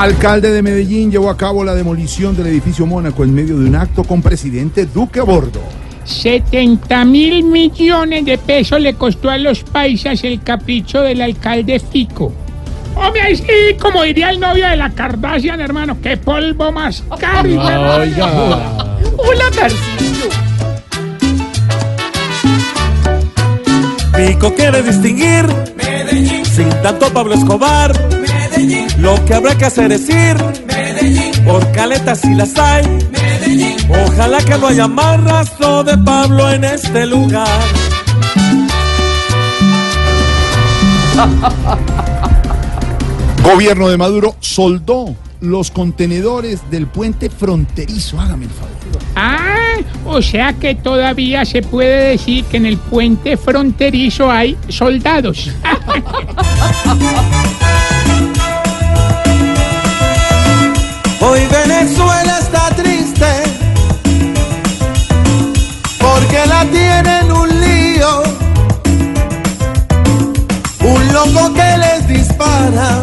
Alcalde de Medellín llevó a cabo la demolición del edificio Mónaco en medio de un acto con presidente Duque a bordo. 70 mil millones de pesos le costó a los paisas el capricho del alcalde Fico. Hombre, ahí sí, como diría el novio de la Kardashian, hermano, qué polvo más caro. Hola, Tarcillo. Pico quiere distinguir Medellín, sin tanto Pablo Escobar. Medellín, Lo que habrá que hacer es ir Medellín, por caletas si las hay. Medellín. Ojalá que no haya más rastro de Pablo en este lugar. Gobierno de Maduro soldó los contenedores del puente fronterizo. Hágame el favor. Ah, o sea que todavía se puede decir que en el puente fronterizo hay soldados. Hoy Venezuela está triste porque la tienen un lío. Un loco que les dispara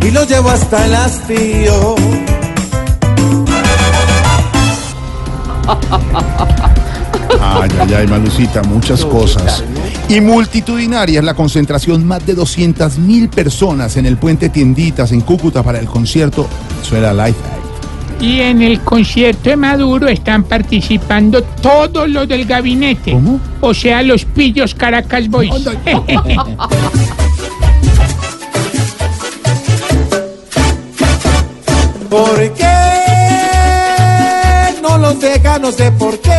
y lo lleva hasta el hastío. Ay, ay, ay, Malucita, muchas cosas. Y multitudinaria es la concentración, más de 200 mil personas en el puente Tienditas en Cúcuta para el concierto Suena Live Aid. Y en el concierto de Maduro están participando todos los del gabinete. ¿Cómo? O sea, los pillos Caracas Boys. ¿Por qué deja? No sé por qué.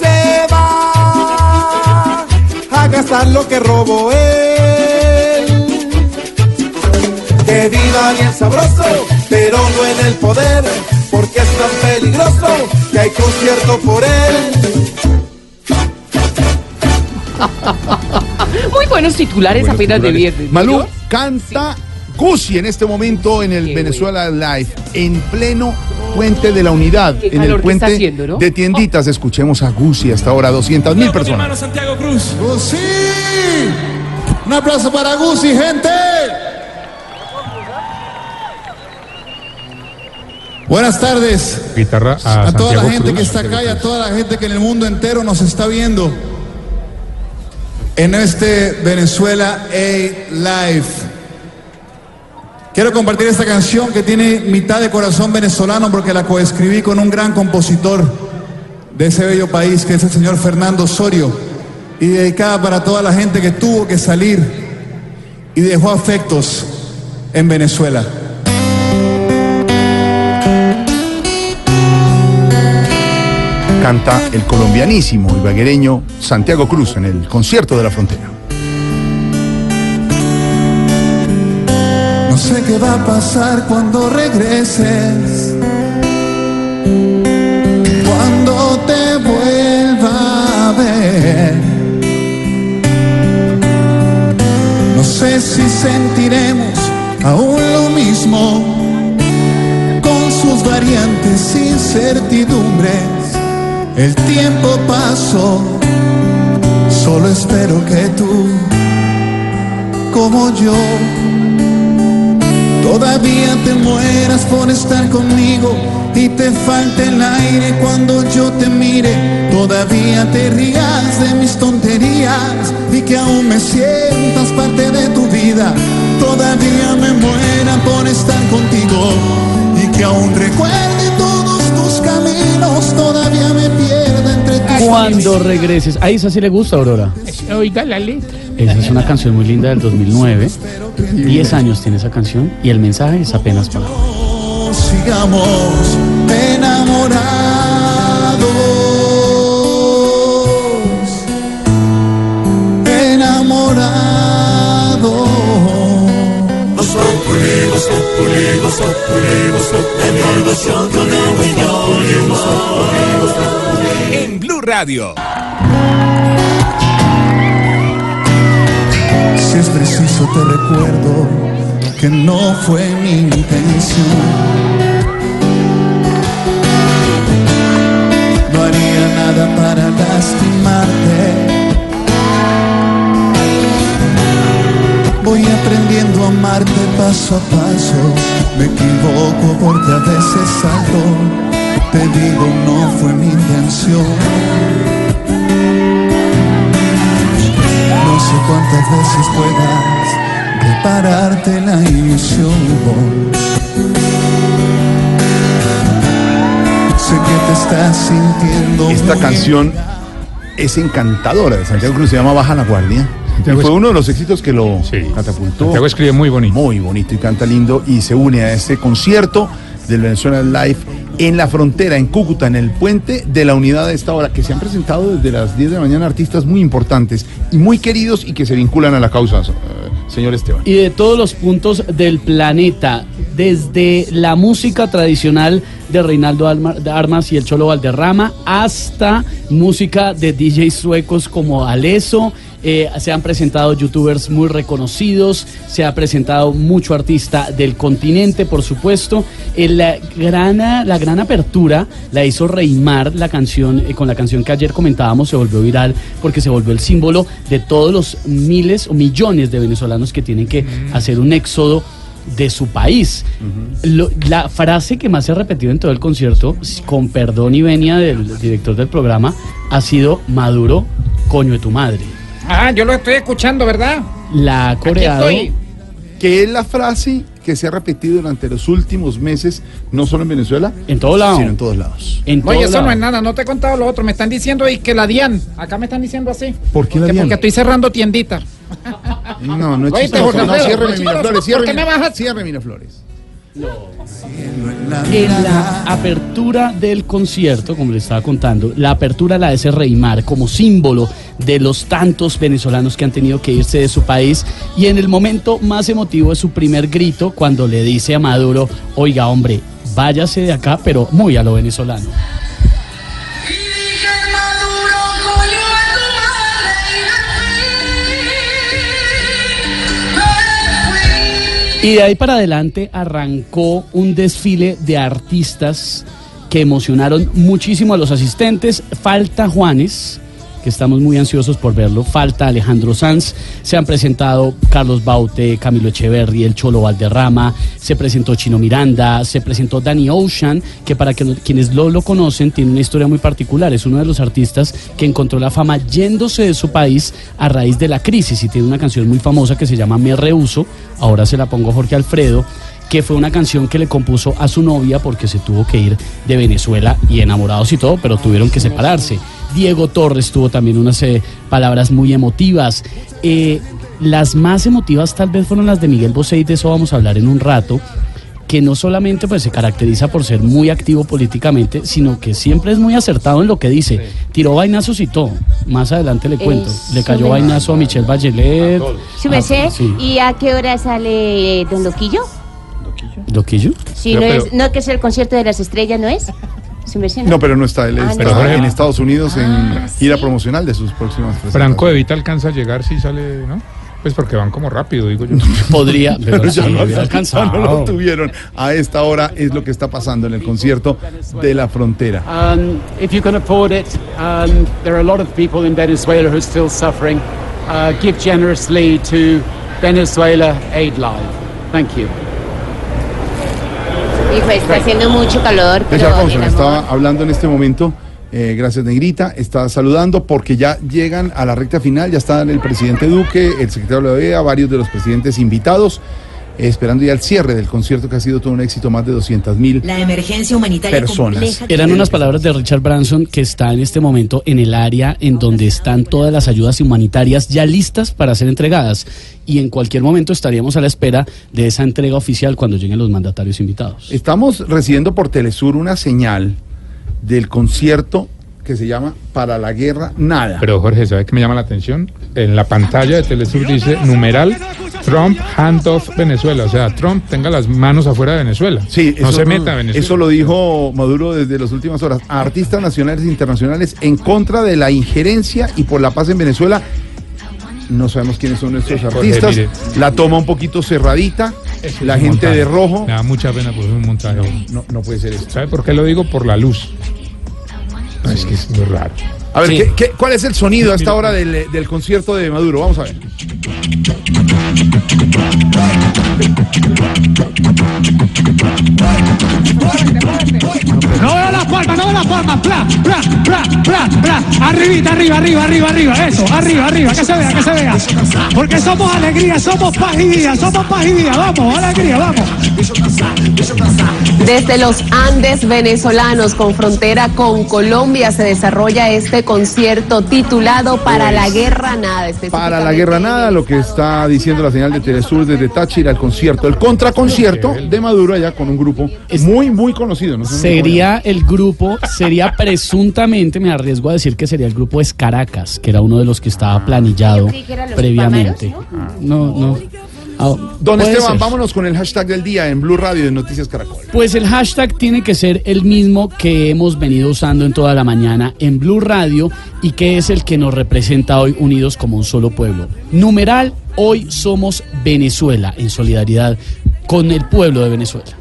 Se va a gastar lo que robó él. Que viva bien sabroso, pero no en el poder, porque es tan peligroso que hay concierto por él. Muy buenos titulares Buenos apenas de viernes. Malú canta Gucci en este momento en el Qué Venezuela Live, en pleno puente de la unidad, Qué en el puente está haciendo, ¿no? de tienditas. Escuchemos a Gucci hasta ahora, 200 mil personas. Santiago Cruz. Un aplauso para Gucci, gente. Buenas tardes guitarra a, a toda la gente Cruz. que está acá y a toda la gente que en el mundo entero nos está viendo en este Venezuela A Live. Quiero compartir esta canción que tiene mitad de corazón venezolano porque la coescribí con un gran compositor de ese bello país que es el señor Fernando Osorio y dedicada para toda la gente que tuvo que salir y dejó afectos en Venezuela. Canta el colombianísimo y baguereño Santiago Cruz en el concierto de la frontera. No sé qué va a pasar cuando regreses. Cuando te vuelva a ver. No sé si sentiremos aún lo mismo. Con sus variantes incertidumbres. El tiempo pasó. Solo espero que tú, como yo, Todavía te mueras por estar conmigo y te falte el aire cuando yo te mire. Todavía te rías de mis tonterías y que aún me sientas parte de tu vida. Todavía me muera por estar contigo y que aún recuerde todos tus caminos. Todavía me pierda entre tus Cuando regreses. A Isa sí le gusta, Aurora. Oiga la letra. Esa es una canción muy linda del 2009. 10 años tiene esa canción y el mensaje es apenas para. sigamos enamorados, enamorados. En Blue Radio. Si es preciso te recuerdo que no fue mi intención. No haría nada para lastimarte. Voy aprendiendo a amar paso a paso. Me equivoco porque a veces salto. Te digo, no fue mi intención. No sé cuántas veces puedas repararte la ilusión. Sé que te estás sintiendo. Esta canción es encantadora de Santiago Cruz, se llama Baja la Guardia. Y fue uno de los éxitos que lo Sí. catapultó. Santiago escribe muy bonito. Muy bonito y canta lindo y se une a este concierto del Venezuela Live en la frontera, en Cúcuta, en el puente de la unidad de esta hora, que se han presentado desde las 10 de la mañana artistas muy importantes y muy queridos y que se vinculan a la causa, eh, señor Esteban. y de todos los puntos del planeta, desde la música tradicional de Reinaldo Armas y el Cholo Valderrama hasta música de DJs suecos como Aleso. Eh, se han presentado youtubers muy reconocidos, se ha presentado mucho artista del continente, por supuesto. Eh, la, gran, la gran apertura la hizo Reymar, la canción, eh, con la canción que ayer comentábamos, se volvió viral porque se volvió el símbolo de todos los miles o millones de venezolanos que tienen que hacer un éxodo de su país. Lo- la frase que más se ha repetido en todo el concierto, con perdón y venia del director del programa, ha sido Maduro, coño de tu madre. Ah, yo lo estoy escuchando, ¿verdad? La ha coreado. Que es la frase que se ha repetido durante los últimos meses, no solo en Venezuela, En todo lado. sino en todos lados. En todo Oye, eso lado. no es nada, no te he contado lo otro. Me están diciendo y que la DIAN, acá me están diciendo así. ¿Por qué la DIAN? porque estoy cerrando tiendita. No, no es chistoso. Jorge No, cierre no es Miraflores, cierre, ¿Por qué me bajas? cierre Miraflores. En la apertura del concierto, como le estaba contando, la apertura la hace Reymar como símbolo de los tantos venezolanos que han tenido que irse de su país y en el momento más emotivo es su primer grito cuando le dice a Maduro, oiga hombre, váyase de acá, pero muy a lo venezolano. Y de ahí para adelante arrancó un desfile de artistas que emocionaron muchísimo a los asistentes. Falta Juanes, que estamos muy ansiosos por verlo. Falta Alejandro Sanz. Se han presentado Carlos Baute, Camilo Echeverry, El Cholo Valderrama. Se presentó Chino Miranda. Se presentó Danny Ocean, que para quienes lo, lo conocen tiene una historia muy particular. Es uno de los artistas que encontró la fama yéndose de su país a raíz de la crisis y tiene una canción muy famosa que se llama Me Rehuso. Ahora se la pongo Jorge Alfredo que fue una canción que le compuso a su novia porque se tuvo que ir de Venezuela y enamorados y todo, pero tuvieron que separarse. Diego Torres tuvo también unas eh, palabras muy emotivas. Eh, las más emotivas tal vez fueron las de Miguel Bosé y de eso vamos a hablar en un rato que no solamente pues se caracteriza por ser muy activo políticamente, sino que siempre es muy acertado en lo que dice. Tiró vainazos y todo. Más adelante le cuento. Eso Le cayó vainazo a Michelle Bachelet. Su Ah, merced, sí. ¿y a qué hora sale eh, Don Loquillo? ¿Loquillo? Sí, Pero- no, pero- es, no que es el concierto de las estrellas, ¿no es? Su No, pero no está. Él Ah, está no. En Estados Unidos en Ah, gira sí. promocional de sus próximas. Franco de Vita alcanza a llegar si sale, ¿no? Pues porque van como rápido, digo yo. Podría, pero, Pero ya sí, no, alcanzado. no lo tuvieron. A esta hora es lo que está pasando en el concierto de la frontera. Um, if you can afford it, um, there are a lot of people in Venezuela who are still suffering. Uh, give generously to Venezuela Aid Live. Thank you. Hijo, está haciendo mucho calor, pero estaba hablando en este momento. eh, gracias, Negrita. Está saludando porque ya llegan a la recta final. Ya están el presidente Duque, el secretario de la OEA, varios de los presidentes invitados, esperando ya el cierre del concierto que ha sido todo un éxito. Más de 200 mil. La emergencia humanitaria Personas. compleja. Eran unas palabras de Richard Branson que está en este momento en el área en donde están todas las ayudas humanitarias ya listas para ser entregadas. Y en cualquier momento estaríamos a la espera de esa entrega oficial cuando lleguen los mandatarios invitados. Estamos recibiendo por Telesur una señal del concierto que se llama Para la Guerra Nada. Pero Jorge, ¿sabe qué me llama la atención? En la pantalla de Telesur dice numeral Trump hand off Venezuela. O sea, Trump tenga las manos afuera de Venezuela. Sí, no eso se meta a Venezuela. Eso lo dijo Maduro desde las últimas horas. A artistas nacionales e internacionales en contra de la injerencia y por la paz en Venezuela. No sabemos quiénes son Jorge, artistas. mire. La toma un poquito cerradita. Eso es La gente montaje. de rojo. Me da mucha pena es un montaje. No, no puede ser esto. ¿Sabe por qué lo digo? Por la luz. No, es que es muy raro. A ver, Sí. ¿qué- qué- cuál es el sonido a esta hora del, del concierto de Maduro? Vamos a ver. No veo la palma, no veo la palma. Bla, bla, bla, bla, bla. Arribita, arriba, arriba, arriba, arriba. Eso, arriba, arriba. Que se vea, que se vea. Porque somos alegría, somos paz y vida, somos paz y vida. Vamos, alegría, vamos. Desde los Andes venezolanos con frontera con Colombia se desarrolla este concierto titulado Para la Guerra Nada. Para la guerra nada, lo que está diciendo la señal de Telesur desde Táchira, el concierto, el contraconcierto de Maduro allá con un grupo muy, muy conocido. ¿no? Sería el grupo, sería presuntamente, me arriesgo a decir que sería el grupo Es Caracas, que era uno de los que estaba planillado eran los previamente. No, no. Ah, Don Esteban, ser. vámonos con el hashtag del día en Blue Radio de Noticias Caracol. Pues el hashtag tiene que ser el mismo que hemos venido usando en toda la mañana en Blue Radio y que es el que nos representa hoy unidos como un solo pueblo. Numeral, hoy somos Venezuela en solidaridad con el pueblo de Venezuela.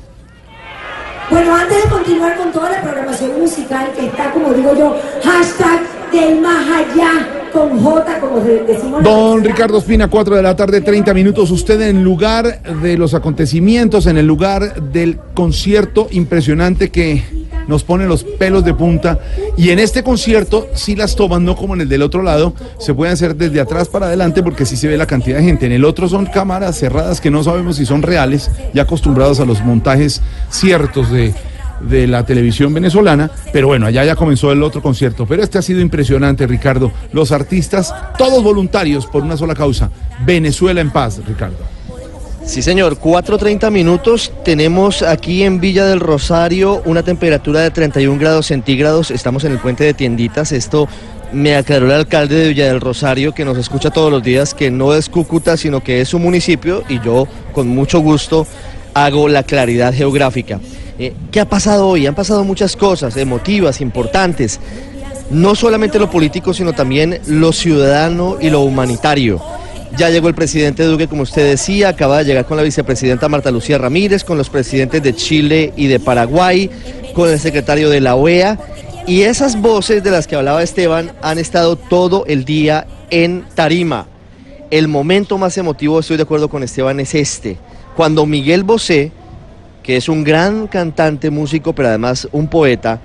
Bueno, antes de continuar con toda la programación musical que está, como digo yo, hashtag del más allá con J, como de- decimos. Don Ricardo Espina, 4 de la tarde, 30 minutos. Usted en lugar de los acontecimientos, en el lugar del concierto impresionante que nos pone los pelos de punta. Y en este concierto, sí las tomas, no como en el del otro lado, se pueden hacer desde atrás para adelante porque sí se ve la cantidad de gente. En el otro son cámaras cerradas que no sabemos si son reales, ya acostumbrados a los montajes ciertos de de la televisión venezolana, pero bueno, allá ya comenzó el otro concierto, pero este ha sido impresionante, Ricardo. Los artistas, todos voluntarios por una sola causa, Venezuela en paz, Ricardo. Sí, señor, 4.30 minutos. Tenemos aquí en Villa del Rosario una temperatura de 31 grados centígrados. Estamos en el puente de tienditas. Esto me aclaró el alcalde de Villa del Rosario, que nos escucha todos los días, que no es Cúcuta, sino que es su municipio. Y yo, con mucho gusto, hago la claridad geográfica. Eh, ¿Qué ha pasado hoy? Han pasado muchas cosas emotivas, importantes. No solamente lo político, sino también lo ciudadano y lo humanitario. Ya llegó el presidente Duque, como usted decía, acaba de llegar con la vicepresidenta Marta Lucía Ramírez, con los presidentes de Chile y de Paraguay, con el secretario de la OEA. Y esas voces de las que hablaba Esteban han estado todo el día en Tarima. El momento más emotivo, estoy de acuerdo con Esteban, es este. Cuando Miguel Bosé, que es un gran cantante, músico, pero además un poeta,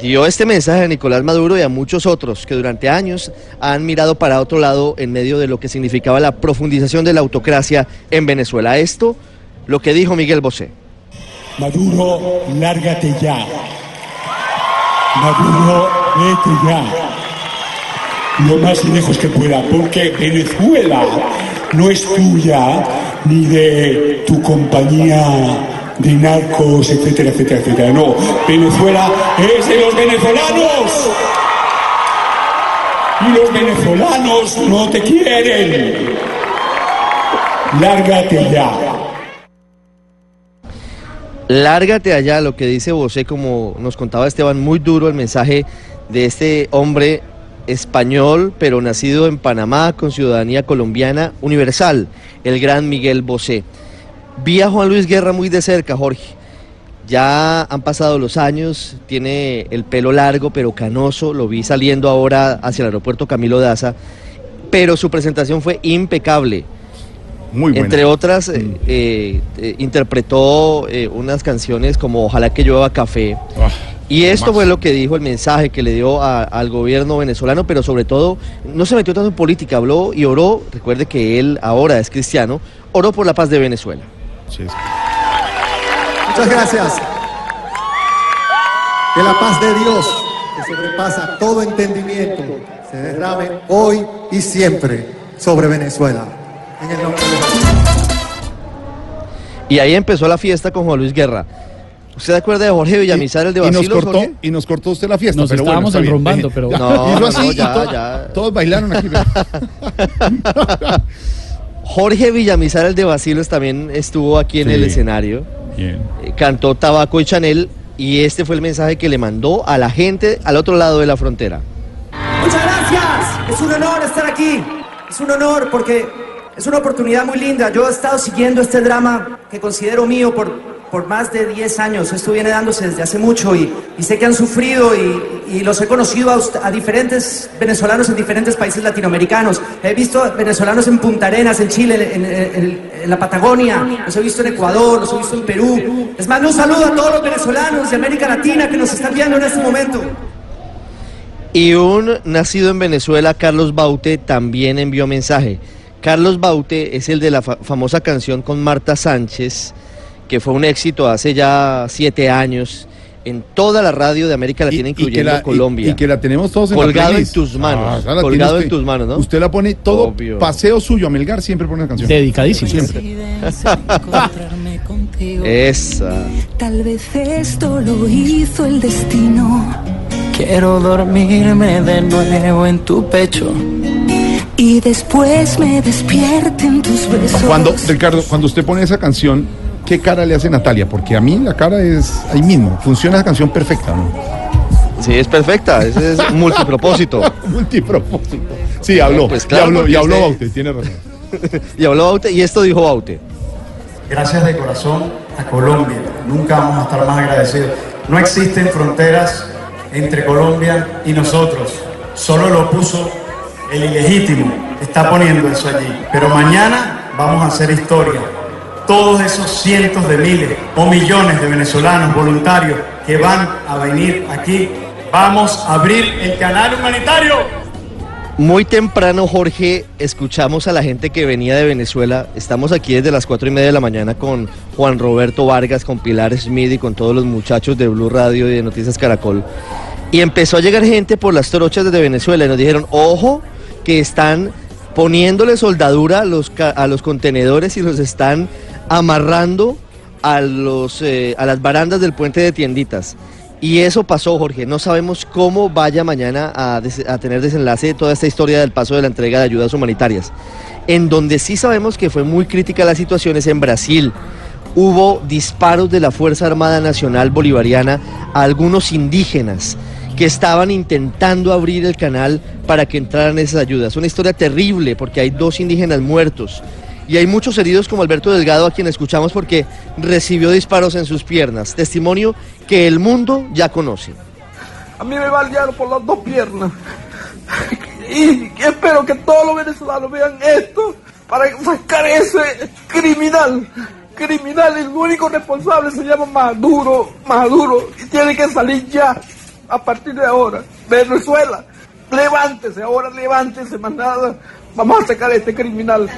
dio este mensaje a Nicolás Maduro y a muchos otros que durante años han mirado para otro lado en medio de lo que significaba la profundización de la autocracia en Venezuela. Esto, lo que dijo Miguel Bosé. Maduro, lárgate ya. Maduro, vete ya. Lo más lejos que pueda, porque Venezuela no es tuya ni de tu compañía de narcos, etcétera, etcétera, etcétera. No, Venezuela es de los venezolanos. Y los venezolanos no te quieren. Lárgate ya. Lárgate allá, lo que dice Bosé, como nos contaba Esteban, muy duro el mensaje de este hombre español, pero nacido en Panamá, con ciudadanía colombiana universal, el gran Miguel Bosé. Vi a Juan Luis Guerra muy de cerca, Jorge. Ya han pasado los años, tiene el pelo largo pero canoso, lo vi saliendo ahora hacia el aeropuerto Camilo Daza, pero su presentación fue impecable. Muy buena. Entre otras, eh, eh, eh, interpretó eh, unas canciones como Ojalá que llueva café. Y esto fue lo que dijo el mensaje que le dio a- al gobierno venezolano, pero sobre todo no se metió tanto en política, habló y oró, recuerde que él ahora es cristiano, oró por la paz de Venezuela. Muchas gracias. Que la paz de Dios, que sobrepasa todo entendimiento, se derrame hoy y siempre sobre Venezuela. En el nombre de Y ahí empezó la fiesta con Juan Luis Guerra. ¿Usted se acuerda de Jorge Villamizar, el de y nos Basilos, cortó Jorge? y nos cortó usted la fiesta. Nos pero bueno, estábamos enrumbando, pero- Ya, No, hizo no, así y ya, to- ya. todos bailaron aquí. Jorge Villamizar, el de Basilos, también estuvo aquí en Sí. el escenario. Eh, Cantó Tabaco y Chanel y este fue el mensaje que le mandó a la gente al otro lado de la frontera. Muchas gracias. Es un honor estar aquí. Es un honor porque es una oportunidad muy linda. Yo he estado siguiendo este drama que considero mío por por más de 10 años. Esto viene dándose desde hace mucho y, sé que han sufrido y, los he conocido a, a diferentes venezolanos en diferentes países latinoamericanos. He visto venezolanos en Punta Arenas, en Chile, en, la Patagonia, los he visto en Ecuador, los he visto en Perú. Les mando un saludo a todos los venezolanos de América Latina que nos están viendo en este momento. Y un nacido en Venezuela, Carlos Baute, también envió mensaje. Carlos Baute es el de la fa- famosa canción con Marta Sánchez, que fue un éxito hace ya siete años en toda la radio de América Latina, Y incluyendo la, Colombia. y que la tenemos todos en la Colgado en playlist. tus manos. Ah, la colgado en tus manos, ¿no? Usted la pone todo Obvio. paseo suyo a Melgar, siempre pone la canción. Dedicadísimo. Siempre. Esa. Tal vez esto lo hizo el destino. Quiero dormirme de nuevo en tu pecho. Y después me despierten tus besos. Cuando, Ricardo, cuando usted pone esa canción, ¿qué cara le hace Natalia? Porque a mí la cara es ahí mismo. Funciona esa canción perfecta, ¿no? Sí, es perfecta, ese es multipropósito. multipropósito. Sí, habló. Pues y claro, habló, y habló usted- Baute, tiene razón. y habló Baute, y esto dijo Baute. Gracias de corazón a Colombia. Nunca vamos a estar más agradecidos. No existen fronteras entre Colombia y nosotros. Solo lo puso el ilegítimo. Está poniendo eso allí. Pero mañana vamos a hacer historia. Todos esos cientos de miles o millones de venezolanos voluntarios que van a venir aquí, vamos a abrir el canal humanitario. Muy temprano, Jorge, escuchamos a la gente que venía de Venezuela. Estamos aquí desde las cuatro y media de la mañana con Juan Roberto Vargas, con Pilar Smith y con todos los muchachos de Blue Radio y de Noticias Caracol. Y empezó a llegar gente por las trochas desde Venezuela y nos dijeron, ojo, que están poniéndole soldadura a los, a los contenedores y los están amarrando a, los, eh, a las barandas del puente de tienditas. Y eso pasó, Jorge. No sabemos cómo vaya mañana a, tener desenlace toda esta historia del paso de la entrega de ayudas humanitarias. En donde sí sabemos que fue muy crítica la situación es en Brasil. Hubo disparos de la Fuerza Armada Nacional Bolivariana a algunos indígenas que estaban intentando abrir el canal para que entraran esas ayudas. Una historia terrible porque hay dos indígenas muertos y hay muchos heridos como Alberto Delgado a quien escuchamos porque recibió disparos en sus piernas. Testimonio que el mundo ya conoce. A mí me balearon por las dos piernas. Y espero que todos los venezolanos vean esto para sacar ese criminal. Criminal, el único responsable se llama Maduro. Maduro. Y tiene que salir ya, a partir de ahora. Venezuela, levántese, ahora levántese, más nada. Vamos a sacar a este criminal.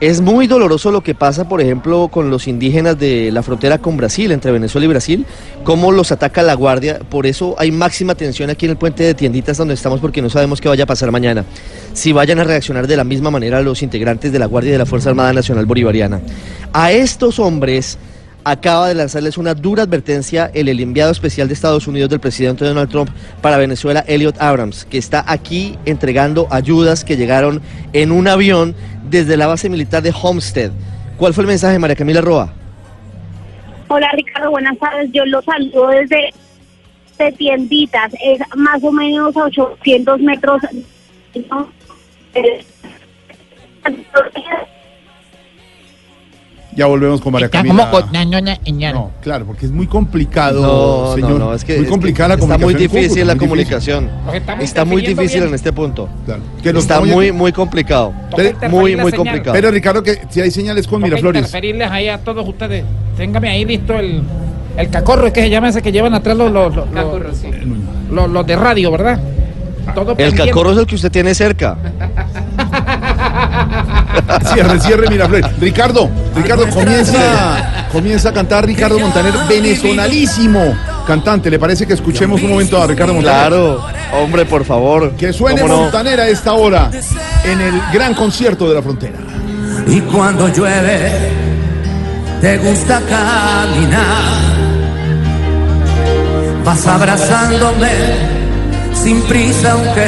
Es muy doloroso lo que pasa, por ejemplo, con los indígenas de la frontera con Brasil, entre Venezuela y Brasil, cómo los ataca la guardia. Por eso hay máxima tensión aquí en el puente de tienditas donde estamos porque no sabemos qué vaya a pasar mañana. Si vayan a reaccionar de la misma manera los integrantes de la Guardia y de la Fuerza Armada Nacional Bolivariana. A estos hombres acaba de lanzarles una dura advertencia el, el enviado especial de Estados Unidos del presidente Donald Trump para Venezuela, Elliot Abrams, que está aquí entregando ayudas que llegaron en un avión desde la base militar de Homestead. ¿Cuál fue el mensaje, María Camila Roa? Hola Ricardo, buenas tardes. Yo los saludo desde de tienditas. Es más o menos a 800 metros. ¿no? Ya volvemos con María Está Camila. no, claro, porque es muy complicado, No, señor. no, no, es que muy es complicada la que está comunicación. muy difícil la muy comunicación. Está muy difícil bien. en este punto. Que nos Está muy, muy complicado. Muy, muy complicado. Pero Ricardo, que si hay señales con Miraflores. interferirles ahí a todos ustedes. Téngame ahí listo el, el cacorro, es que se llama ese que llevan atrás los, los, los, los- los- los de radio, ¿verdad? Todo El pendiente. cacorro es el que usted tiene cerca. Cierre, cierre Miraflores. Ricardo, Ricardo, comienza, comienza a cantar Ricardo Montaner, venezonalísimo cantante. ¿Le parece que escuchemos un momento a Ricardo Montaner? Claro, hombre, por favor. Que suene. Montaner a esta hora en el gran concierto de la frontera. Y cuando llueve, te gusta caminar. Vas abrazándome sin prisa aunque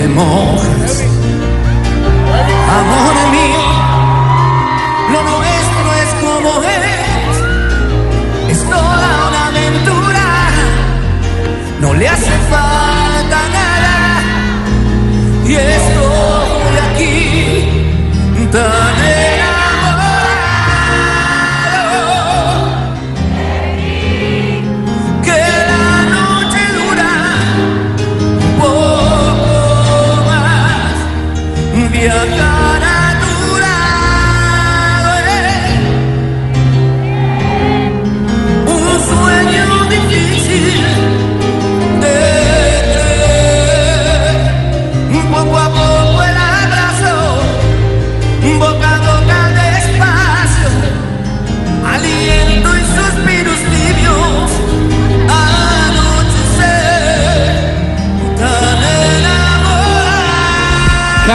te mojes amor mío, lo nuestro es como es, es toda una aventura, no le hace falta nada. Y estoy aquí tan Yeah.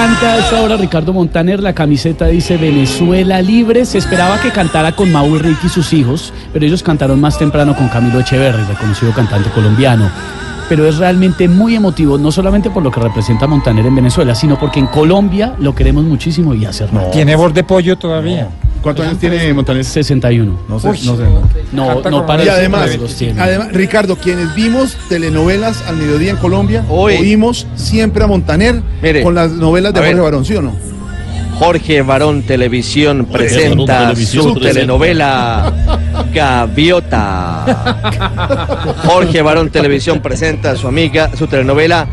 Canta a esta hora Ricardo Montaner, la camiseta dice Venezuela libre. Se esperaba que cantara con Mau y Ricky y sus hijos, pero ellos cantaron más temprano con Camilo Echeverri, reconocido cantante colombiano. Pero es realmente muy emotivo, no solamente por lo que representa Montaner en Venezuela, sino porque en Colombia lo queremos muchísimo y hace rato. Tiene voz de pollo todavía. ¿Cuántos años tiene Montaner? 61. No sé, Uy. no sé. No, no con- para Y además, los tiene. además, Ricardo, quienes vimos telenovelas al mediodía en Colombia, Hoy. oímos siempre a Montaner Mire, con las novelas de ver. Jorge Barón, ¿sí o no? Jorge Barón Televisión presenta Televisión su presenta. telenovela Gaviota. Jorge Barón Televisión presenta a su amiga, su telenovela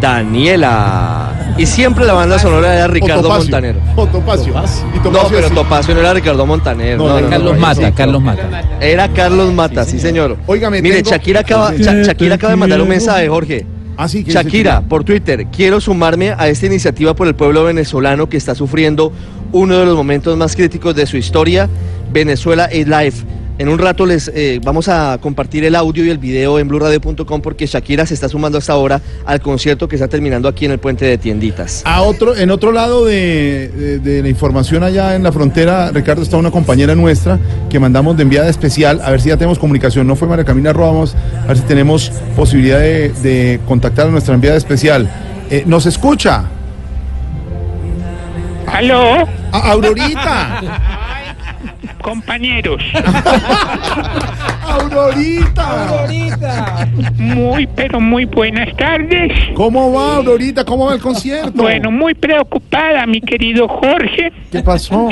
Daniela. Y siempre la banda sonora era Ricardo Topacio. Montaner. O Topacio. Y No, pero sí. Topacio no era Ricardo Montaner. No, No, era no, Carlos no, Mata, sí, Carlos Mata. Era Carlos Mata, sí, señor. Óigame, Mire, tengo- Shakira acaba. Sha- Shakira acaba de mandar un mensaje, Jorge. Ah, sí, ¿qué dice Shakira, Shakira? por Twitter, quiero sumarme a esta iniciativa por el pueblo venezolano que está sufriendo uno de los momentos más críticos de su historia, Venezuela is Life. En un rato les eh, vamos a compartir el audio y el video en blurradio.com porque Shakira se está sumando hasta ahora al concierto que está terminando aquí en el puente de tienditas. A otro, en otro lado de, de- de la información allá en la frontera, Ricardo, está una compañera nuestra que mandamos de enviada especial, a ver si ya tenemos comunicación. No fue María Camila Ramos, a ver si tenemos posibilidad de, de contactar a nuestra enviada especial. Eh, ¿Nos escucha? ¿Aló? A- Aurorita. Compañeros. Aurorita. Muy, pero muy buenas tardes. ¿Cómo va, Aurorita? ¿Cómo va el concierto? Bueno, muy preocupada, mi querido Jorge. ¿Qué pasó?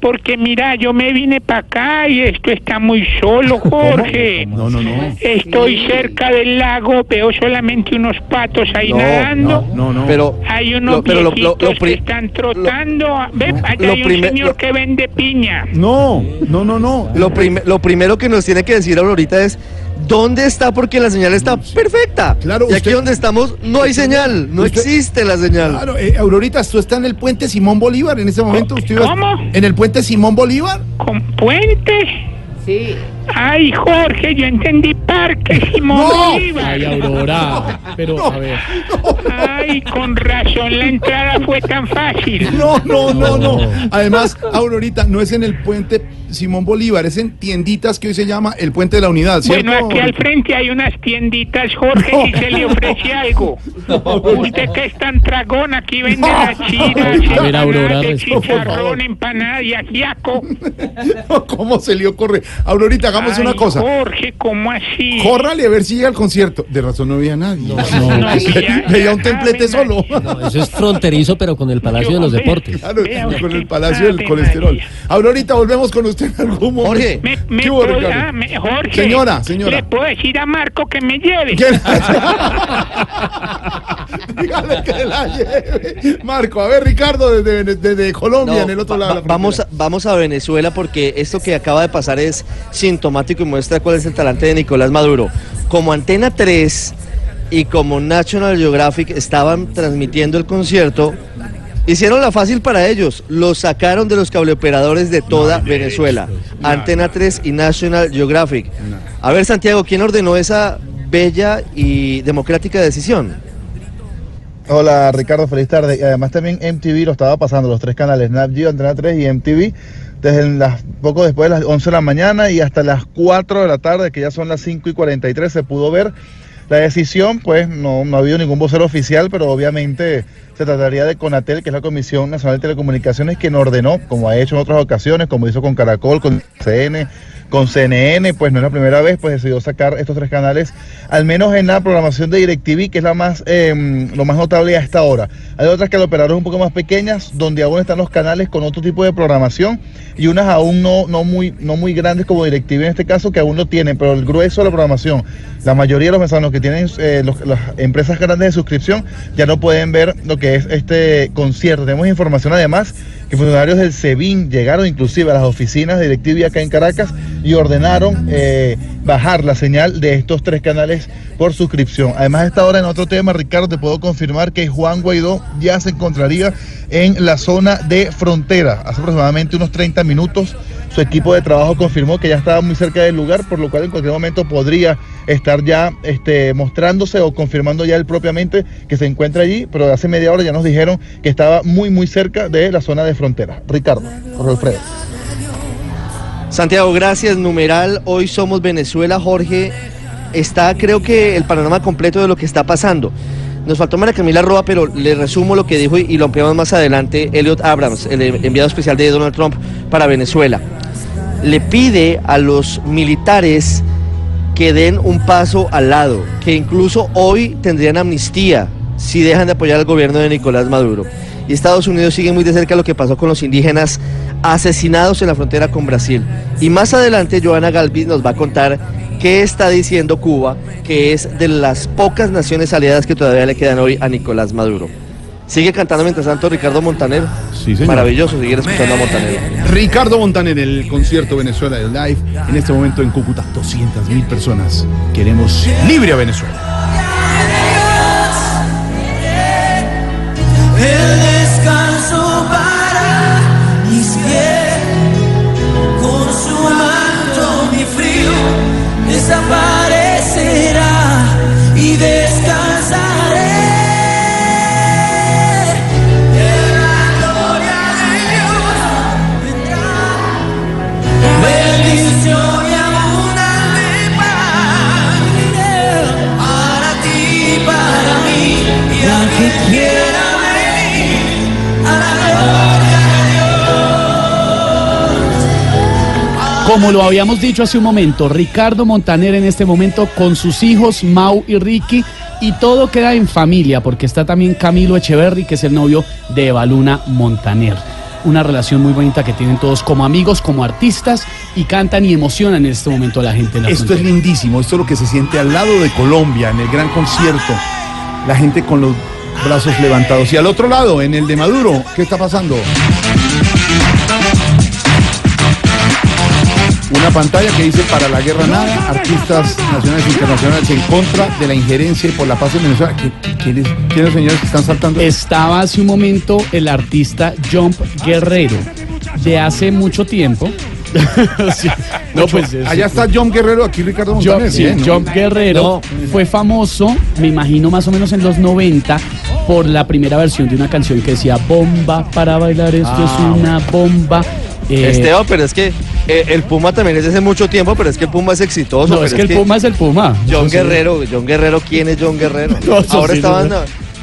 Porque mira, yo me vine para acá y esto está muy solo, Jorge. No, no, no. Estoy cerca del lago, veo solamente unos patos ahí No, nadando. No, no. Pero Hay unos Lo- pero lo- lo- viejitos lo pri- que están trotando. Ve, allá hay un primer- señor lo- que vende piña. No, no, no, no. lo, prim- lo primero que nos tiene que decir Aurorita es ¿dónde está? Porque la señal está perfecta. Claro, y aquí usted- donde estamos no hay señal, no usted- existe la señal. Claro, eh, Aurorita, ¿tú estás en el puente Simón Bolívar en ese momento? ¿Usted iba- ¿Cómo? ¿En el puente Simón Bolívar? ¿Con puente? Sí. Ay, Jorge, yo entendí Parque Simón No. Bolívar. Ay, Aurora. Pero, a ver. Ay, con razón la entrada fue tan fácil. No, no, no, no. Además, Aurorita, no es en el puente Simón Bolívar, es en tienditas que hoy se llama el puente de la unidad, ¿cierto? Bueno, aquí al frente hay unas tienditas, Jorge, si se le ofrece algo. Usted que es tan tragón, aquí vende las chiras, A ver, Aurora, empanadas de chicharrón, empanada y ajiaco. ¿Cómo se le ocurre? Aurorita, hagamos Ay, una cosa. Jorge, ¿cómo así? Córrale a ver si llega al concierto. De razón no había nadie. no había- Veía un templete solo. No, eso es fronterizo, pero con el Palacio de los Deportes. Claro, con el Palacio del Colesterol. María. Aurorita, volvemos con usted en algún momento. Jorge, Me, me ¿Qué hubo, puedo- Ricardo? ah, me- Jorge, Señora, señora. ¿Le puedo decir a Marco que me lleve? ¿Qué? Dígale que la lleve. Marco, a ver, Ricardo, desde, Colombia, No, en el otro va- lado. de va- la vamos, a, vamos a Venezuela porque esto que acaba de pasar es sintomático y muestra cuál es el talante de Nicolás Maduro. Como Antena 3 y como National Geographic estaban transmitiendo el concierto, hicieron la fácil para ellos. Lo sacaron de los cableoperadores de toda Venezuela. Antena 3 y National Geographic. A ver, Santiago, ¿quién ordenó esa bella y democrática decisión? Hola Ricardo, feliz tarde. Y además también MTV lo estaba pasando, los tres canales, Nat Geo, Antena 3 y MTV, desde las, poco después de las 11 de la mañana y hasta las 4 de la tarde, que ya son las 5 y 43, se pudo ver. La decisión, pues no, no ha habido ningún vocero oficial, pero obviamente se trataría de CONATEL, que es la Comisión Nacional de Telecomunicaciones, quien ordenó, como ha hecho en otras ocasiones, como hizo con Caracol, con CN, con CNN, pues no es la primera vez, pues decidió sacar estos tres canales, al menos en la programación de DirecTV, que es la más, eh, lo más notable a esta hora. Hay otras que lo operaron un poco más pequeñas, donde aún están los canales con otro tipo de programación y unas aún no, no, muy, no muy grandes como DirecTV en este caso, que aún lo tienen, pero el grueso de la programación, la mayoría de los venezolanos que tienen eh, las empresas grandes de suscripción ya no pueden ver lo que es este concierto. Tenemos información además que funcionarios del SEBIN llegaron inclusive a las oficinas de DirecTV acá en Caracas y ordenaron eh, bajar la señal de estos tres canales por suscripción. Además, a esta hora en otro tema, Ricardo, te puedo confirmar que Juan Guaidó ya se encontraría en la zona de frontera. Hace aproximadamente unos 30 minutos su equipo de trabajo confirmó que ya estaba muy cerca del lugar, por lo cual en cualquier momento podría estar ya este, mostrándose o confirmando ya él propiamente que se encuentra allí, pero hace media hora ya nos dijeron que estaba muy muy cerca de la zona de frontera. Ricardo, Jorge. Santiago, gracias. Numeral, hoy somos Venezuela. Jorge, está creo que el panorama completo de lo que está pasando. Nos faltó María Camila Roa, pero le resumo lo que dijo y, lo ampliamos más adelante. Elliot Abrams, el enviado especial de Donald Trump para Venezuela, le pide a los militares que den un paso al lado, que incluso hoy tendrían amnistía si dejan de apoyar al gobierno de Nicolás Maduro. Y Estados Unidos sigue muy de cerca lo que pasó con los indígenas asesinados en la frontera con Brasil. Y más adelante Joana Galvis nos va a contar qué está diciendo Cuba, que es de las pocas naciones aliadas que todavía le quedan hoy a Nicolás Maduro. Sigue cantando mientras tanto Ricardo Montaner. Sí, señor. Maravilloso seguir escuchando a Montaner. Ricardo Montaner, el concierto Venezuela del Live, en este momento en Cúcuta, 200 mil personas. Queremos libre a Venezuela. Como lo habíamos dicho hace un momento, Ricardo Montaner en este momento con sus hijos Mau y Ricky y todo queda en familia porque está también Camilo Echeverry que es el novio de Evaluna Montaner. Una relación muy bonita que tienen todos como amigos, como artistas y cantan y emocionan en este momento a la gente en la Esto es lindísimo, esto es lo que se siente al lado de Colombia, en el gran concierto. La gente con los brazos levantados. Y al otro lado, en el de Maduro, ¿qué está pasando? Una pantalla que dice para la guerra nada, artistas nacionales e internacionales en contra de la injerencia y por la paz en Venezuela. ¿Qué- ¿Quiénes, quiénes señores que están saltando? Estaba hace un momento el artista Jump Guerrero de hace mucho tiempo. Sí. No, pues es- Allá está John Guerrero, aquí Ricardo Montaner. sí, Bien, ¿no? Jump Guerrero fue famoso, me imagino más o menos en los 90, por la primera versión de una canción que decía bomba para bailar, esto Ah, es una bomba. Eh, Esteban, pero es que eh, el Puma también es hace mucho tiempo, pero es que el Puma es exitoso. no, pero es que el Puma es el Puma. John. Guerrero, John Guerrero, ¿quién es John Guerrero? No, Ahora sí, estaban,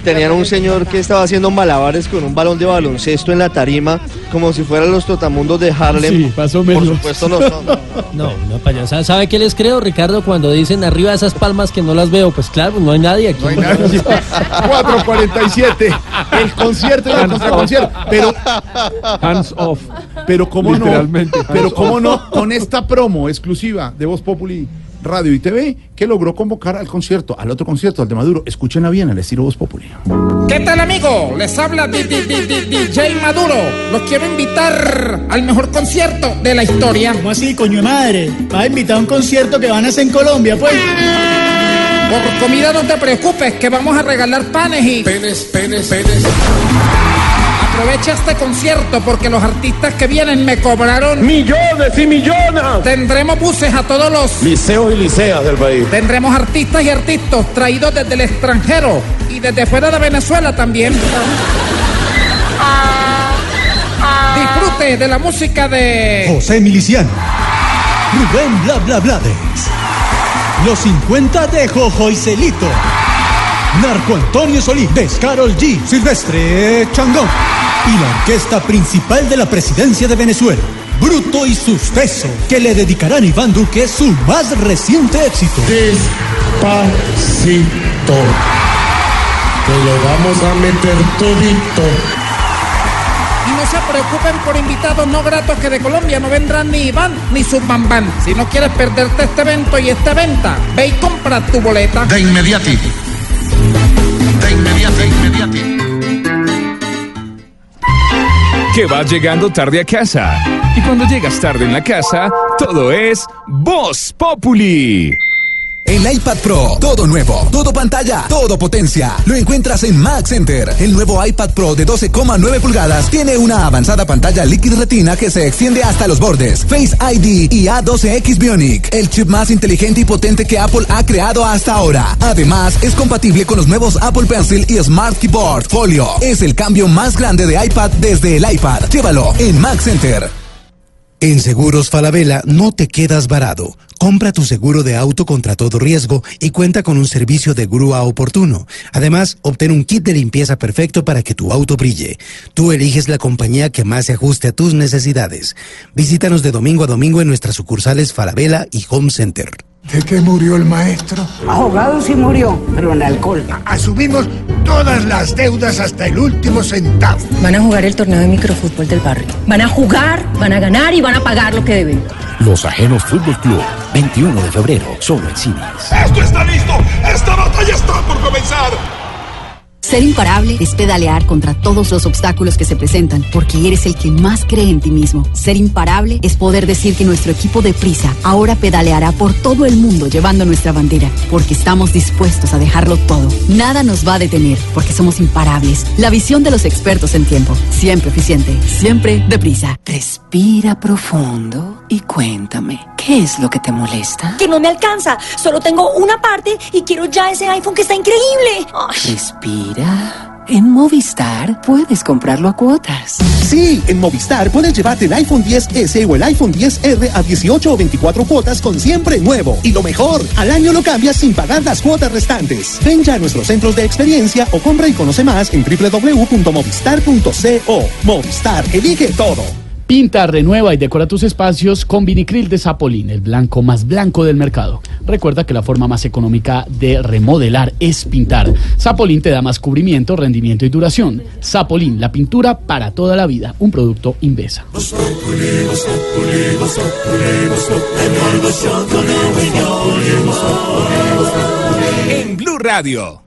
tenían un señor que estaba haciendo malabares con un balón de baloncesto en la tarima, como si fueran los trotamundos de Harlem. Sí, o menos. Por supuesto no son. No, una payasada. ¿Sabe qué les creo, Ricardo? Cuando dicen arriba esas palmas que no las veo, pues claro, no hay nadie aquí. No hay nadie. 447. El concierto y el contraconcierto. Pero. Hands off. Pero cómo Literalmente. no. Pero cómo no, con esta promo exclusiva de Voz Populi Radio y TV, que logró convocar al concierto, al otro concierto, al de Maduro. Escúchenla bien, al estilo Voz Populi. ¿Qué tal amigo? Les habla Di- Di- Di- Di- DJ Maduro. Los quiero invitar al mejor concierto de la historia. ¿Cómo así, coño de madre? Vas a invitar a un concierto que van a hacer en Colombia, pues. Por comida no te preocupes, que vamos a regalar panes y... Penes, penes, penes. Aprovecha este concierto porque los artistas que vienen me cobraron... Millones y millones. Tendremos buses a todos los... Liceos y liceas del país. Tendremos artistas y artistas traídos desde el extranjero y desde fuera de Venezuela también. Disfrute de la música de... José Miliciano. Rubén Bla Bla Blades. Los 50 de Jojo y Celito. Narco Antonio Solís. Descarol G. Silvestre Changón. Y la orquesta principal de la presidencia de Venezuela. Bruto y Suceso, que le dedicarán a Iván Duque su más reciente éxito. Despacito. Que le vamos a meter todito. Y no se preocupen por invitados no gratos que de Colombia no vendrán ni Iván ni su bambán. Si no quieres perderte este evento y esta venta, ve y compra tu boleta. De inmediati. De inmediati, de inmediati. que vas llegando tarde a casa. Y cuando llegas tarde en la casa, todo es Voz Populi. El iPad Pro, todo nuevo, todo pantalla, todo potencia. Lo encuentras en Mac Center. El nuevo iPad Pro de 12,9 pulgadas tiene una avanzada pantalla Liquid Retina que se extiende hasta los bordes, Face ID y A12X Bionic, el chip más inteligente y potente que Apple ha creado hasta ahora. Además, es compatible con los nuevos Apple Pencil y Smart Keyboard Folio. Es el cambio más grande de iPad desde el iPad. Llévalo en Mac Center. En Seguros Falabella no te quedas varado. Compra tu seguro de auto contra todo riesgo y cuenta con un servicio de grúa oportuno. Además, obtén un kit de limpieza perfecto para que tu auto brille. Tú eliges la compañía que más se ajuste a tus necesidades. Visítanos de domingo a domingo en nuestras sucursales Falabella y Home Center. ¿De qué murió el maestro? Ahogado sí murió, pero en alcohol. Asumimos todas las deudas hasta el último centavo. Van a jugar el torneo de microfútbol del barrio. Van a jugar, van a ganar y van a pagar lo que deben. Los Ajenos Fútbol Club, 21 de febrero, solo en cines. ¡Esto está listo! ¡Esta batalla está por comenzar! Ser imparable es pedalear contra todos los obstáculos que se presentan, porque eres el que más cree en ti mismo. Ser imparable es poder decir que nuestro equipo de prisa ahora pedaleará por todo el mundo llevando nuestra bandera, porque estamos dispuestos a dejarlo todo. Nada nos va a detener, porque somos imparables. La visión de los expertos en tiempo, siempre eficiente, siempre deprisa. Respira profundo y cuéntame, ¿qué es lo que te molesta? Que no me alcanza. Solo tengo una parte y quiero ya ese iPhone que está increíble. Ay. Respira. En Movistar puedes comprarlo a cuotas. Sí, en Movistar puedes llevarte el iPhone 10S o el iPhone 10R a 18 o 24 cuotas con siempre nuevo. Y lo mejor, al año lo cambias sin pagar las cuotas restantes. Ven ya a nuestros centros de experiencia o compra y conoce más en www.movistar.co. Movistar, elige todo. Pinta, renueva y decora tus espacios con vinicril de Zapolín, el blanco más blanco del mercado. Recuerda que la forma más económica de remodelar es pintar. Zapolín te da más cubrimiento, rendimiento y duración. Zapolín, la pintura para toda la vida. Un producto Invesa. En Blue Radio.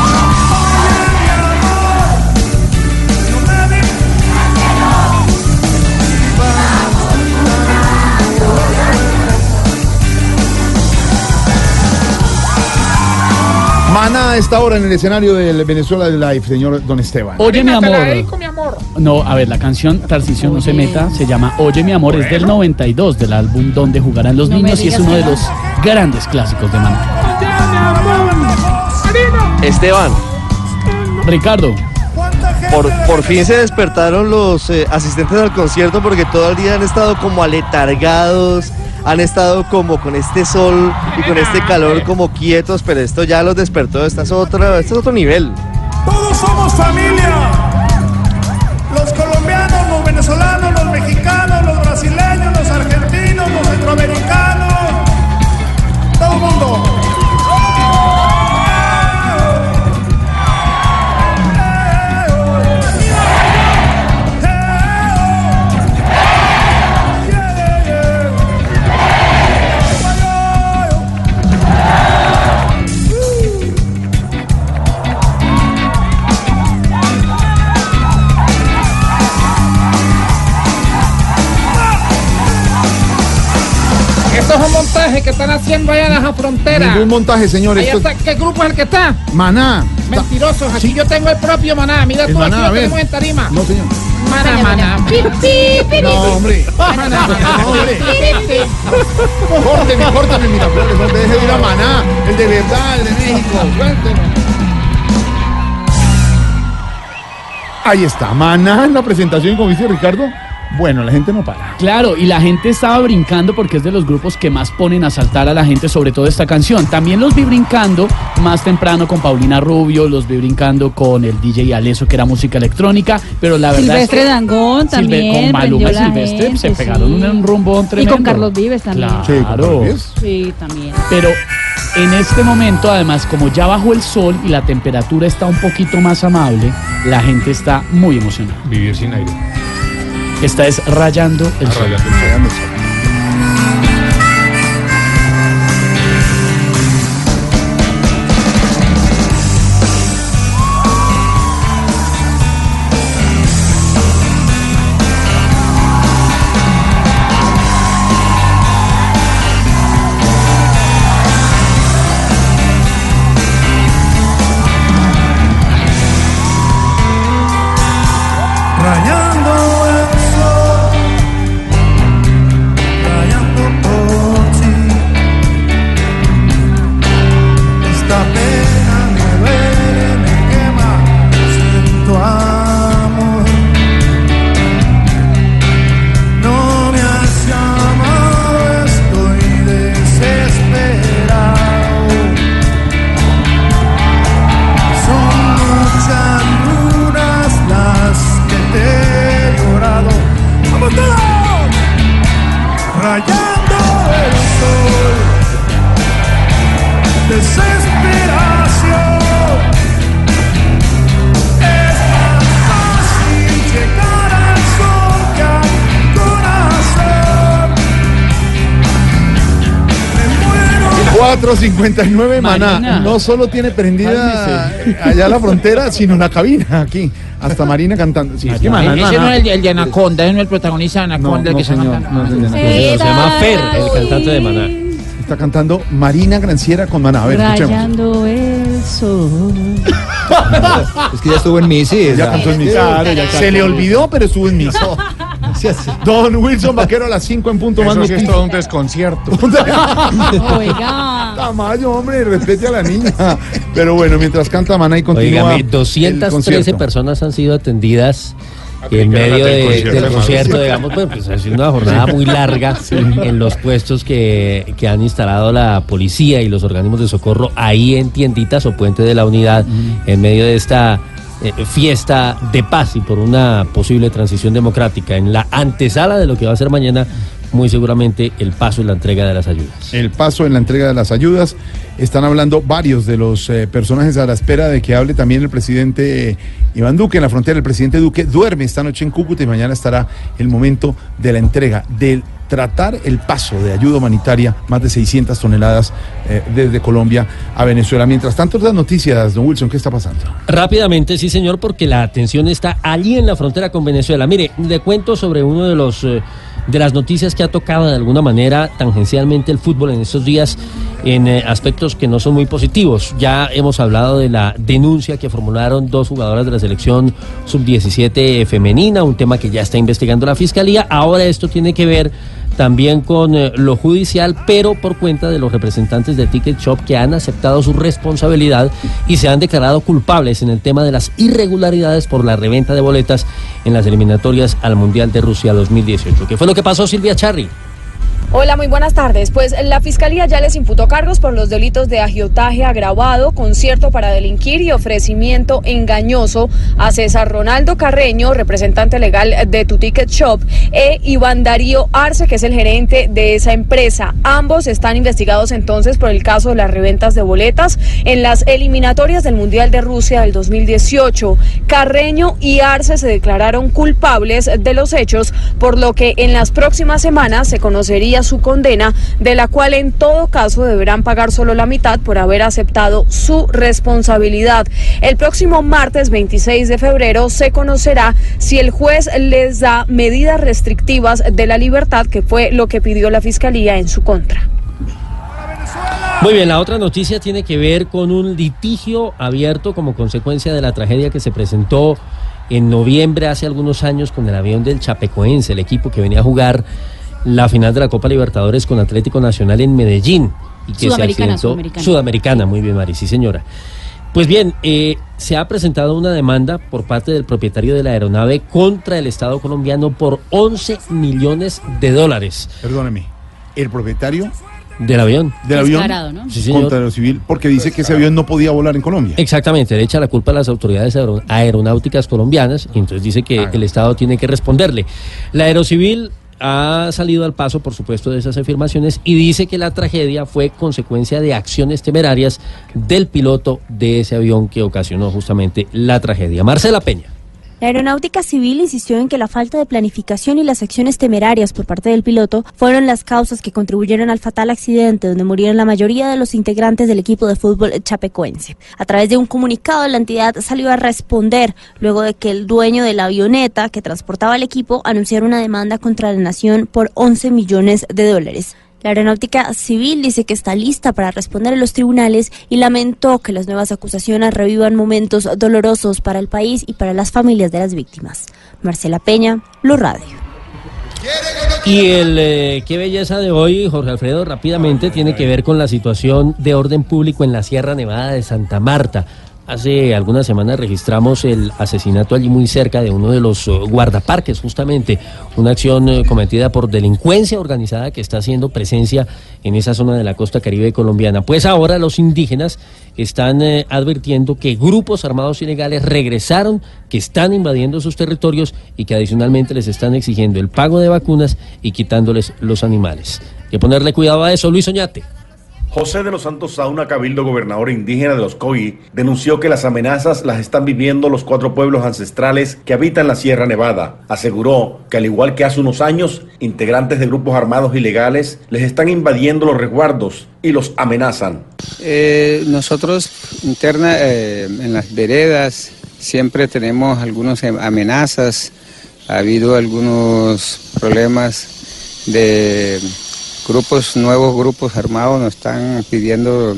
Maná a esta hora en el escenario del Venezuela Live, señor Don Esteban. Oye, mi amor. dedico, mi amor. No, a ver, la canción Tarcisio no se meta se llama Oye mi amor, es del 92 del álbum Donde jugarán los No niños y es uno de los grandes clásicos de Maná. Esteban, Ricardo, por, por fin se despertaron los eh, asistentes al concierto porque todo el día han estado como aletargados, han estado como con este sol y con este calor como quietos, pero esto ya los despertó, esta es otra, este es otro nivel. Todos somos familia. Montaje que están haciendo allá en la frontera. Ningún montaje, señor. Ahí esto está, ¿Qué grupo es el que está? es Maná. Mentirosos. Aquí yo tengo el propio maná. Mira El tú, Maná, aquí lo tenemos en tarima. No, señor. Maná, maná. Pi, No, hombre. Maná, maná, No, hombre. Córteme, córteme, Miraflores, hombre, deje de ir a Maná, el de verdad, el de México, suélteme. Ahí está, Maná en la presentación, como dice Ricardo, Bueno, la gente no para. Claro, y la gente estaba brincando porque es de los grupos que más ponen a saltar a la gente, sobre todo esta canción. También los vi brincando más temprano con Paulina Rubio, los vi brincando con el DJ Aleso, que era música electrónica, pero la verdad Silvestre es que Silve- también. con Maluma y Silvestre gente, se pegaron sí. un, un rumbón Y tremendo. con Carlos Vives también. Claro. Sí, también. Pero en este momento, además, como ya bajó el sol y la temperatura está un poquito más amable, la gente está muy emocionada. Vivir sin aire. Esta es Rayando el Sol. Rayando el Sol. 459 Maná. Marina. No solo tiene prendida allá la frontera, sino la cabina aquí. Hasta Marina cantando. Sí, es que Maná, Ese no es el de, el de Anaconda, ese no es el protagonista de Anaconda, el que está señor, cantando. no es el de Anaconda. Se llama Fer, el cantante de Maná. Está cantando Marina Granciera con Maná. A ver, escuchemos. Rayando el sol. Es que ya estuvo en Misi. Ya cantó en Misi. Se le olvidó, pero estuvo en Misi. Don Wilson Vaquero a las 5 en punto más Eso sí es todo un desconcierto. Oiga. Tamayo, hombre, respete a la niña. Pero bueno, mientras canta Maná y continúa. Oígame, el 213 concierto. personas han sido atendidas creí en medio del de- concierto del de concierto, digamos, pues, pues, ha sido una jornada muy larga en los puestos que, que han instalado la policía y los organismos de socorro ahí en tienditas o puente de la unidad en medio de esta eh, fiesta de paz y por una posible transición democrática en la antesala de lo que va a ser mañana muy seguramente el paso y la entrega de las ayudas. el paso en la entrega de las ayudas. Están hablando varios de los eh, personajes a la espera de que hable también el presidente eh, Iván Duque en la frontera. El presidente Duque duerme esta noche en Cúcuta y mañana estará el momento de la entrega, del tratar el paso de ayuda humanitaria, más de 600 toneladas eh, desde Colombia a Venezuela. Mientras tanto, las noticias, don Wilson, ¿qué está pasando? Rápidamente, sí señor, porque la atención está allí en la frontera con Venezuela. Mire, le cuento sobre uno de los eh, de las noticias que ha tocado de alguna manera tangencialmente el fútbol en estos días en eh, aspectos que no son muy positivos. Ya hemos hablado de la denuncia que formularon dos jugadoras de la selección sub-17 femenina, un tema que ya está investigando la fiscalía. Ahora esto tiene que ver también con eh, lo judicial, pero por cuenta de los representantes de Ticket Shop que han aceptado su responsabilidad y se han declarado culpables en el tema de las irregularidades por la reventa de boletas en las eliminatorias al Mundial de Rusia 2018. ¿Qué fue lo que pasó, Silvia Charri? Hola, muy buenas tardes. Pues la Fiscalía ya les imputó cargos por los delitos de agiotaje agravado, concierto para delinquir y ofrecimiento engañoso a César Ronaldo Carreño, representante legal de Tu Ticket Shop, e Iván Darío Arce, que es el gerente de esa empresa. Ambos están investigados entonces por el caso de las reventas de boletas en las eliminatorias del Mundial de Rusia del 2018. Carreño y Arce se declararon culpables de los hechos, por lo que en las próximas semanas se conocería su condena, de la cual en todo caso deberán pagar solo la mitad por haber aceptado su responsabilidad. El próximo martes 26 de febrero se conocerá si el juez les da medidas restrictivas de la libertad, que fue lo que pidió la Fiscalía en su contra. Muy bien, la otra noticia tiene que ver con un litigio abierto como consecuencia de la tragedia que se presentó en noviembre hace algunos años con el avión del Chapecoense, el equipo que venía a jugar la final de la Copa Libertadores con Atlético Nacional en Medellín. Y que Sudamericana, se accidentó, Sudamericana. Sudamericana, muy bien, Mari, sí señora. Pues bien, eh, se ha presentado una demanda por parte del propietario de la aeronave contra el Estado colombiano por 11 millones de dólares. Perdóneme, el propietario Del avión. del avión Descarado, ¿no? Sí, señor. contra lo civil porque dice que ese avión no podía volar en Colombia. Exactamente, le echa la culpa a las autoridades aero- aeronáuticas colombianas y entonces dice que el Estado tiene que responderle. La Aerocivil ha salido al paso, por supuesto, de esas afirmaciones y dice que la tragedia fue consecuencia de acciones temerarias del piloto de ese avión que ocasionó justamente la tragedia. Marcela Peña. La aeronáutica civil insistió en que la falta de planificación y las acciones temerarias por parte del piloto fueron las causas que contribuyeron al fatal accidente donde murieron la mayoría de los integrantes del equipo de fútbol chapecoense. A través de un comunicado, la entidad salió a responder luego de que el dueño de la avioneta que transportaba al equipo anunciara una demanda contra la nación por 11 millones de dólares. La aeronáutica civil dice que está lista para responder en los tribunales y lamentó que las nuevas acusaciones revivan momentos dolorosos para el país y para las familias de las víctimas. Marcela Peña, Blue Radio. Y el eh, qué belleza de hoy, Jorge Alfredo, rápidamente tiene que ver con la situación de orden público en la Sierra Nevada de Santa Marta. Hace algunas semanas registramos el asesinato allí muy cerca de uno de los eh, guardaparques, justamente, una acción eh, cometida por delincuencia organizada que está haciendo presencia en esa zona de la costa caribe colombiana. Pues ahora los indígenas están eh, advirtiendo que grupos armados ilegales regresaron, que están invadiendo sus territorios y que adicionalmente les están exigiendo el pago de vacunas y quitándoles los animales. Hay que ponerle cuidado a eso, Luis Oñate. José de los Santos Sauna, cabildo gobernador indígena de los Coyi, denunció que las amenazas las están viviendo los cuatro pueblos ancestrales que habitan la Sierra Nevada. Aseguró que al igual que hace unos años, integrantes de grupos armados ilegales les están invadiendo los resguardos y los amenazan. Eh, nosotros interna eh, en las veredas siempre tenemos algunas amenazas, ha habido algunos problemas de grupos, nuevos grupos armados nos están pidiendo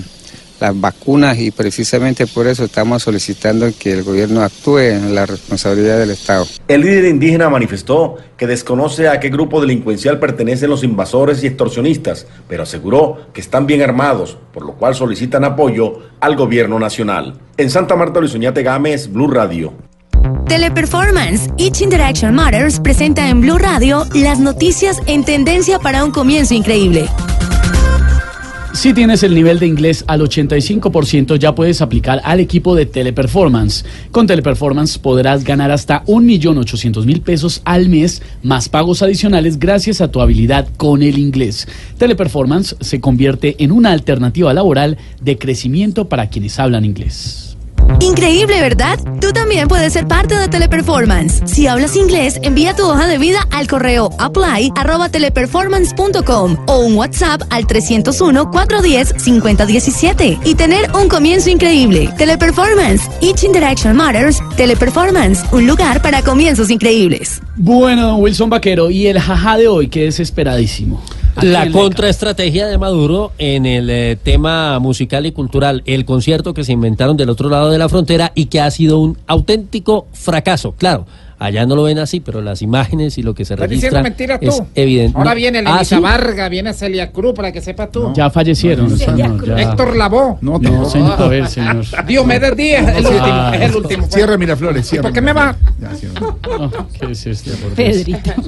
las vacunas y precisamente por eso estamos solicitando que el gobierno actúe en la responsabilidad del Estado. El líder indígena manifestó que desconoce a qué grupo delincuencial pertenecen los invasores y extorsionistas, pero aseguró que están bien armados, por lo cual solicitan apoyo al gobierno nacional. En Santa Marta, Luis Oñate Gámez, Blue Radio. Teleperformance, Each Interaction Matters presenta en Blue Radio las noticias en tendencia para un comienzo increíble. Si tienes el nivel de inglés al 85%, ya puedes aplicar al equipo de Teleperformance. Con Teleperformance podrás ganar hasta 1.800.000 pesos al mes, más pagos adicionales gracias a tu habilidad con el inglés. Teleperformance se convierte en una alternativa laboral de crecimiento para quienes hablan inglés. Increíble, ¿verdad? Tú también puedes ser parte de Teleperformance. Si hablas inglés, envía tu hoja de vida al correo apply@teleperformance.com o un WhatsApp al 301-410-5017 y tener un comienzo increíble. Teleperformance, Each Interaction Matters. Teleperformance, un lugar para comienzos increíbles. Bueno, Wilson Vaquero, y el jaja de hoy, que es esperadísimo. ¿A La contraestrategia de Maduro en el eh, tema musical y cultural, el concierto que se inventaron del otro lado de la frontera y que ha sido un auténtico fracaso. Claro, allá no lo ven así, pero las imágenes y lo que se registra es tú. evidente. Ahora No. viene Ah, Elisa ¿sí? Varga, viene Celia Cruz, para que sepas tú. Ya fallecieron. No, Cruz. ya. Héctor Lavoe. No, no, señor, a ver, señor. Diomedes Díaz, el Ah, último, es el último. pues. Cierra Miraflores, ¿Y cierra. por qué me va? Oh, ¿Qué es este? Pedrito.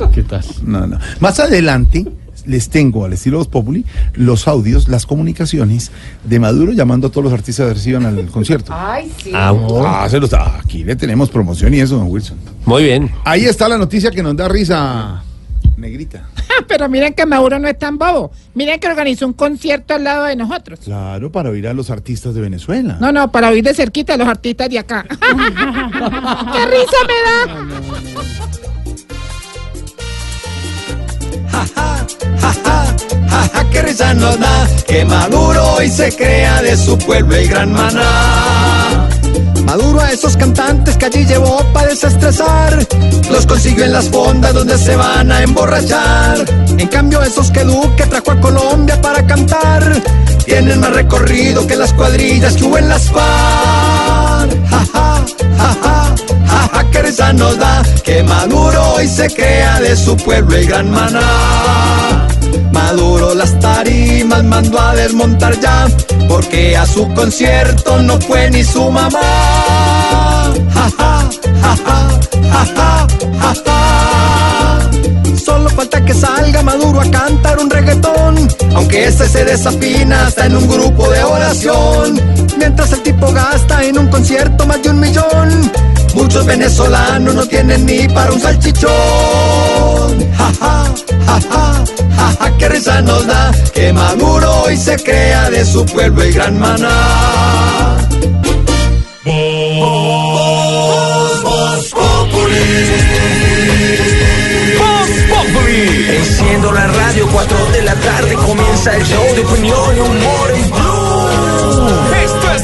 No, ¿Qué tal? No, no. Más adelante les tengo al estilo Voz Populi los audios, las comunicaciones de Maduro llamando a todos los artistas que reciban al concierto. Ay, sí. Ah, se los- ah, aquí le tenemos promoción y eso, don Wilson. Muy bien. Ahí está la noticia que nos da risa, negrita. Pero miren que Maduro no es tan bobo. Miren que organizó un concierto al lado de nosotros. Claro, para oír a los artistas de Venezuela. No, no, para oír de cerquita a los artistas de acá. ¡Qué risa me da! Qué risa nos da que Maduro hoy se crea de su pueblo el gran maná. Maduro a esos cantantes que allí llevó para desestresar, los consiguió en las fondas donde se van a emborrachar. En cambio esos que Duque trajo a Colombia para cantar, tienen más recorrido que las cuadrillas que hubo en las FARC. Jaja, jaja, jaja, qué risa nos da que Maduro hoy se crea de su pueblo el gran maná. Maduro las tarimas mandó a desmontar ya, porque a su concierto no fue ni su mamá. Ja, ja, ja, ja, ja, ja, ja, ja. Solo falta que salga Maduro a cantar un reggaetón, aunque este se desafina hasta en un grupo de oración. Mientras el tipo gasta en un concierto más de un millón, muchos venezolanos no tienen ni para un salchichón. Ja, ja, ja, ja, ja, ja, qué risa nos da que Maduro hoy se crea de su pueblo y gran maná. Voz Populi. Enciendo la radio, 4 de la tarde comienza el show de opinión y humor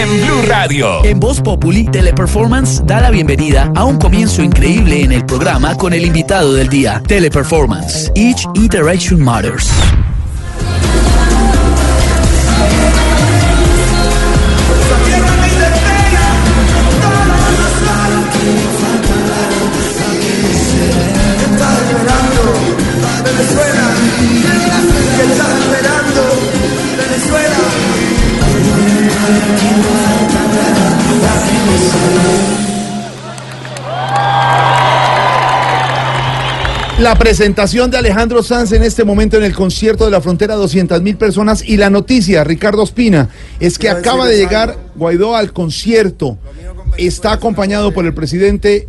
en Blue Radio. En Voz Populi, Teleperformance da la bienvenida a un comienzo increíble en el programa con el invitado del día, Teleperformance. Each Interaction Matters. La presentación de Alejandro Sanz en este momento en el concierto de la frontera, 200 mil personas. Y la noticia, Ricardo Espina, es que acaba de llegar Guaidó al concierto. Está acompañado por el presidente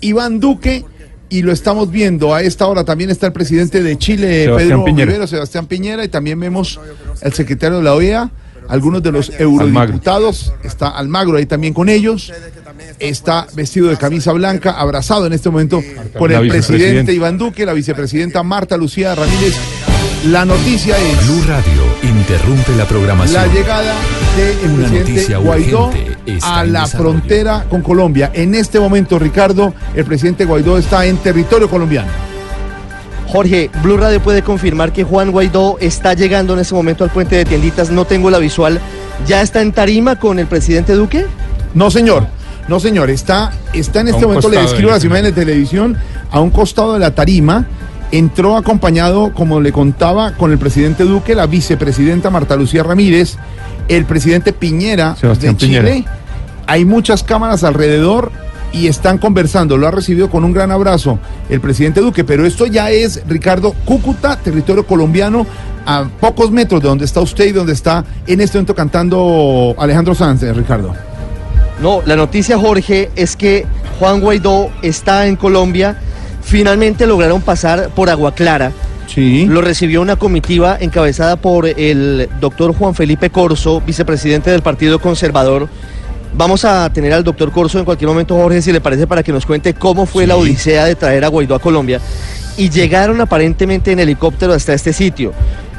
Iván Duque. Y lo estamos viendo. A esta hora también está el presidente de Chile, Sebastián Pedro Piñera. Rivero, Sebastián Piñera. Y también vemos al secretario de la OEA, algunos de los eurodiputados. Está Almagro ahí también con ellos. Está vestido de camisa blanca, abrazado en este momento con La el presidente Iván Duque, la vicepresidenta Marta Lucía Ramírez. La noticia es Blue Radio interrumpe la programación. la llegada del Una presidente noticia Guaidó a la frontera con Colombia. En este momento, Ricardo, el presidente Guaidó está en territorio colombiano. Jorge, Blue Radio puede confirmar que Juan Guaidó está llegando en ese momento al puente de tienditas. No tengo la visual. ¿Ya está en tarima con el presidente Duque? No, señor. No, señor. Está, está en este momento, le describo del las imágenes de televisión, a un costado de la tarima. Entró acompañado, como le contaba, con el presidente Duque, la vicepresidenta Marta Lucía Ramírez, el presidente Piñera Sebastián de Chile. Piñera. Hay muchas cámaras alrededor y están conversando. Lo ha recibido con un gran abrazo el presidente Duque, pero esto ya es, Ricardo, Cúcuta, territorio colombiano, a pocos metros de donde está usted y donde está en este momento cantando Alejandro Sanz, eh, Ricardo. No, la noticia, Jorge, es que Juan Guaidó está en Colombia. Finalmente lograron pasar por Agua Clara. Sí. Lo recibió una comitiva encabezada por el doctor Juan Felipe Corso, vicepresidente del Partido Conservador. Vamos a tener al doctor Corso en cualquier momento, Jorge, si le parece, para que nos cuente cómo fue la odisea de traer a Guaidó a Colombia. Y llegaron aparentemente en helicóptero hasta este sitio.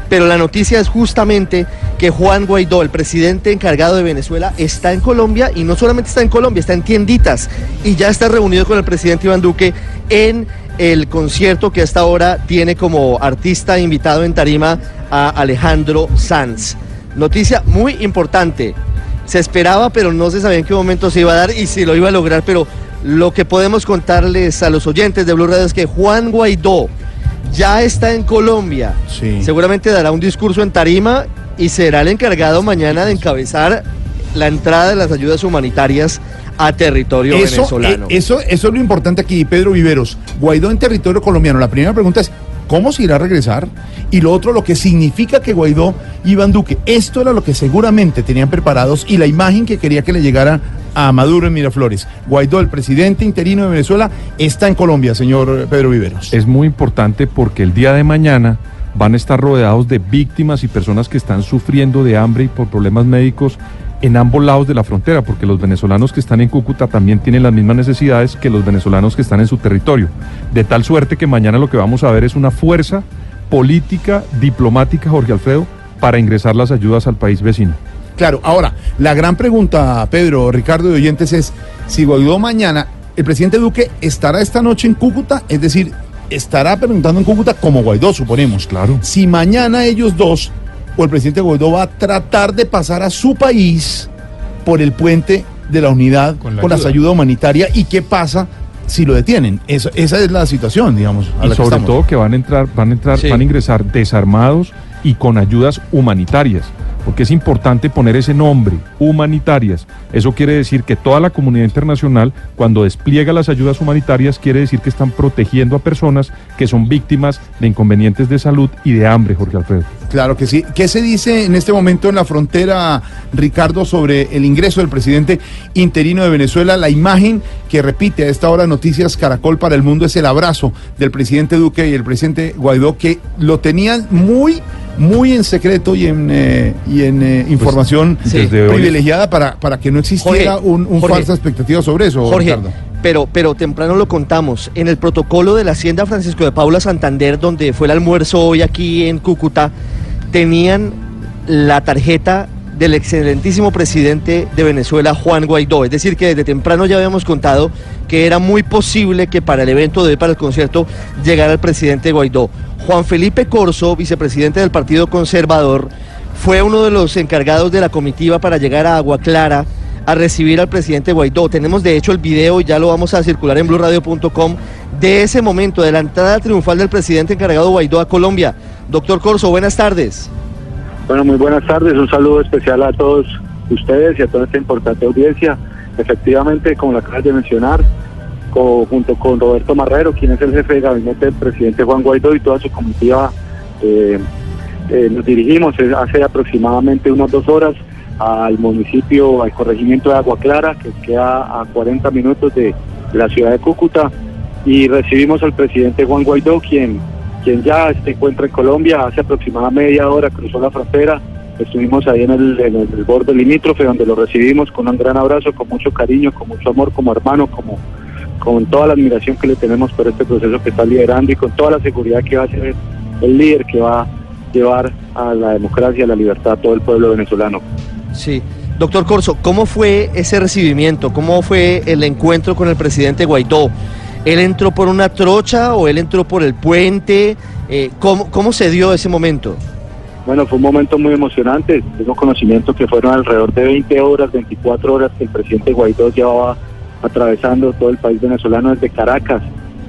Pero la noticia es justamente que Juan Guaidó, el presidente encargado de Venezuela, está en Colombia y no solamente está en Colombia, está en tienditas y ya está reunido con el presidente Iván Duque en el concierto que hasta ahora tiene como artista invitado en tarima a Alejandro Sanz. Noticia muy importante. Se esperaba, pero no se sabía en qué momento se iba a dar y si lo iba a lograr, pero lo que podemos contarles a los oyentes de Blue Radio es que Juan Guaidó ya está en Colombia. Seguramente dará un discurso en tarima y será el encargado mañana de encabezar la entrada de las ayudas humanitarias a territorio Eso, venezolano. eh, eso, eso es lo importante aquí, Pedro Viveros. Guaidó en territorio colombiano. La primera pregunta es, ¿cómo se irá a regresar? Y lo otro, lo que significa que Guaidó, Iván Duque, esto era lo que seguramente tenían preparados y la imagen que quería que le llegara a Maduro en Miraflores. Guaidó, el presidente interino de Venezuela, está en Colombia, señor Pedro Viveros. Es muy importante porque el día de mañana van a estar rodeados de víctimas y personas que están sufriendo de hambre y por problemas médicos en ambos lados de la frontera, porque los venezolanos que están en Cúcuta también tienen las mismas necesidades que los venezolanos que están en su territorio. De tal suerte que mañana lo que vamos a ver es una fuerza política, diplomática, Jorge Alfredo, para ingresar las ayudas al país vecino. Claro, ahora, la gran pregunta, Pedro, Ricardo de Oyentes es, si Guaidó mañana, el presidente Duque estará esta noche en Cúcuta, es decir, estará preguntando en Cúcuta como Guaidó, suponemos. Claro. Si mañana ellos dos o el presidente Guaidó va a tratar de pasar a su país por el puente de la unidad con la ayuda. ayuda humanitaria y qué pasa si lo detienen. Eso- esa es la situación, digamos. a Y la que sobre estamos. todo que van a entrar, van a entrar, Sí. van a ingresar desarmados y con ayudas humanitarias. Porque es importante poner ese nombre, humanitarias. Eso quiere decir que toda la comunidad internacional, cuando despliega las ayudas humanitarias, quiere decir que están protegiendo a personas que son víctimas de inconvenientes de salud y de hambre, Jorge Alfredo. Claro que sí. ¿Qué se dice en este momento en la frontera, Ricardo, sobre el ingreso del presidente interino de Venezuela? La imagen que repite a esta hora Noticias Caracol para el Mundo es el abrazo del presidente Duque y el presidente Guaidó, que lo tenían muy, muy en secreto y en, eh, y en eh, información sí. Desde hoy- privilegiada para, para que no existiera Jorge, un, un Jorge. falsa expectativa sobre eso, Jorge, Ricardo. pero, pero temprano lo contamos. En el protocolo de la Hacienda Francisco de Paula Santander, donde fue el almuerzo hoy aquí en Cúcuta, tenían la tarjeta del excelentísimo presidente de Venezuela, Juan Guaidó. Es decir, que desde temprano ya habíamos contado que era muy posible que para el evento de hoy, para el concierto, llegara el presidente Guaidó. Juan Felipe Corso, vicepresidente del Partido Conservador, fue uno de los encargados de la comitiva para llegar a Agua Clara a recibir al presidente Guaidó. Tenemos de hecho el video y ya lo vamos a circular en blurradio.com de ese momento, de la entrada triunfal del presidente encargado Guaidó a Colombia. Doctor Corso, buenas tardes. Bueno, muy buenas tardes. Un saludo especial a todos ustedes y a toda esta importante audiencia. Efectivamente, como lo acabas de mencionar, junto con Roberto Marrero, quien es el jefe de gabinete del presidente Juan Guaidó y toda su comitiva, eh, eh, nos dirigimos eh, hace aproximadamente unas dos horas al municipio, al corregimiento de Agua Clara, que queda a 40 minutos de la ciudad de Cúcuta, y recibimos al presidente Juan Guaidó, quien, quien ya se encuentra en Colombia, hace aproximadamente media hora cruzó la frontera, estuvimos ahí en el, en el borde limítrofe donde lo recibimos con un gran abrazo, con mucho cariño, con mucho amor como hermano, como con toda la admiración que le tenemos por este proceso que está liderando y con toda la seguridad que va a ser el líder que va a llevar a la democracia, a la libertad a todo el pueblo venezolano. Sí. Doctor Corso, ¿cómo fue ese recibimiento? ¿Cómo fue el encuentro con el presidente Guaidó? ¿Él entró por una trocha o él entró por el puente? Eh, ¿cómo, ¿Cómo se dio ese momento? Bueno, fue un momento muy emocionante. Tengo conocimiento que fueron alrededor de 20 horas, 24 horas que el presidente Guaidó llevaba atravesando todo el país venezolano desde Caracas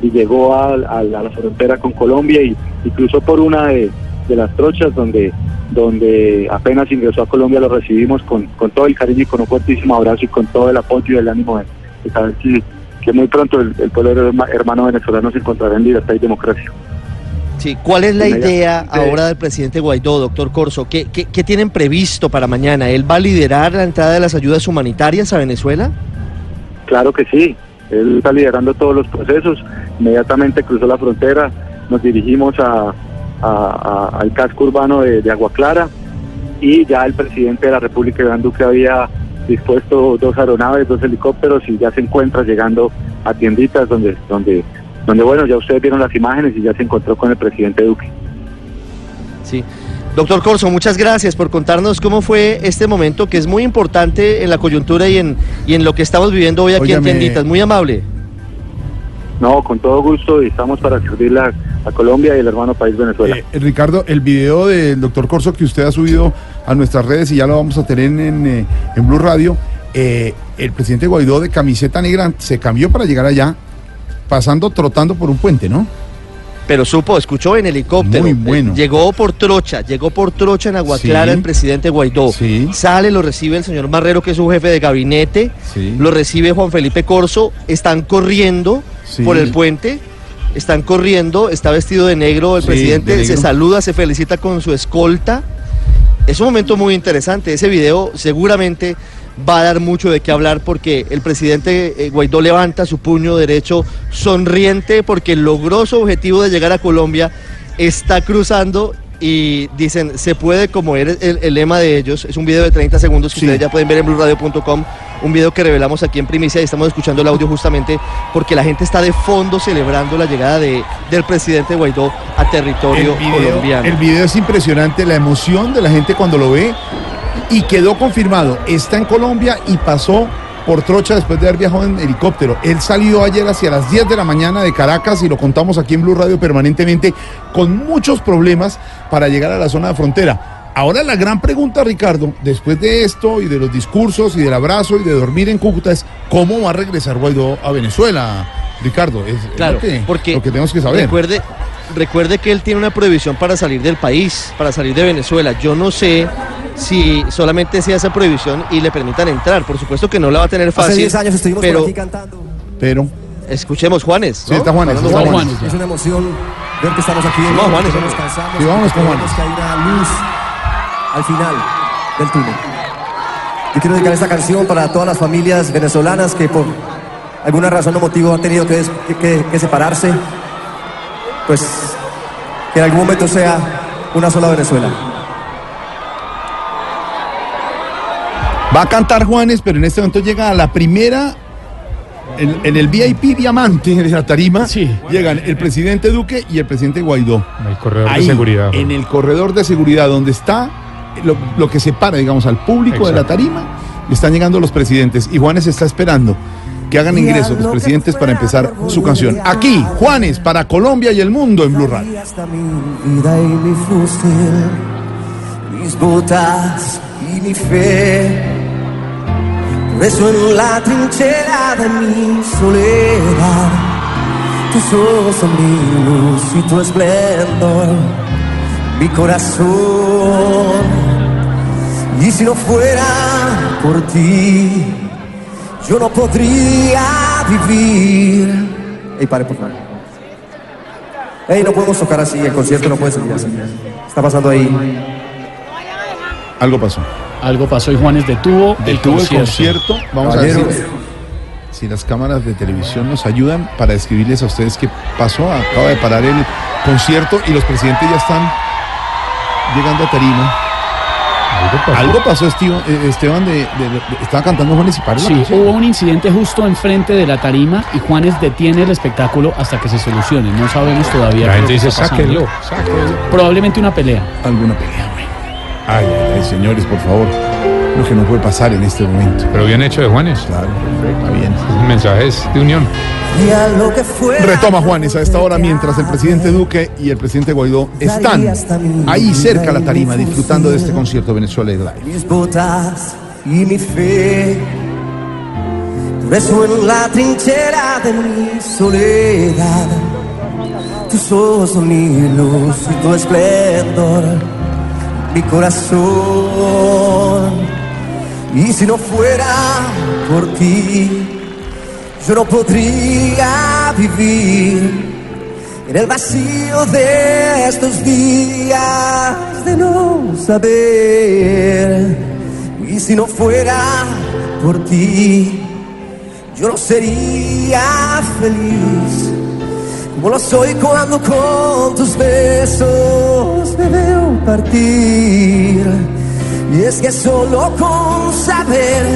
y llegó a, a la, a la frontera con Colombia y, y cruzó por una de, de las trochas donde, donde apenas ingresó a Colombia lo recibimos con, con todo el cariño y con un fuertísimo abrazo y con todo el apoyo y el ánimo de, de saber que, que muy pronto el, el pueblo herma- hermano venezolano se encontrará en libertad y democracia. Sí. ¿Cuál es la idea ahora del presidente Guaidó, doctor Corso? ¿Qué, qué, qué tienen previsto para mañana? ¿Él va a liderar la entrada de las ayudas humanitarias a Venezuela? Claro que sí, él está liderando todos los procesos, inmediatamente cruzó la frontera, nos dirigimos a, al casco urbano de, de Agua Clara y ya el presidente de la República, Iván Duque, había dispuesto dos aeronaves, dos helicópteros y ya se encuentra llegando a tienditas donde, donde, donde bueno, ya ustedes vieron las imágenes y ya se encontró con el presidente Duque. Sí. Doctor Corso, muchas gracias por contarnos cómo fue este momento que es muy importante en la coyuntura y en, y en lo que estamos viviendo hoy aquí Óigame. en Tienditas. Muy amable. No, con todo gusto y estamos para servirle a, a Colombia y el hermano país Venezuela. Eh, Ricardo, el video del doctor Corso que usted ha subido a nuestras redes y ya lo vamos a tener en, eh, en Blue Radio, eh, el presidente Guaidó de camiseta negra se cambió para llegar allá, pasando, trotando por un puente, ¿no? Pero supo, escuchó en helicóptero. Muy bueno. Llegó por trocha, llegó por trocha en Agua Sí. Clara el presidente Guaidó. Sale, lo recibe el señor Marrero, que es su jefe de gabinete. Sí. Lo recibe Juan Felipe Corso. Están corriendo por el puente. Están corriendo, está vestido de negro el presidente, de se saluda, se felicita con su escolta. Es un momento muy interesante. Ese video seguramente va a dar mucho de qué hablar porque el presidente eh, Guaidó levanta su puño derecho sonriente porque logró su objetivo de llegar a Colombia, está cruzando y dicen, se puede como era el, el lema de ellos. Es un video de 30 segundos que ustedes ya pueden ver en blueradio.com, un video que revelamos aquí en primicia y estamos escuchando el audio justamente porque la gente está de fondo celebrando la llegada de, del presidente Guaidó a territorio colombiano. el video es impresionante, la emoción de la gente cuando lo ve y quedó confirmado, está en Colombia y pasó por trocha después de haber viajado en helicóptero. Él salió ayer hacia las 10 de la mañana de Caracas y lo contamos aquí en Blue Radio permanentemente con muchos problemas para llegar a la zona de frontera. Ahora la gran pregunta, Ricardo, después de esto y de los discursos y del abrazo y de dormir en Cúcuta es cómo va a regresar Guaidó a Venezuela, Ricardo. Es, Claro, lo, que, porque lo que tenemos que saber. Recuerde, recuerde que él tiene una prohibición para salir del país, para salir de Venezuela. Yo no sé si solamente sea esa prohibición y le permitan entrar. Por supuesto que no la va a tener Hace fácil. 10 años estuvimos pero por aquí cantando. Pero escuchemos Juanes. Sí, está Juanes, está Juanes. Es una emoción ver que estamos aquí. Vamos, Juanes, que no nos hombre. cansamos, Sí, vámonos que con vemos Juanes. que hay una luz al final del túnel. Yo quiero dedicar esta canción para todas las familias venezolanas que por alguna razón o motivo han tenido que, des- que- que- que separarse. Pues que en algún momento sea una sola Venezuela. Va a cantar Juanes, pero en este momento llega a la primera. En, en el VIP diamante de la tarima llegan el presidente Duque y el presidente Guaidó. El corredor Ahí, de seguridad. En el corredor de seguridad, donde está lo, lo que separa, digamos, al público de la tarima, están llegando los presidentes. Y Juanes está esperando que hagan ingreso los presidentes para empezar su canción. Aquí, Juanes, para Colombia y el mundo en Blue Radio. Hasta mi vida y mi fusil, mis botas y mi fe. Eso en la trinchera de mi soledad, tus ojos son mi luz y tu esplendor, mi corazón. Y si no fuera por ti, yo no podría vivir. Ey, pare, por favor. Ey, no podemos tocar así, el concierto no puede seguir así. Está pasando ahí. Algo pasó. Algo pasó y Juanes detuvo, Detuvo el el concierto. concierto. Vamos a ver si, si las cámaras de televisión nos ayudan para describirles a ustedes qué pasó. Acaba de parar el concierto y los presidentes ya están llegando a tarima. Algo pasó, Esteban, eh, Esteban de, de- de- estaba cantando Juanes y paró Sí, canción. hubo un incidente justo enfrente de la tarima y Juanes detiene el espectáculo hasta que se solucione. No sabemos todavía. La qué es gente lo que dice, sáquenlo, sáquenlo. Probablemente una pelea. Alguna pelea. Ay, ay, señores, por favor. Lo que no puede pasar en este momento. Pero bien hecho de Juanes. Claro, está bien. Mensajes de unión. Retoma Juanes a esta hora mientras el presidente Duque y el presidente Guaidó están ahí cerca a la tarima disfrutando de este concierto Venezuela Live. mis botas y mi fe. Por eso en la trinchera de mi soledad, tus ojos son mi luz y tu esplendor, mi corazón. Y si no fuera por ti, yo no podría vivir en el vacío de estos días de no saber. Y si no fuera por ti, yo no sería feliz. Lo soy cuando con tus besos me veo partir. Y es que solo con saber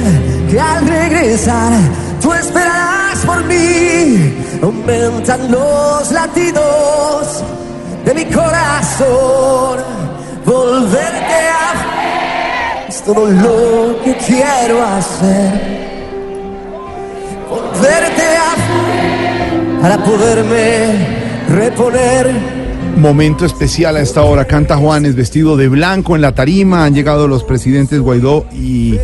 que al regresar tú esperarás por mí, aumentan los latidos de mi corazón. Volverte a es todo lo que quiero hacer. Volverte para poderme reponer. Momento especial a esta hora. Canta Juanes vestido de blanco en la tarima. Han llegado los presidentes Guaidó y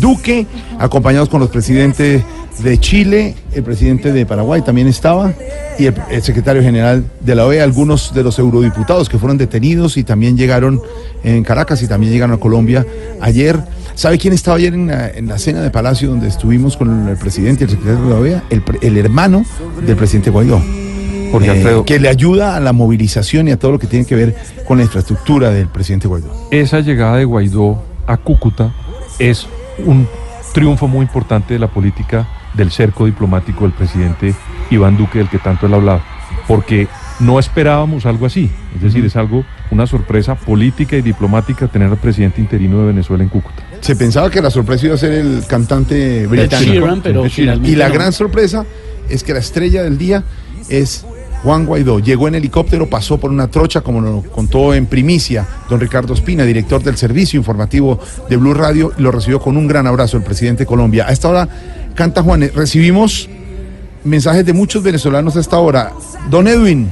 Duque, acompañados con los presidentes de Chile, el presidente de Paraguay también estaba, y el, el secretario general de la OEA, algunos de los eurodiputados que fueron detenidos y también llegaron en Caracas y también llegaron a Colombia ayer. ¿Sabe quién estaba ayer en la, en la cena de Palacio donde estuvimos con el presidente y el secretario de la OEA? El, hermano del presidente Guaidó. Jorge Eh, Alfredo. que le ayuda a la movilización y a todo lo que tiene que ver con la infraestructura del presidente Guaidó. Esa llegada de Guaidó a Cúcuta es un triunfo muy importante de la política del cerco diplomático del presidente Iván Duque, del que tanto él ha hablado, porque no esperábamos algo así, es decir, es algo, una sorpresa política y diplomática tener al presidente interino de Venezuela en Cúcuta. Se pensaba que la sorpresa iba a ser el cantante británico. Sheeran, pero Y la no. gran sorpresa es que la estrella del día es Juan Guaidó llegó en helicóptero, pasó por una trocha, como lo contó en primicia don Ricardo Espina, director del servicio informativo de Blue Radio, y lo recibió con un gran abrazo el presidente de Colombia. A esta hora canta Juanes. Recibimos mensajes de muchos venezolanos a esta hora. Don Edwin,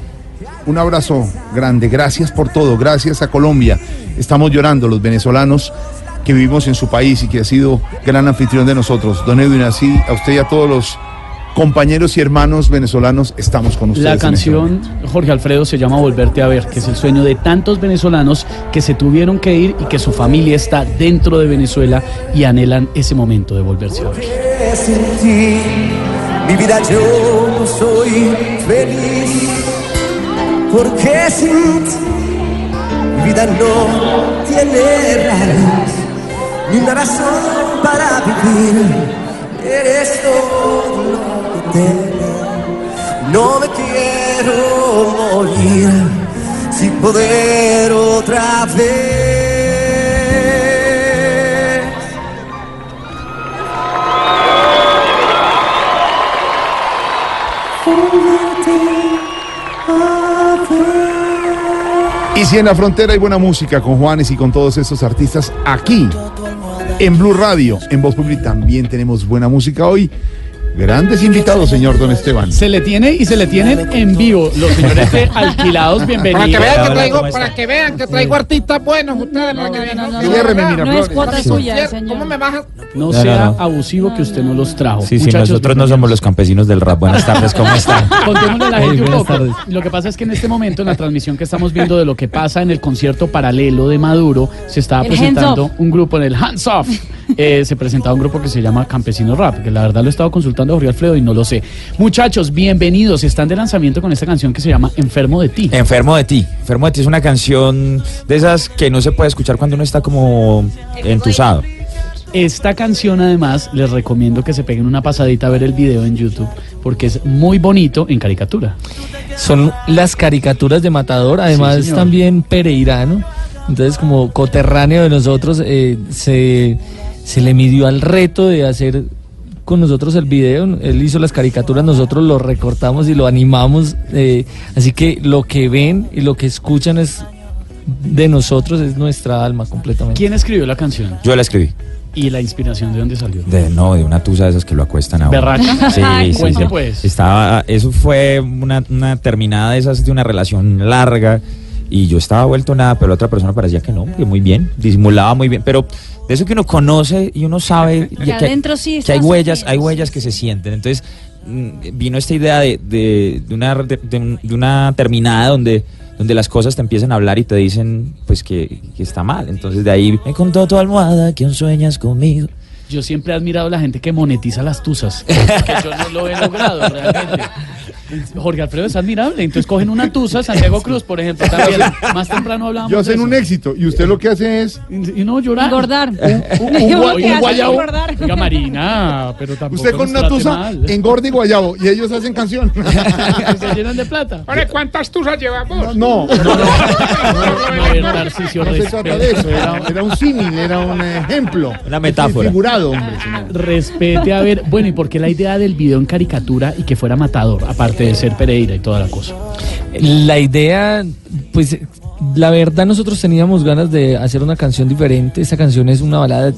un abrazo grande. Gracias por todo. Gracias a Colombia. Estamos llorando los venezolanos que vivimos en su país y que ha sido gran anfitrión de nosotros. Don Edwin, así a usted y a todos los compañeros y hermanos venezolanos estamos con ustedes. La este canción, Jorge Alfredo, se llama Volverte a ver, que es el sueño de tantos venezolanos que se tuvieron que ir y que su familia está dentro de Venezuela y anhelan ese momento de volverse a ver. Que sin ti mi vida yo no soy feliz. Porque sin ti mi vida no tiene raíz ni una razón para vivir. Eres todo No me quiero morir sin poder otra vez. Y si en la frontera hay buena música con Juanes y con todos esos artistas, aquí en Blue Radio, en Voz Public también tenemos buena música hoy. Grandes invitados, señor Don Esteban. Se le tiene y se le tienen en vivo los señores de alquilados. Bienvenidos. Para que vean que traigo, para que vean que traigo artistas buenos ustedes. para que vean. Ciérreme, No, Miraflores. es cuota suya, ¿Cómo me baja? No No, sea no, no. abusivo que usted no los trajo. Sí, sí, Muchachos, nosotros no somos los campesinos del rap. Buenas tardes, ¿cómo están? Contémosle a la gente un buenas poco. tardes. Lo que pasa es que en este momento, en la transmisión que estamos viendo de lo que pasa en el concierto paralelo de Maduro, se estaba El presentando un grupo en el Hands Off. Eh, se presentaba un grupo que se llama Campesino Rap, que la verdad lo he estado consultando a Jorge Alfredo y no lo sé. Muchachos, bienvenidos. Están de lanzamiento con esta canción que se llama Enfermo de ti. Enfermo de ti. Enfermo de ti es una canción de esas que no se puede escuchar cuando uno está como entusado. Esta canción, además, les recomiendo que se peguen una pasadita a ver el video en YouTube, porque es muy bonito en caricatura. Son las caricaturas de Matador, además Sí, también pereirano. Entonces, como coterráneo de nosotros, eh, se, se le midió al reto de hacer con nosotros el video. Él hizo las caricaturas, nosotros lo recortamos y lo animamos. eh, así que lo que ven y lo que escuchan es de nosotros, es nuestra alma completamente. ¿Quién escribió la canción? Yo la escribí. ¿Y la inspiración de dónde salió? De, no, de una tusa de esas que lo acuestan a uno. ¿Berraca? Sí, sí. pues. Estaba, eso fue una, una terminada de esas de una relación larga y yo estaba vuelto nada, pero la otra persona parecía que no, que muy bien, disimulaba muy bien, pero de eso que uno conoce y uno sabe y Que adentro sí que hay huellas, hay huellas que se sienten. Entonces mm, vino esta idea de, de, de una, de, de un- de una terminada donde donde las cosas te empiezan a hablar y te dicen pues que, que está mal. Entonces de ahí me contó tu almohada que aún sueñas conmigo. Yo siempre he admirado a la gente que monetiza las tusas, que yo no lo he logrado realmente. Jorge Alfredo es admirable, entonces cogen una tusa, Santiago Cruz, por ejemplo, también. Más temprano hablábamos Yo de hacen eso. un éxito y usted lo que hace es Y no llorar. Engordar. Un, un, un, guayabo. Oiga, Marina, pero tampoco usted con una tusa mal. engorda y guayabo y ellos hacen canción. Se llenan de plata. ¿cuántas tusas llevamos? No, no, no, A ver, Tarcisio, no se trata de eso, era, era un símil, era un ejemplo. Una metáfora. Figurado, hombre. señor. Respete, a ver, bueno, ¿y por qué la idea del video en caricatura y que fuera matador, aparte de ser Pereira y toda la cosa? La idea, pues la verdad nosotros teníamos ganas de hacer una canción diferente. Esta canción es una balada,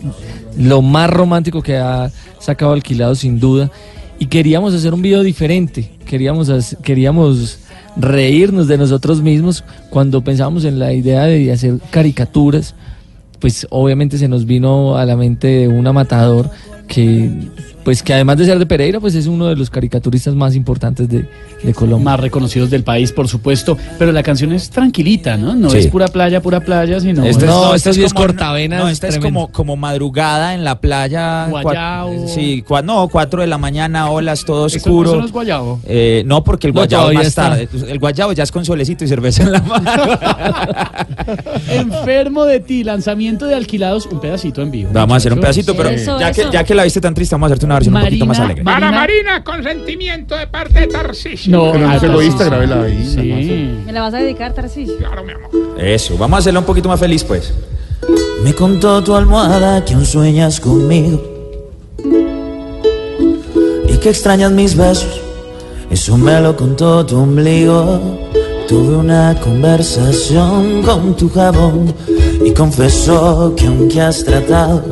lo más romántico que ha sacado Alquilado sin duda. Y queríamos hacer un video diferente. Queríamos, queríamos reírnos de nosotros mismos cuando pensábamos en la idea de hacer caricaturas. Pues obviamente se nos vino a la mente una matador que pues que además de ser de Pereira, pues es uno de los caricaturistas más importantes de, de Colombia. Más reconocidos del país, por supuesto, pero la canción es tranquilita, ¿no? No Sí. es pura playa, pura playa, sino... Esto No, es, esta esto sí es como- cortavenas, No, esta es como, como madrugada en la playa. cua- Guayao. sí, cua- no, cuatro de la mañana, olas, todo oscuro. eso no es guayabo. Eh, no, porque el No, guayabo todavía más está. tarde. El guayabo ya es con solecito y cerveza en la mano. Enfermo de ti, lanzamiento de alquilados, un pedacito en vivo. Vamos a hacer un pedacito, pero Eso, ya, eso. Que, ya que la viste tan triste, vamos a hacerte una versión un poquito más Marina, alegre. Para Marina- Marina, consentimiento de parte de Tarcisio. No, no es egoísta, Tarcisio. grabela ahí. Sí. ¿Me la vas a dedicar, Tarcisio? Claro, mi amor. Eso, vamos a hacerla un poquito más feliz, pues. Me contó tu almohada que aún sueñas conmigo y que extrañas mis besos Eso me lo contó tu ombligo. Tuve una conversación con tu jabón y confesó que aunque has tratado,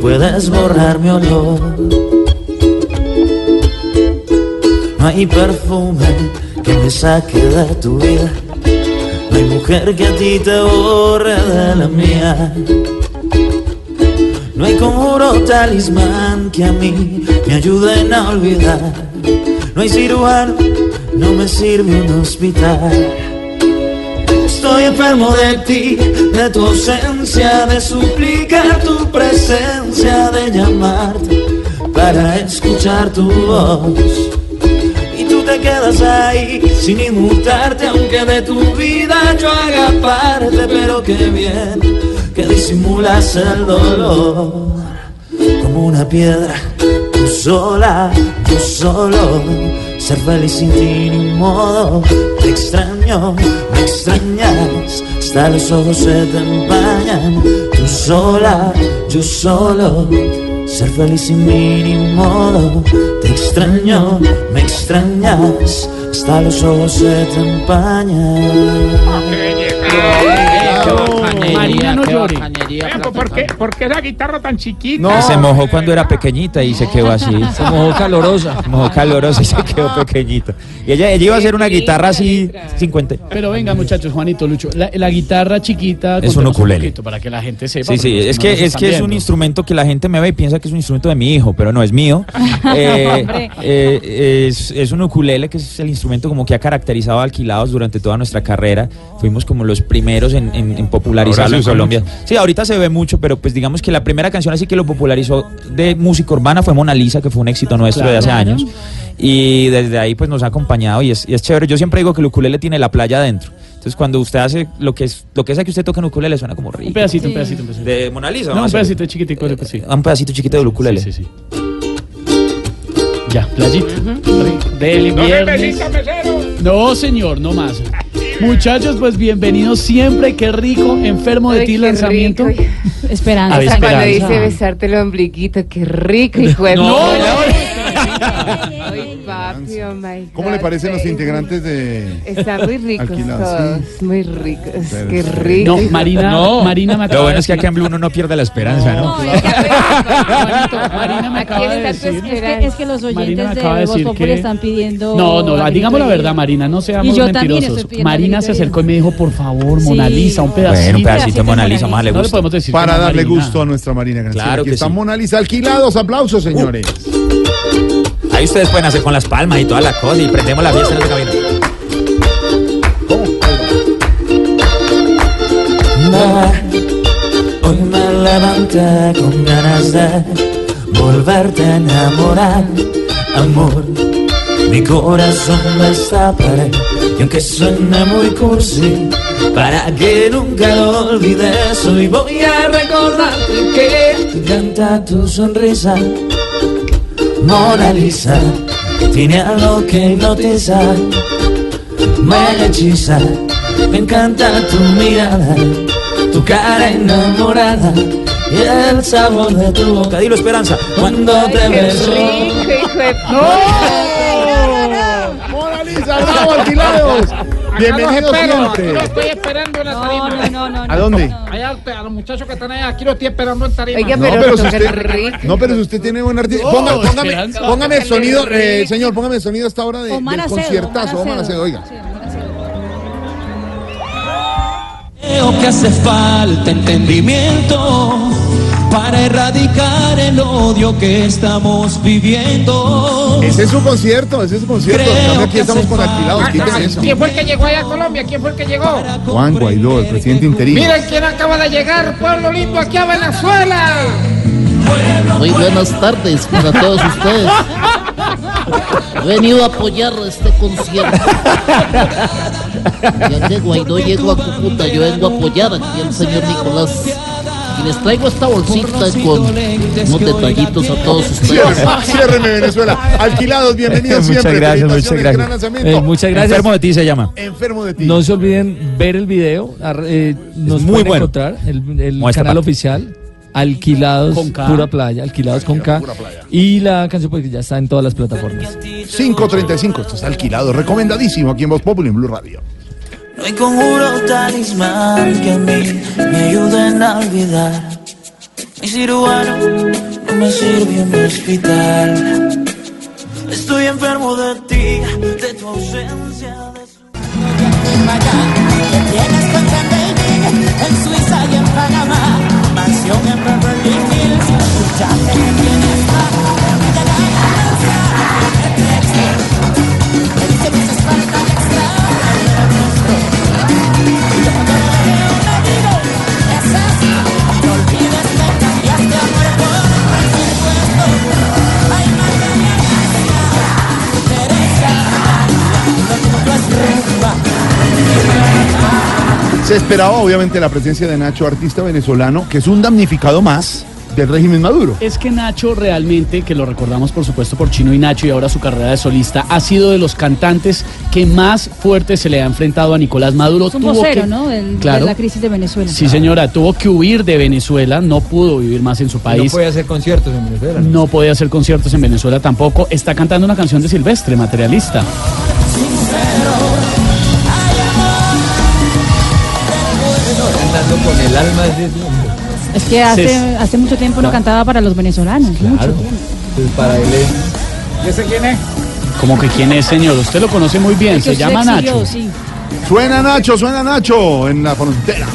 puedes borrar mi olor. No hay perfume que me saque de tu vida. No hay mujer que a ti te borre de la mía. No hay conjuro talismán que a mí me ayuden a olvidar. No hay cirujano, no me sirve un hospital. Estoy enfermo de ti, de tu ausencia, de suplicar tu presencia, de llamarte para escuchar tu voz. Y tú te quedas ahí sin inmutarte, aunque de tu vida yo haga parte, pero qué bien que disimulas el dolor como una piedra, tú sola, yo solo, ser feliz sin ti ni modo, te extraño, me extrañas, hasta los ojos se te empañan, tú sola, yo solo, ser feliz sin mí ni modo, te extraño, me extrañas, hasta los ojos se te empañan. Marina, no llore. ¿por qué, ¿Por qué esa guitarra tan chiquita? Se mojó cuando era pequeñita y se quedó así. Se mojó calorosa. Se mojó calorosa y se quedó pequeñita. Y ella, ella iba a hacer una guitarra así 50. Pero venga, muchachos, Juanito, Lucho, la, la guitarra chiquita. Es un ukulele. poquito Para que la gente sepa. Sí, sí, porque es no que, es que es un instrumento que la gente me ve y piensa que es un instrumento de mi hijo, pero no es mío. Eh, eh, es, es un ukulele que es el instrumento como que ha caracterizado a Alquilados durante toda nuestra carrera. Fuimos como los primeros en, en- en en Colombia. mucho. Sí, ahorita se ve mucho, pero pues digamos que la primera canción así que lo popularizó de música urbana fue Mona Lisa, que fue un éxito nuestro de hace Claro. años. Y desde ahí pues nos ha acompañado y es, y es chévere. Yo siempre digo que el ukulele tiene la playa adentro. Entonces cuando usted hace lo que es lo que sea que usted toca en ukulele suena como rico. Un pedacito, un pedacito, un pedacito. De Mona Lisa. No, un pedacito chiquitico, creo que sí. Un pedacito chiquito del ukulele. Sí, sí, Ya, playita. Del ¿No se viernes. No, señor, no más. Muchachos, pues bienvenidos siempre. Qué rico, enfermo de Ay, ti lanzamiento. rico. Esperando. A ver, Hasta cuando Esperanza. dice besarte el ombliguito, qué rico, hijo de No, puta. Ay, papi, oh my ¿Cómo le parecen los integrantes de Están muy ricos Alquilados? todos, muy ricos, Pero qué sí. rico. No, Marina, Marina me Lo bueno de es que decir- acá en Blue uno no pierde la esperanza, ¿no? Marina me ¿A acaba quién de está tu decir. Es que, es que los Marina oyentes me de acaba de Voz decir Populi que- están pidiendo. No, no, digamos la verdad. Marina, no seamos Y yo también mentirosos. pidiendo Marina se acercó y me dijo, por favor, Mona Sí. Lisa, un pedacito. Bueno, un pedacito de Mona Lisa, más le No le gusta. podemos decir Para no, darle Marina. gusto a nuestra Marina Granciera. Claro Aquí que está sí. Mona Lisa. Alquilados, aplausos, señores. Ahí ustedes pueden hacer con las palmas y toda la cosa y prendemos la fiesta en esta cabina. Va, Hoy me levanté con ganas de volverte a enamorar, amor. Mi corazón está para y aunque suene muy cursi, para que nunca lo olvides, hoy voy a recordarte que te encanta tu sonrisa, Mona Lisa, tiene algo que hipnotiza, me hechiza, me encanta tu mirada, tu cara enamorada y el sabor de tu boca. Dilo Esperanza, cuando te Qué beso. rico, hijo de Mona Lisa, bravo, alquilados. Aquí siempre. los estoy esperando en la tarima. No, no, no, no. ¿A dónde? Allá, a los muchachos que están allá, aquí los estoy esperando en tarima. Oiga, No, pero, pero si usted, no, pero si usted tiene buen artista. Oh, Ponga- póngame, Esperanza. póngame el sonido, eh, señor, póngame el sonido a esta hora de, Omar del Acedo, conciertazo. Omar Acedo, oiga. Sí, Omar Acedo. Creo que hace falta entendimiento para erradicar el odio que estamos viviendo. Ese es su concierto, ese es su concierto. Creo Aquí que estamos con alquilados. Ah, ah, eso. ¿Quién fue el que llegó allá a Colombia? ¿Quién fue el que llegó? Juan Guaidó, el presidente interino. Miren quién acaba de llegar, pueblo lindo, aquí a Venezuela. Muy buenas tardes para todos ustedes. He venido a apoyar este concierto. Ya que Guaidó llegó a Cúcuta, yo vengo a apoyar aquí al señor Nicolás. Y les traigo esta bolsita con unos detallitos a todos ustedes. Ciérreme, ciérreme, Venezuela. Alquilados, bienvenidos Muchas siempre. gracias, muchas gracias. gran lanzamiento. Eh, muchas gracias. Enfermo de ti se llama. Enfermo de ti. No se olviden ver el video. eh, nos muy pueden bueno. encontrar el, canal parte. oficial Alquilados, Con K. pura playa, alquilados con K. Y la canción porque ya está en todas las plataformas. 535, esto está alquilado, recomendadísimo aquí en Voz Populi en Blue Radio. No hay conjuro talismán que a mí me ayuden a olvidar. Mi cirujano no me sirve un hospital. Estoy enfermo de ti, de tu ausencia. Tienes cuenta en Beijing, en Suiza y en Panamá. Mansión en Beverly Hills. Ya te tienes Se esperaba obviamente la presencia de Nacho, artista venezolano, que es un damnificado más del régimen Maduro. Es que Nacho realmente, que lo recordamos por supuesto por Chino y Nacho y ahora su carrera de solista, ha sido de los cantantes que más fuerte se le ha enfrentado a Nicolás Maduro. Es un Tuvo vocero, que- ¿no? Del- Claro. De la crisis de Venezuela. Sí, señora, tuvo que huir de Venezuela, no pudo vivir más en su país. No puede hacer conciertos en Venezuela. No podía hacer conciertos en Venezuela tampoco. Está cantando una canción de Silvestre, materialista. Cantando con el alma de hombre. Es que hace, Sí. hace mucho tiempo no cantaba para los venezolanos. Mucho Claro. tiempo. Entonces, para él es... ¿Y ese quién es? Como que quién es, señor. Usted lo conoce muy bien. Que Se llama exilió, Nacho. sí. Suena Nacho, suena Nacho en la frontera.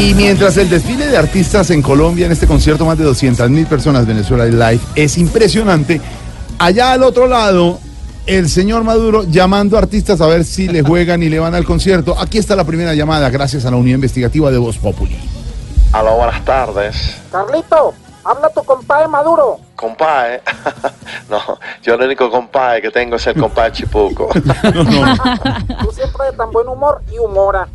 Y mientras el desfile de artistas en Colombia en este concierto, más de 200 mil personas, Venezuela Live, es impresionante. Allá al otro lado, el señor Maduro llamando a artistas a ver si le juegan y le van al concierto. Aquí está la primera llamada, gracias a la unidad investigativa de Voz Populi. Aló, buenas tardes. Carlito, habla tu compadre Maduro. Compadre. no, yo el único compadre que tengo es el compadre Chipuco. Tú siempre de tan buen humor y humora.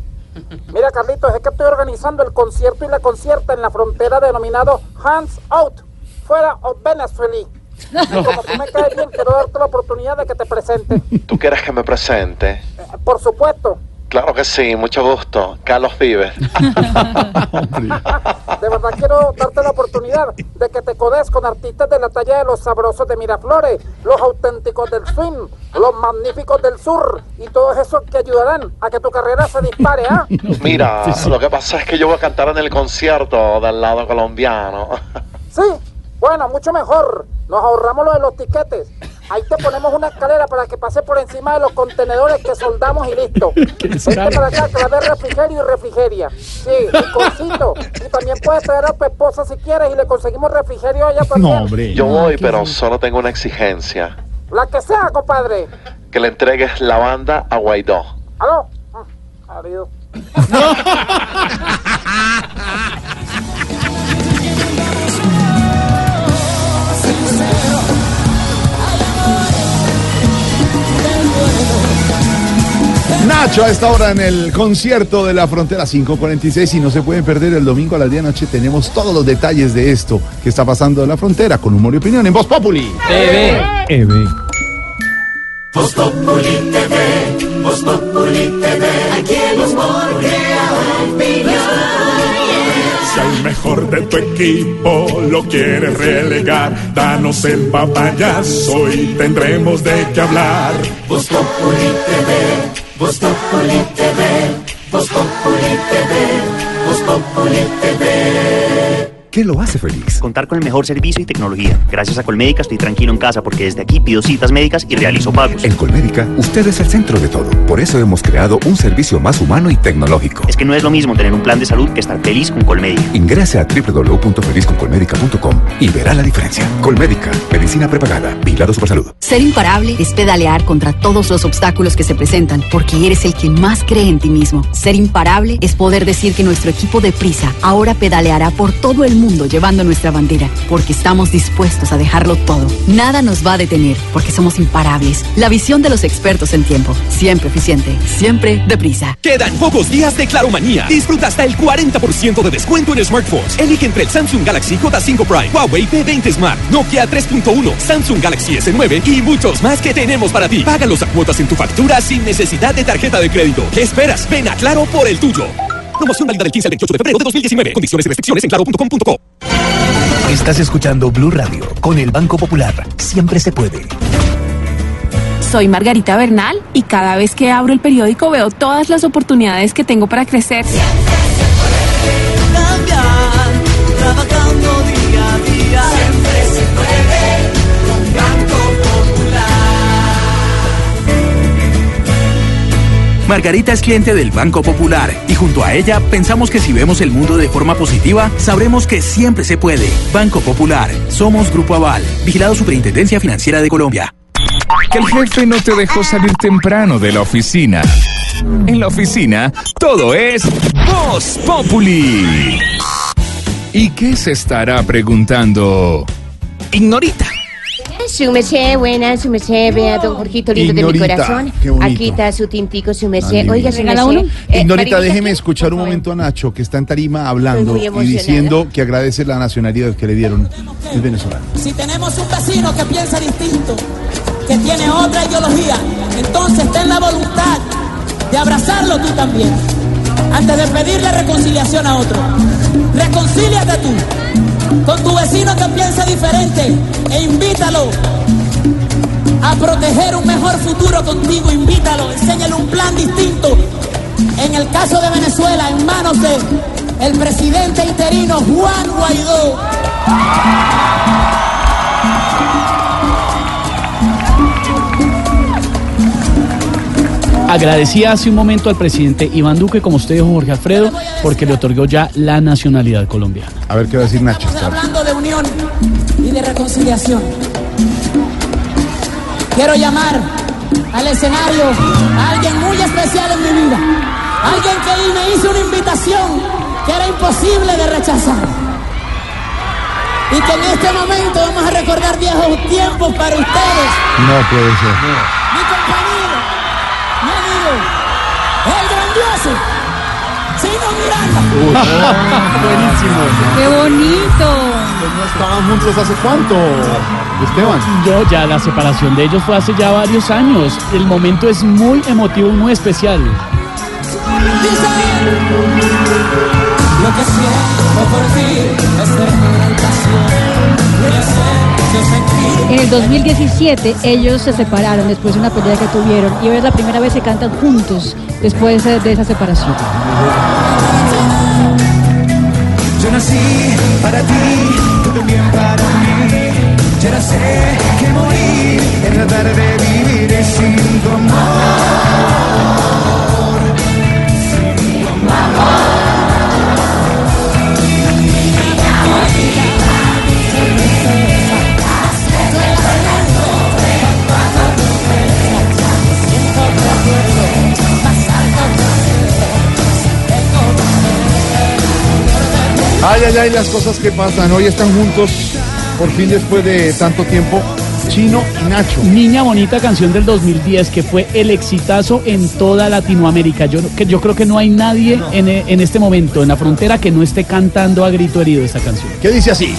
Mira, Carlitos, es que estoy organizando el concierto y la concierta en la frontera denominado Hands Out, fuera of Venezuela. Y como tú me caes bien, quiero darte la oportunidad de que te presente. ¿Tú quieres que me presente? Eh, Por supuesto, Claro que sí, mucho gusto. Carlos Vives. de verdad quiero darte la oportunidad de que te codes con artistas de la talla de los sabrosos de Miraflores, los auténticos del swing, los magníficos del sur y todos esos que ayudarán a que tu carrera se dispare, ¿ah? Mira, lo que pasa es que yo voy a cantar en el concierto del lado colombiano. Sí, bueno, mucho mejor. Nos ahorramos lo de los tiquetes. Ahí te ponemos una escalera para que pase por encima de los contenedores que soldamos y listo. Vente para acá que va a haber refrigerio y refrigeria. Sí, piconcito. Y también puedes traer a tu esposa si quieres y le conseguimos refrigerio a ella también. Yo voy, pero solo tengo una exigencia. La que sea, compadre. Que le entregues la banda a Guaidó. ¿Aló? Mm, Marido. Nacho a esta hora en el concierto de la frontera 546 y no se pueden perder el domingo a las 10 de la noche. Tenemos todos los detalles de esto que está pasando en la frontera con humor y opinión en Voz Populi. EB. Voz Populi TV, Voz Populi TV, aquí tu equipo lo quieres relegar, danos el papayazo y tendremos de qué hablar. Voz Populi TV, Voz Populi TV, Voz Populi TV, Voz Populi TV. ¿Qué lo hace feliz? Contar con el mejor servicio y tecnología. Gracias a Colmédica estoy tranquilo en casa porque desde aquí pido citas médicas y realizo pagos. En Colmédica, usted es el centro de todo. Por eso hemos creado un servicio más humano y tecnológico. Es que no es lo mismo tener un plan de salud que estar feliz con Colmédica. Ingrese a www.felizconcolmédica.com y verá la diferencia. Colmédica, medicina prepagada, vigilado Supersalud. Ser imparable es pedalear contra todos los obstáculos que se presentan, porque eres el que más cree en ti mismo. Ser imparable es poder decir que nuestro equipo de prisa ahora pedaleará por todo el mundo llevando nuestra bandera, porque estamos dispuestos a dejarlo todo. Nada nos va a detener, porque somos imparables. La visión de los expertos en tiempo, siempre eficiente, siempre deprisa. Quedan pocos días de Claro Manía. Disfruta hasta el 40% de descuento en smartphones. Elige entre el Samsung Galaxy J5 Prime, Huawei P20 Smart, Nokia 3.1, Samsung Galaxy S9 y muchos más que tenemos para ti. Págalos a cuotas en tu factura sin necesidad de tarjeta de crédito. ¿Qué esperas? Ven a Claro por el tuyo. Promoción válida del 15 al 28 de febrero de 2019. Condiciones y restricciones en claro.com.co. Estás escuchando Blue Radio con el Banco Popular. Siempre se puede. Soy Margarita Bernal y cada vez que abro el periódico veo todas las oportunidades que tengo para crecer. Cambiar, trabajando día a día. Siempre se puede Margarita es cliente del Banco Popular y junto a ella pensamos que si vemos el mundo de forma positiva, sabremos que siempre se puede. Banco Popular, somos Grupo Aval, vigilado Superintendencia Financiera de Colombia. Que el jefe no te dejó salir temprano de la oficina. En la oficina, todo es Voz Populi. ¿Y qué se estará preguntando? Ignorita. Su merced, buena, su merced, vea, don Jorgito lindo de mi corazón. qué bonito. Aquí está su tintico, su merced. divino. Oiga, su ¿Regala merced. uno? eh, Ignorita, déjeme escuchar un momento a Nacho, que está en tarima hablando y diciendo que agradece la nacionalidad que le dieron. Es venezolano. Si tenemos un vecino que piensa distinto, que tiene otra ideología, entonces ten la voluntad de abrazarlo tú también. Antes de pedirle reconciliación a otro, reconcíliate tú con tu vecino que piensa diferente e invítalo a proteger un mejor futuro contigo. Invítalo, enséñale un plan distinto. En el caso de Venezuela, en manos de presidente interino Juan Guaidó. Agradecía hace un momento al presidente Iván Duque, como usted dijo, Jorge Alfredo, porque le otorgó ya la nacionalidad colombiana. A ver qué va a decir Nacho. hablando de unión y de reconciliación. Quiero llamar al escenario a alguien muy especial en mi vida. Alguien que me hizo una invitación que era imposible de rechazar. Y que en este momento vamos a recordar viejos tiempos para ustedes. No puede ser. Mi compañero, el grandioso, Chino Miranda. Buenísimo. ¡Qué bonito! ¿No estaban juntos hace cuánto, Esteban? No, ya la separación de ellos fue hace ya varios años. El momento es muy emotivo y muy especial. Lo que siento por ti es y pasión. En el 2017 ellos se separaron después de una pelea que tuvieron y hoy es la primera vez que cantan juntos después de, de esa separación. Yo nací para ti, tú también para mí. Sé que morir es tratar de vivir sin tu amor. Sin tu amor. Ay, ay, ay, las cosas que pasan. Hoy están juntos, por fin después de tanto tiempo, Chino y Nacho. Niña Bonita, canción del 2010, que fue el exitazo en toda Latinoamérica. Yo, que yo creo que no hay nadie en, en este momento en la frontera que no esté cantando a grito herido esta canción. ¿Qué dice así?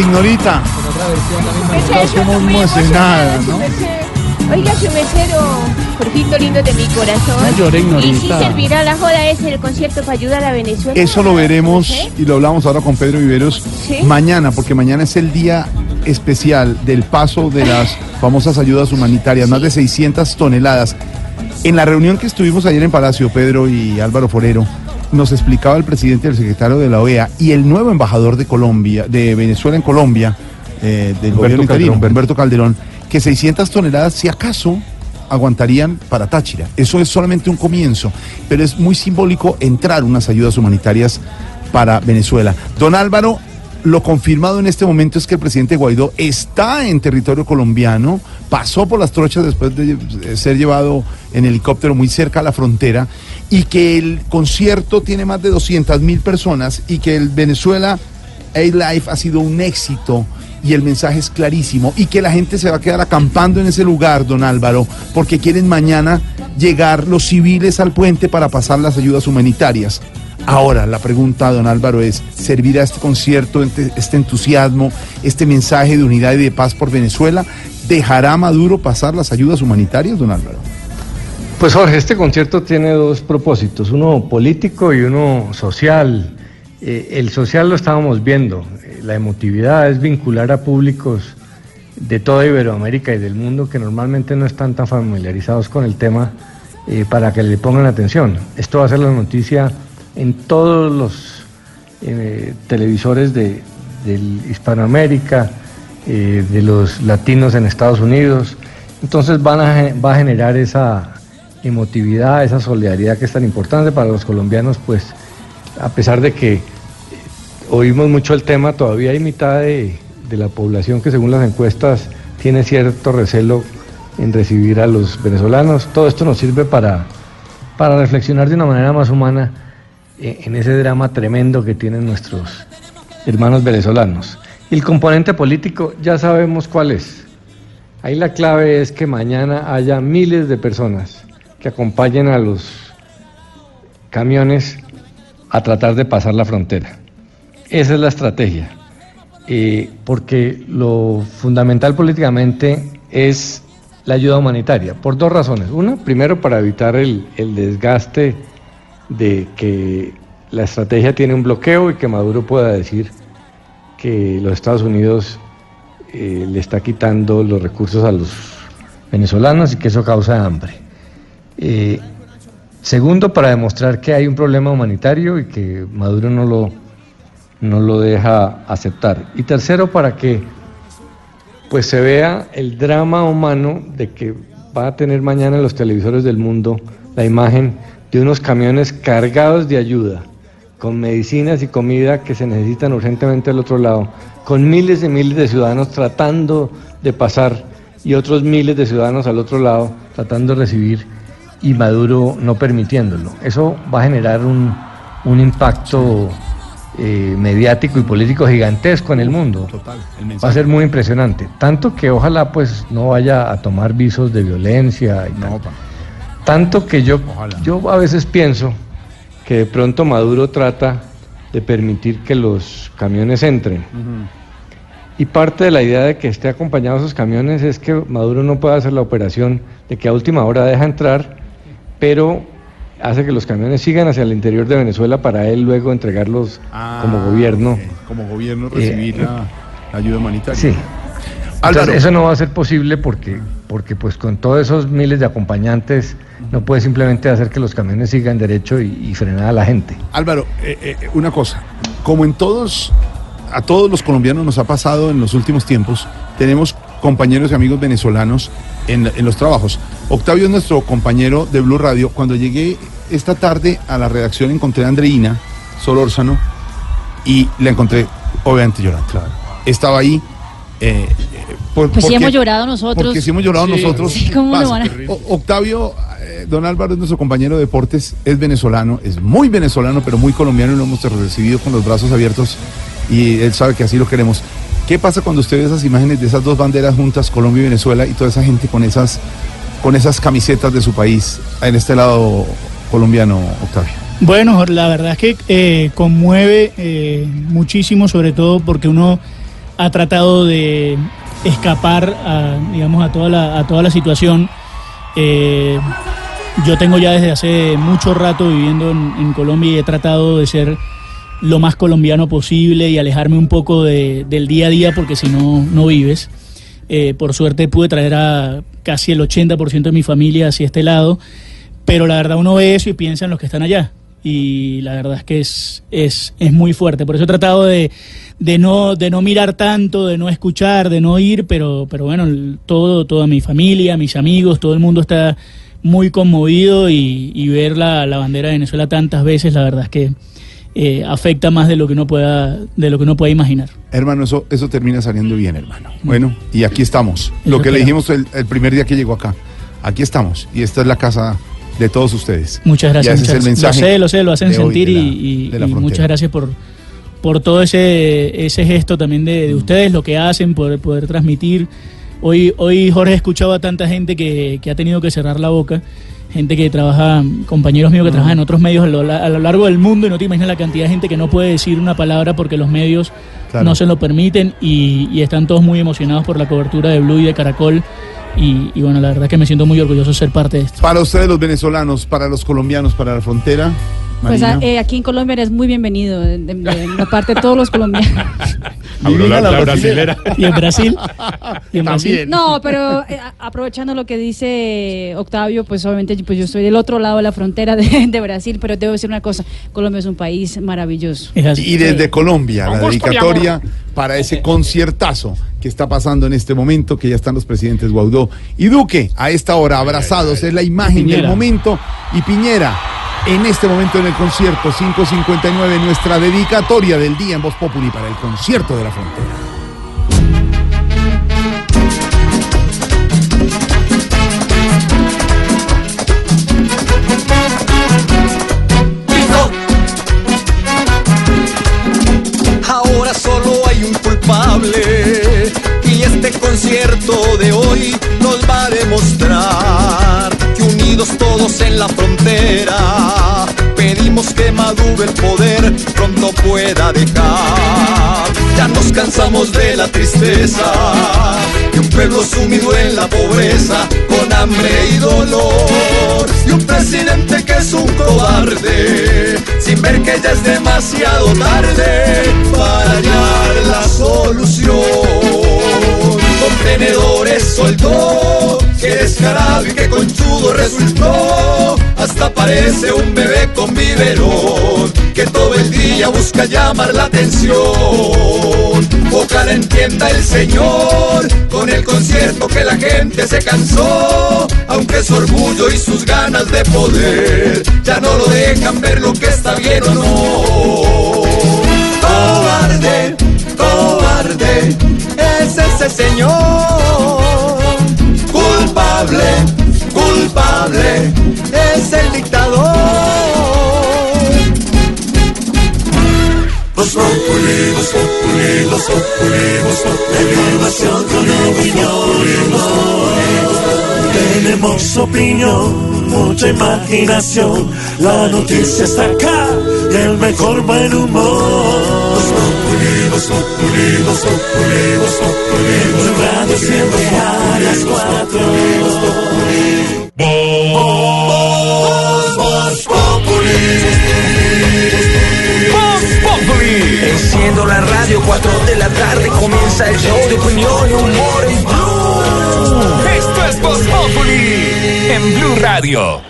Ignorita. Estás como emocionada, ¿no? Oiga, su mesero, Jorgito lindo de mi corazón. No llore, ¿Y si Ignorita. servirá la joda ese el concierto para ayudar a Venezuela? Eso lo veremos y lo hablamos ahora con Pedro Viveros Sí. mañana, porque mañana es el día especial del paso de las famosas ayudas humanitarias, más de 600 toneladas. En la reunión que estuvimos ayer en Palacio, Pedro y Álvaro Forero, nos explicaba el presidente y el secretario de la OEA y el nuevo embajador de Colombia, de Venezuela en Colombia, eh, del Humberto gobierno interino, Calderón. Humberto Calderón, que 600 toneladas, si acaso, aguantarían para Táchira. Eso es solamente un comienzo, pero es muy simbólico entrar unas ayudas humanitarias para Venezuela. Don Álvaro, lo confirmado en este momento es que el presidente Guaidó está en territorio colombiano, pasó por las trochas después de ser llevado en helicóptero muy cerca a la frontera y que el concierto tiene más de 200 mil personas y que el Venezuela A-Life ha sido un éxito y el mensaje es clarísimo y que la gente se va a quedar acampando en ese lugar, don Álvaro, porque quieren mañana llegar los civiles al puente para pasar las ayudas humanitarias. Ahora, la pregunta, don Álvaro, es, ¿servirá este concierto, este, entusiasmo, este mensaje de unidad y de paz por Venezuela? ¿Dejará Maduro pasar las ayudas humanitarias, don Álvaro? Pues Jorge, este concierto tiene dos propósitos, uno político y uno social. Eh, el social lo estábamos viendo, eh, la emotividad es vincular a públicos de toda Iberoamérica y del mundo que normalmente no están tan familiarizados con el tema eh, para que le pongan atención. Esto va a ser la noticia en todos los eh, televisores de, Hispanoamérica, eh, de los latinos en Estados Unidos. Entonces van va a generar esa emotividad, esa solidaridad que es tan importante para los colombianos, pues a pesar de que oímos mucho el tema, todavía hay mitad de, de la población que según las encuestas tiene cierto recelo en recibir a los venezolanos. Todo esto nos sirve para, para reflexionar de una manera más humana en ese drama tremendo que tienen nuestros hermanos venezolanos. El componente político ya sabemos cuál es. Ahí la clave es que mañana haya miles de personas que acompañen a los camiones a tratar de pasar la frontera. Esa es la estrategia. Eh, porque lo fundamental políticamente es la ayuda humanitaria, por dos razones. Una, primero para evitar el desgaste de que la estrategia tiene un bloqueo y que Maduro pueda decir que los Estados Unidos eh, le está quitando los recursos a los venezolanos y que eso causa hambre. Eh, segundo, para demostrar que hay un problema humanitario y que Maduro no lo, no lo deja aceptar. Y tercero, para que pues se vea el drama humano de que va a tener mañana en los televisores del mundo la imagen de unos camiones cargados de ayuda, con medicinas y comida que se necesitan urgentemente al otro lado, con miles y miles de ciudadanos tratando de pasar y otros miles de ciudadanos al otro lado tratando de recibir y Maduro no permitiéndolo. Eso va a generar un, un impacto eh, mediático y político gigantesco en el mundo. va a ser muy impresionante. Tanto que ojalá pues no vaya a tomar visos de violencia y tal. Tanto que yo, yo a veces pienso que de pronto Maduro trata de permitir que los camiones entren. Y parte de la idea de que esté acompañado esos camiones es que Maduro no pueda hacer la operación de que a última hora deja entrar, pero hace que los camiones sigan hacia el interior de Venezuela para él luego entregarlos como Ah, gobierno. Como gobierno recibir Eh, la, la ayuda humanitaria. Sí. Entonces, eso no va a ser posible porque, porque pues con todos esos miles de acompañantes no puede simplemente hacer que los camiones sigan derecho y, y frenar a la gente. Álvaro, eh, eh, una cosa, como en todos, a todos los colombianos nos ha pasado en los últimos tiempos, tenemos compañeros y amigos venezolanos en, en los trabajos. Octavio es nuestro compañero de Blue Radio. Cuando llegué esta tarde a la redacción encontré a Andreina Solórzano y la encontré obviamente llorando. Estaba ahí. eh, por- Pues sí porque- hemos llorado nosotros. Porque sí hemos llorado Sí. nosotros. Sí, ¿cómo lo Pasa. van a- O- Octavio, eh, don Álvaro es nuestro compañero de deportes, es venezolano, es muy venezolano, pero muy colombiano y lo hemos recibido con los brazos abiertos y él sabe que así lo queremos. ¿Qué pasa cuando usted ve esas imágenes de esas dos banderas juntas, Colombia y Venezuela, y toda esa gente con esas, con esas camisetas de su país en este lado colombiano, Octavio? Bueno, la verdad es que eh, conmueve eh, muchísimo, sobre todo porque uno ha tratado de escapar a, digamos, a toda la, a toda la situación. Eh, yo tengo ya desde hace mucho rato viviendo en, Colombia y he tratado de ser lo más colombiano posible y alejarme un poco de- del día a día porque si no, no vives. Eh, por suerte pude traer a casi el 80% de mi familia hacia este lado, pero la verdad uno ve eso y piensa en los que están allá. Y la verdad es que es, es, es muy fuerte. Por eso he tratado de, de, no, de no mirar tanto, de no escuchar, de no ir, pero, pero bueno, todo, toda mi familia, mis amigos, todo el mundo está muy conmovido y, y ver la, la bandera de Venezuela tantas veces, la verdad es que eh, afecta más de lo que uno pueda, de lo que uno pueda imaginar. Hermano, eso, eso termina saliendo bien, hermano. Bueno, y aquí estamos. Lo que le dijimos el, el primer día que llegó acá. Aquí estamos. Y esta es la casa de todos ustedes. Muchas gracias. Muchas gracias. mensaje. Lo sé, lo sé, lo hacen sentir la- y, muchas gracias por, por todo ese, ese gesto también de, de ustedes, lo que hacen, por poder transmitir. Hoy, hoy Jorge, he escuchado a tanta gente que, que ha tenido que cerrar la boca, gente que trabaja, compañeros míos que trabajan en otros medios a lo, la- a lo largo del mundo y no te imaginas la cantidad de gente que no puede decir una palabra porque los medios Claro. no se lo permiten y, y están todos muy emocionados por la cobertura de Blue y de Caracol. Y, y bueno, la verdad que me siento muy orgulloso de ser parte de esto. Para ustedes los venezolanos, para los colombianos, para la frontera. Pues a- eh, aquí en Colombia eres muy bienvenido, de, de- de la parte de todos los colombianos. Habló la, la brasilera. ¿Y en Brasil? ¿Y en Brasil? No, pero eh, aprovechando lo que dice Octavio, pues obviamente pues yo estoy del otro lado de la frontera de, de Brasil, pero debo decir una cosa, Colombia es un país maravilloso. Y desde Colombia, la dedicatoria para ese conciertazo que está pasando en este momento, que ya están los presidentes Guaudó y Duque a esta hora abrazados. Es la imagen del momento. Y Piñera, en este momento en el concierto 559, nuestra dedicatoria del día en Voz Populi para el concierto de la frontera. Ahora solo hay un culpable y este concierto de hoy nos va a demostrar todos en la frontera pedimos que madure el poder pronto pueda dejar. Ya nos cansamos de la tristeza de un pueblo sumido en la pobreza con hambre y dolor y un presidente que es un cobarde sin ver que ya es demasiado tarde para hallar la solución. Contenedores soltó, que descarado y que conchudo resultó. Hasta parece un bebé con biberón que todo el día busca llamar la atención. Ojalá entienda el Señor con el concierto que la gente se cansó, aunque su orgullo y sus ganas de poder ya no lo dejan ver lo que está bien o no. Cobarde, cobarde, es ese señor. Culpable, culpable, es el dictador. Voz Populi, Voz Populi, Voz Populi, Voz Populi. Tenemos opinión, mucha imaginación. La noticia está acá y el mejor buen humor. Voz Populi, Voz Populi. Radio siempre a las cuatro. Voz Populi. Enciendo la radio, 4 de la tarde comienza el show de opinión y humor en Blue. Esto es Voz Populi en Blue Radio.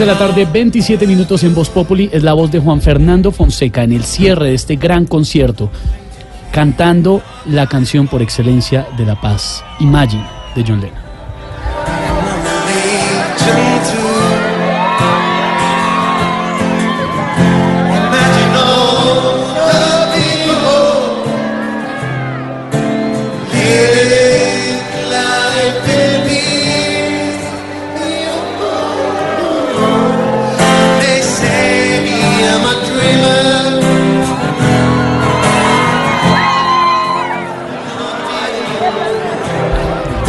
De la tarde, 27 minutos en Voz Populi. Es la voz de Juan Fernando Fonseca en el cierre de este gran concierto, cantando la canción por excelencia de la paz, Imagine, de John Lennon.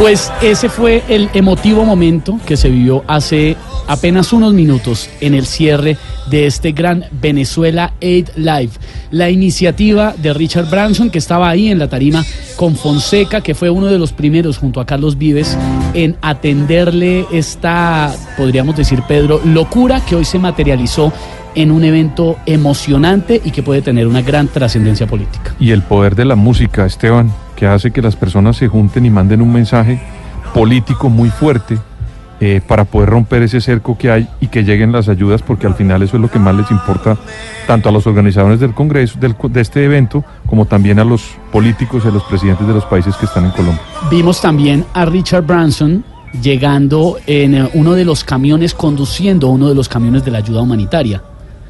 Pues ese fue el emotivo momento que se vivió hace apenas unos minutos en el cierre de este gran Venezuela Aid Live. La iniciativa de Richard Branson, que estaba ahí en la tarima con Fonseca, que fue uno de los primeros junto a Carlos Vives en atenderle esta, podríamos decir, Pedro, locura que hoy se materializó en un evento emocionante y que puede tener una gran trascendencia política. Y el poder de la música, Esteban, que hace que las personas se junten y manden un mensaje político muy fuerte eh, para poder romper ese cerco que hay y que lleguen las ayudas, porque al final eso es lo que más les importa tanto a los organizadores del Congreso, del- de este evento, como también a los políticos y a los presidentes de los países que están en Colombia. Vimos también a Richard Branson llegando en eh, uno de los camiones, conduciendo uno de los camiones de la ayuda humanitaria,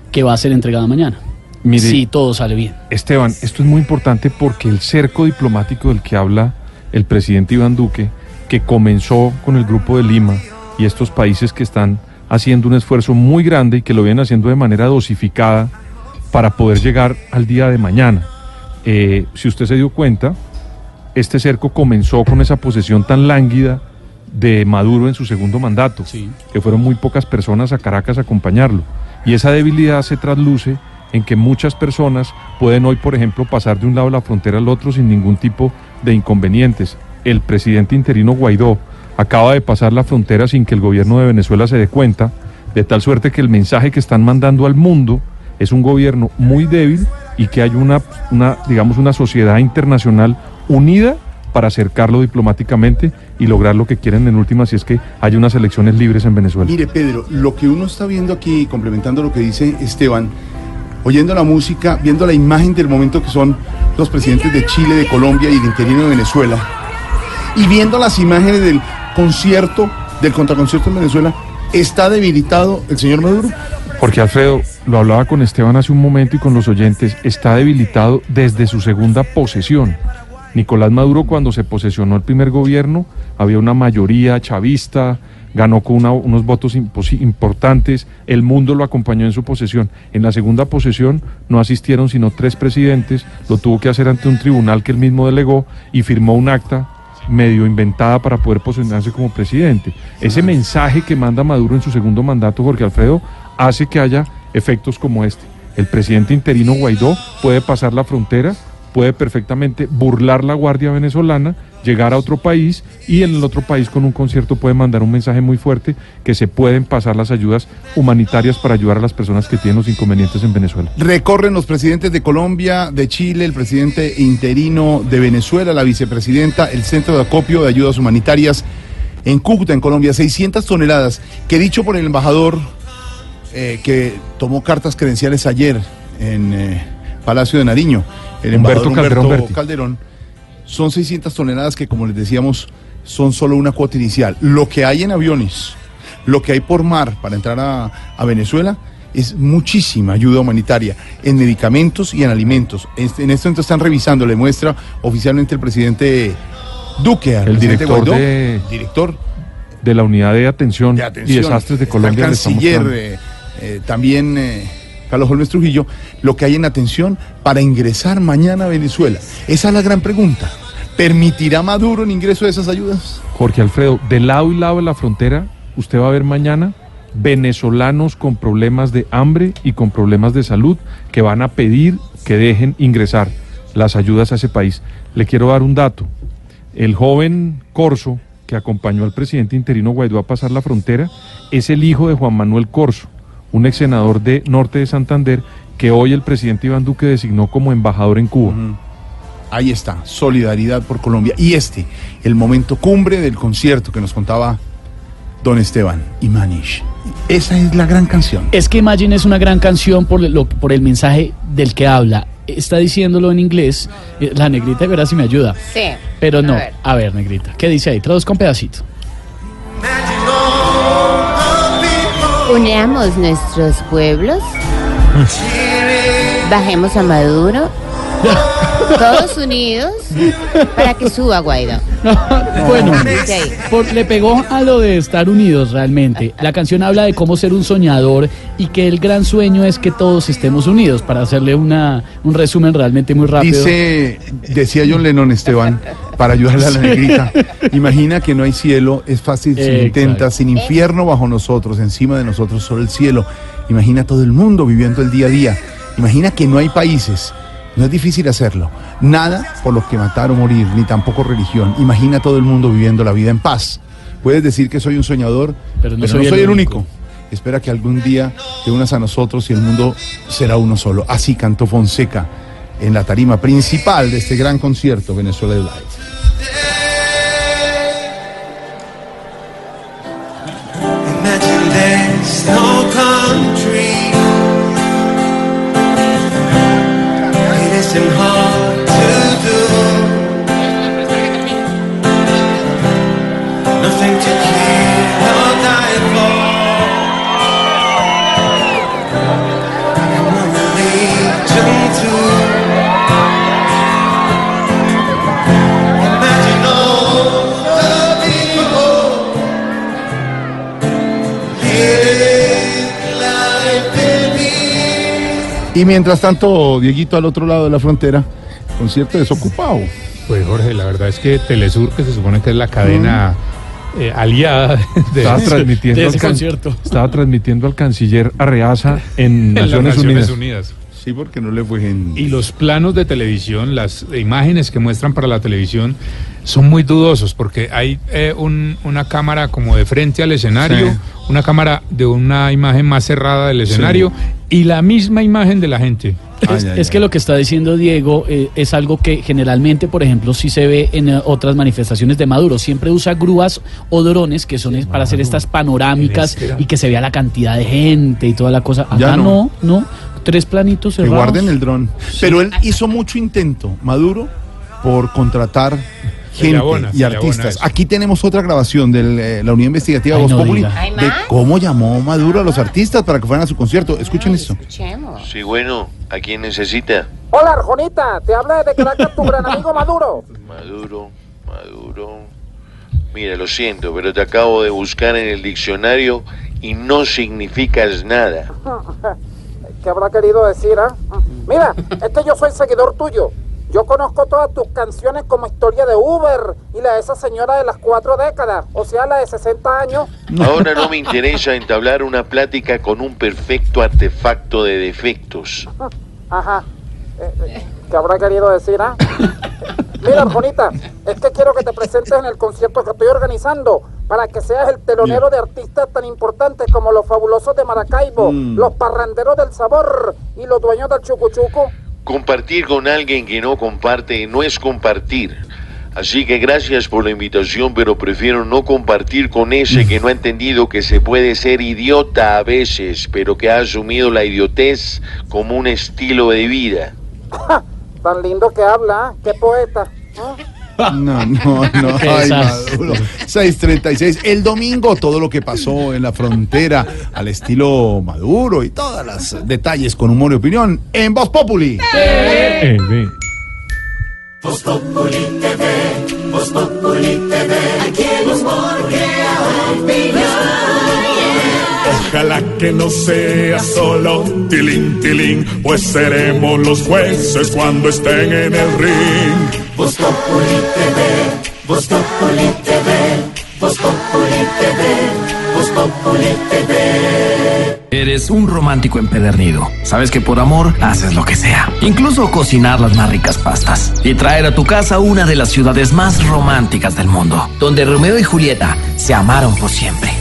que va a ser entregada mañana. Mire, si todo sale bien. Esteban, esto es muy importante porque el cerco diplomático del que habla el presidente Iván Duque, que comenzó con el Grupo de Lima y estos países que están haciendo un esfuerzo muy grande y que lo vienen haciendo de manera dosificada para poder llegar al día de mañana. Eh, si usted se dio cuenta, este cerco comenzó con esa posesión tan lánguida de Maduro en su segundo mandato, que fueron muy pocas personas a Caracas a acompañarlo. Y esa debilidad se trasluce en que muchas personas pueden hoy, por ejemplo, pasar de un lado de la frontera al otro sin ningún tipo de inconvenientes. El presidente interino Guaidó acaba de pasar la frontera sin que el gobierno de Venezuela se dé cuenta, de tal suerte que el mensaje que están mandando al mundo es un gobierno muy débil y que hay una, una digamos, una sociedad internacional unida para acercarlo diplomáticamente y lograr lo que quieren en última, si es que haya unas elecciones libres en Venezuela. Mire, Pedro, lo que uno está viendo aquí, complementando lo que dice Esteban, oyendo la música, viendo la imagen del momento que son los presidentes de Chile, de Colombia y el interino de Venezuela, y viendo las imágenes del concierto, del contraconcierto en Venezuela, ¿está debilitado el señor Maduro? Porque Alfredo, lo hablaba con Esteban hace un momento y con los oyentes, está debilitado desde su segunda posesión. Nicolás Maduro cuando se posesionó el primer gobierno había una mayoría chavista, ganó con una- unos votos importantes, el mundo lo acompañó en su posesión. En la segunda posesión no asistieron sino tres presidentes, lo tuvo que hacer ante un tribunal que él mismo delegó y firmó un acta medio inventada para poder posicionarse como presidente. Ese mensaje que manda Maduro en su segundo mandato, Jorge Alfredo, hace que haya efectos como este. El presidente interino Guaidó puede pasar la frontera, puede perfectamente burlar la Guardia Venezolana, llegar a otro país y en el otro país con un concierto puede mandar un mensaje muy fuerte que se pueden pasar las ayudas humanitarias para ayudar a las personas que tienen los inconvenientes en Venezuela. Recorren los presidentes de Colombia, de Chile, el presidente interino de Venezuela, la vicepresidenta, el centro de acopio de ayudas humanitarias en Cúcuta, en Colombia, 600 toneladas, que dicho por el embajador eh, que tomó cartas credenciales ayer en eh, Palacio de Nariño, el Humberto embajador Calderón Humberto Berti. Calderón, son 600 toneladas que, como les decíamos, son solo una cuota inicial. Lo que hay en aviones, lo que hay por mar para entrar a, a Venezuela es muchísima ayuda humanitaria en medicamentos y en alimentos. Este- En este momento están revisando, le muestra oficialmente el presidente Duque, al El presidente director Guaidó, de, director de la unidad de atención, de y desastres de Colombia. El canciller, eh, eh, también eh, Carlos Holmes Trujillo, lo que hay en atención para ingresar mañana a Venezuela. Esa es la gran pregunta. ¿Permitirá Maduro el ingreso de esas ayudas? Jorge Alfredo, de lado y lado de la frontera, usted va a ver mañana venezolanos con problemas de hambre y con problemas de salud que van a pedir que dejen ingresar las ayudas a ese país. Le quiero dar un dato. El joven Corso, que acompañó al presidente interino Guaidó a pasar la frontera, es el hijo de Juan Manuel Corso, un ex senador de Norte de Santander que hoy el presidente Iván Duque designó como embajador en Cuba. Ahí está, solidaridad por Colombia. Y este, el momento cumbre del concierto que nos contaba Don Esteban y Manish. Esa es la gran canción. Es que Imagine es una gran canción por, lo, por el mensaje del que habla. Está diciéndolo en inglés. Eh, La negrita, verá si me ayuda. Sí. Pero no. A ver. A ver, negrita. ¿Qué dice ahí? Traduzca un pedacito. Unamos nuestros pueblos. Bajemos a Maduro Todos unidos para que suba Guaidó. Bueno, Sí. por- le pegó a lo de estar unidos realmente. La canción habla de cómo ser un soñador y que el gran sueño es que todos estemos unidos. Para hacerle una, un resumen realmente muy rápido. Dice, decía John Lennon Esteban, para ayudarle a la negrita, imagina que no hay cielo, es fácil si Exacto. intenta, sin infierno bajo nosotros, encima de nosotros solo el cielo. Imagina todo el mundo viviendo el día a día. Imagina que no hay países. No es difícil hacerlo. Nada por los que matar o morir, ni tampoco religión. Imagina todo el mundo viviendo la vida en paz. Puedes decir que soy un soñador, pero no, soy, el único. Espera que algún día te unas a nosotros y el mundo será uno solo. Así cantó Fonseca en la tarima principal de este gran concierto Venezuela Live. Imagine Y mientras tanto, Dieguito al otro lado de la frontera, concierto desocupado. Pues Jorge, la verdad es que Telesur, que se supone que es la cadena eh, aliada de, Estaba transmitiendo, al can- estaba transmitiendo al canciller Arreaza en en las Naciones, Naciones Unidas. Unidas. Sí, porque no le fue en... Y los planos de televisión, las imágenes que muestran para la televisión son muy dudosos porque hay eh, un- una cámara como de frente al escenario, Sí. una cámara de una imagen más cerrada del escenario y la misma imagen de la gente. Es, es que lo que está diciendo Diego eh, es algo que generalmente, por ejemplo, sí se ve en eh, otras manifestaciones de Maduro. Siempre usa grúas o drones que son es para hacer estas panorámicas y que se vea la cantidad de gente y toda la cosa. Acá Ya no, no. no, Tres planitos Que cerrados. guarden el dron. Pero él hizo mucho intento, Maduro, por contratar gente abona, y artistas. Aquí tenemos otra grabación de la Unidad Investigativa Ay, Voz no Populi diga. ¿Hay de cómo llamó Maduro a los artistas para que fueran a su concierto. Escuchen esto. Sí, bueno, ¿a quién necesita? Hola, Arjonita, te habla desde Caracas tu gran amigo Maduro. Maduro, Maduro. Mira, lo siento, pero te acabo de buscar en el diccionario y no significas nada. ¿Qué habrá querido decir, ah? Mira, es que yo soy seguidor tuyo. Yo conozco todas tus canciones como Historia de Uber y la de esa señora de las cuatro décadas, o sea, la de 60 años. Ahora no me interesa entablar una plática con un perfecto artefacto de defectos. Ajá. Eh, eh, ¿Qué habrá querido decir, ah? Mira, Arjonita, es que quiero que te presentes en el concierto que estoy organizando para que seas el telonero de artistas tan importantes como los fabulosos de Maracaibo, Mm. los parranderos del sabor y los dueños del chucuchuco. Compartir con alguien que no comparte no es compartir. Así que gracias por la invitación, pero prefiero no compartir con ese que no ha entendido que se puede ser idiota a veces, pero que ha asumido la idiotez como un estilo de vida. Tan lindo que habla, qué poeta. No, no, no. Ay. Maduro. 636. El domingo, todo lo que pasó en la frontera al estilo Maduro y todos los detalles con humor y opinión en Voz Populi. Eh, ve. Voz Populi TV, Voz Populi TV, aquí el humor crea Ojalá que no sea solo tilín, tilín, pues seremos los jueces cuando estén en el ring. Voz Populi TV, Voz Populi TV, Voz Populi TV, Voz Populi TV. Eres un romántico empedernido. Sabes que por amor haces lo que sea. Incluso cocinar las más ricas pastas. Y traer a tu casa una de las ciudades más románticas del mundo. Donde Romeo y Julieta se amaron por siempre.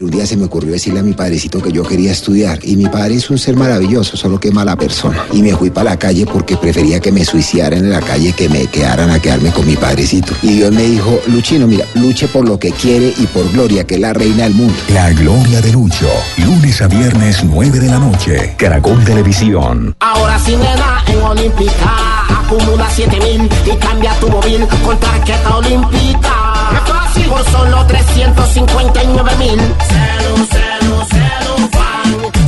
Un día se me ocurrió decirle a mi padrecito que yo quería estudiar y mi padre es un ser maravilloso, solo que mala persona. Y me fui para la calle porque prefería que me suicidaran en la calle que me quedaran a quedarme con mi padrecito. Y Dios me dijo, Luchino, mira, luche por lo que quiere y por Gloria, que es la reina del mundo. La Gloria de Lucho, lunes a viernes 9 de la noche, Caracol Televisión. Ahora sí me da en Olímpica. Acumula 7000 y cambia tu móvil con tarjeta olímpica. Por solo 359 mil. Celu, celu, celu, fan.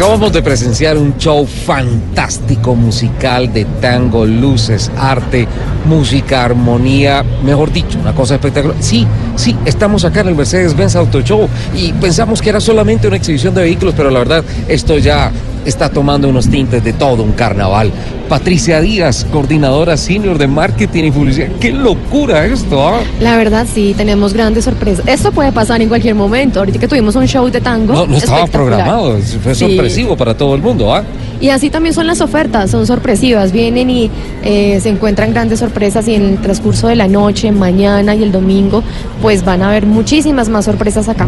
Acabamos de presenciar un show fantástico musical de tango, luces, arte, música, armonía, mejor dicho, una cosa espectacular. Sí, sí, estamos acá en el Mercedes-Benz Auto Show y pensamos que era solamente una exhibición de vehículos, pero la verdad esto ya está tomando unos tintes de todo un carnaval. Patricia Díaz, coordinadora senior de marketing y publicidad. ¡Qué locura esto! ah! La verdad, sí, tenemos grandes sorpresas. Esto puede pasar en cualquier momento. Ahorita que tuvimos un show de tango. No, no estaba programado, fue Sí. sorpresivo para todo el mundo, ¿ah? Y así también son las ofertas, son sorpresivas. Vienen y eh, se encuentran grandes sorpresas y en el transcurso de la noche, mañana y el domingo, pues van a haber muchísimas más sorpresas acá.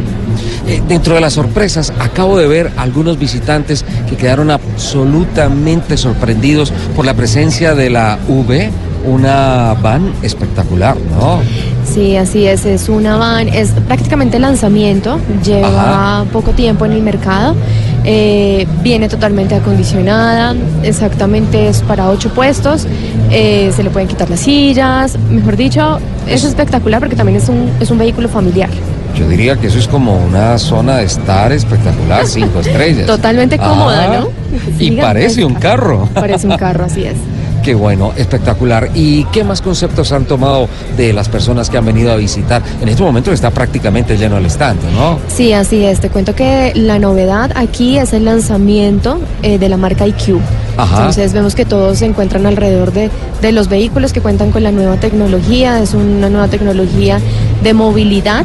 Eh, dentro de las sorpresas, acabo de ver algunos visitantes que quedaron absolutamente sorprendidos por la presencia de la V, una van espectacular, ¿no? Sí, así es, es una van, es prácticamente lanzamiento, lleva poco tiempo en el mercado, eh, viene totalmente acondicionada, exactamente es para ocho puestos, eh, se le pueden quitar las sillas, mejor dicho, es espectacular porque también es un, es un vehículo familiar. Yo diría que eso es como una zona de estar espectacular, cinco estrellas. Totalmente cómoda, Ah, ¿no? Y Gigantesca. parece un carro. Parece un carro, así es. Qué bueno, espectacular. ¿Y qué más conceptos han tomado de las personas que han venido a visitar? En este momento está prácticamente lleno el estante, ¿no? Sí, así es. Te cuento que la novedad aquí es el lanzamiento eh, de la marca IQ. Ajá. Entonces vemos que todos se encuentran alrededor de, de los vehículos que cuentan con la nueva tecnología. Es una nueva tecnología de movilidad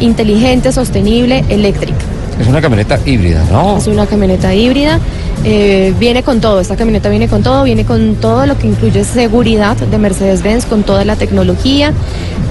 inteligente, sostenible, eléctrica. Es una camioneta híbrida, ¿no? Es una camioneta híbrida. Eh, viene con todo, esta camioneta viene con todo, viene con todo lo que incluye seguridad de Mercedes-Benz, con toda la tecnología,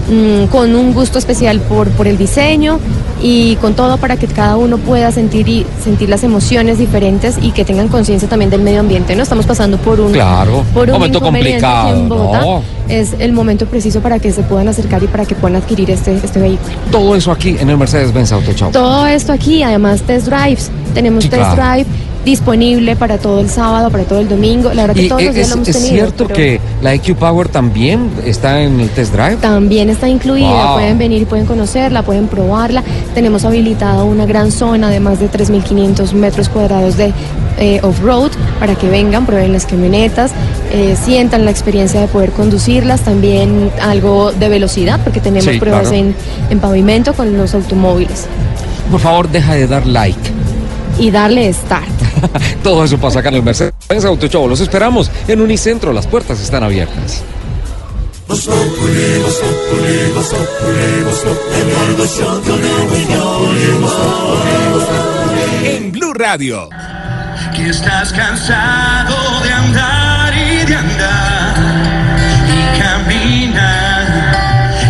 mm, con un gusto especial por, por el diseño y con todo para que cada uno pueda sentir y sentir las emociones diferentes y que tengan conciencia también del medio ambiente. ¿no? Estamos pasando por un, Claro, por un momento aquí en complicado, Bogotá. ¿no? Es el momento preciso para que se puedan acercar y para que puedan adquirir este, este vehículo. Todo eso aquí en el Mercedes-Benz Auto Show. Todo esto aquí, además test drives. Tenemos Sí, test claro. drive disponible para todo el sábado, para todo el domingo. La verdad que todos los días es, lo hemos es tenido. cierto pero que la EQ Power también está en el test drive. También está incluida, Wow. pueden venir y pueden conocerla, pueden probarla. Tenemos habilitada una gran zona de más de 3.500 metros cuadrados de eh, off-road para que vengan, prueben las camionetas, eh, sientan la experiencia de poder conducirlas, también algo de velocidad, porque tenemos Sí, pruebas claro. en, en pavimento con los automóviles. Por favor, deja de dar like. Y darle start. Todo eso pasa acá en el Mercedes-Benz Auto Show. Los esperamos en Unicentro. Las puertas están abiertas. En Blue Radio. Que estás cansado de andar y de andar y caminar,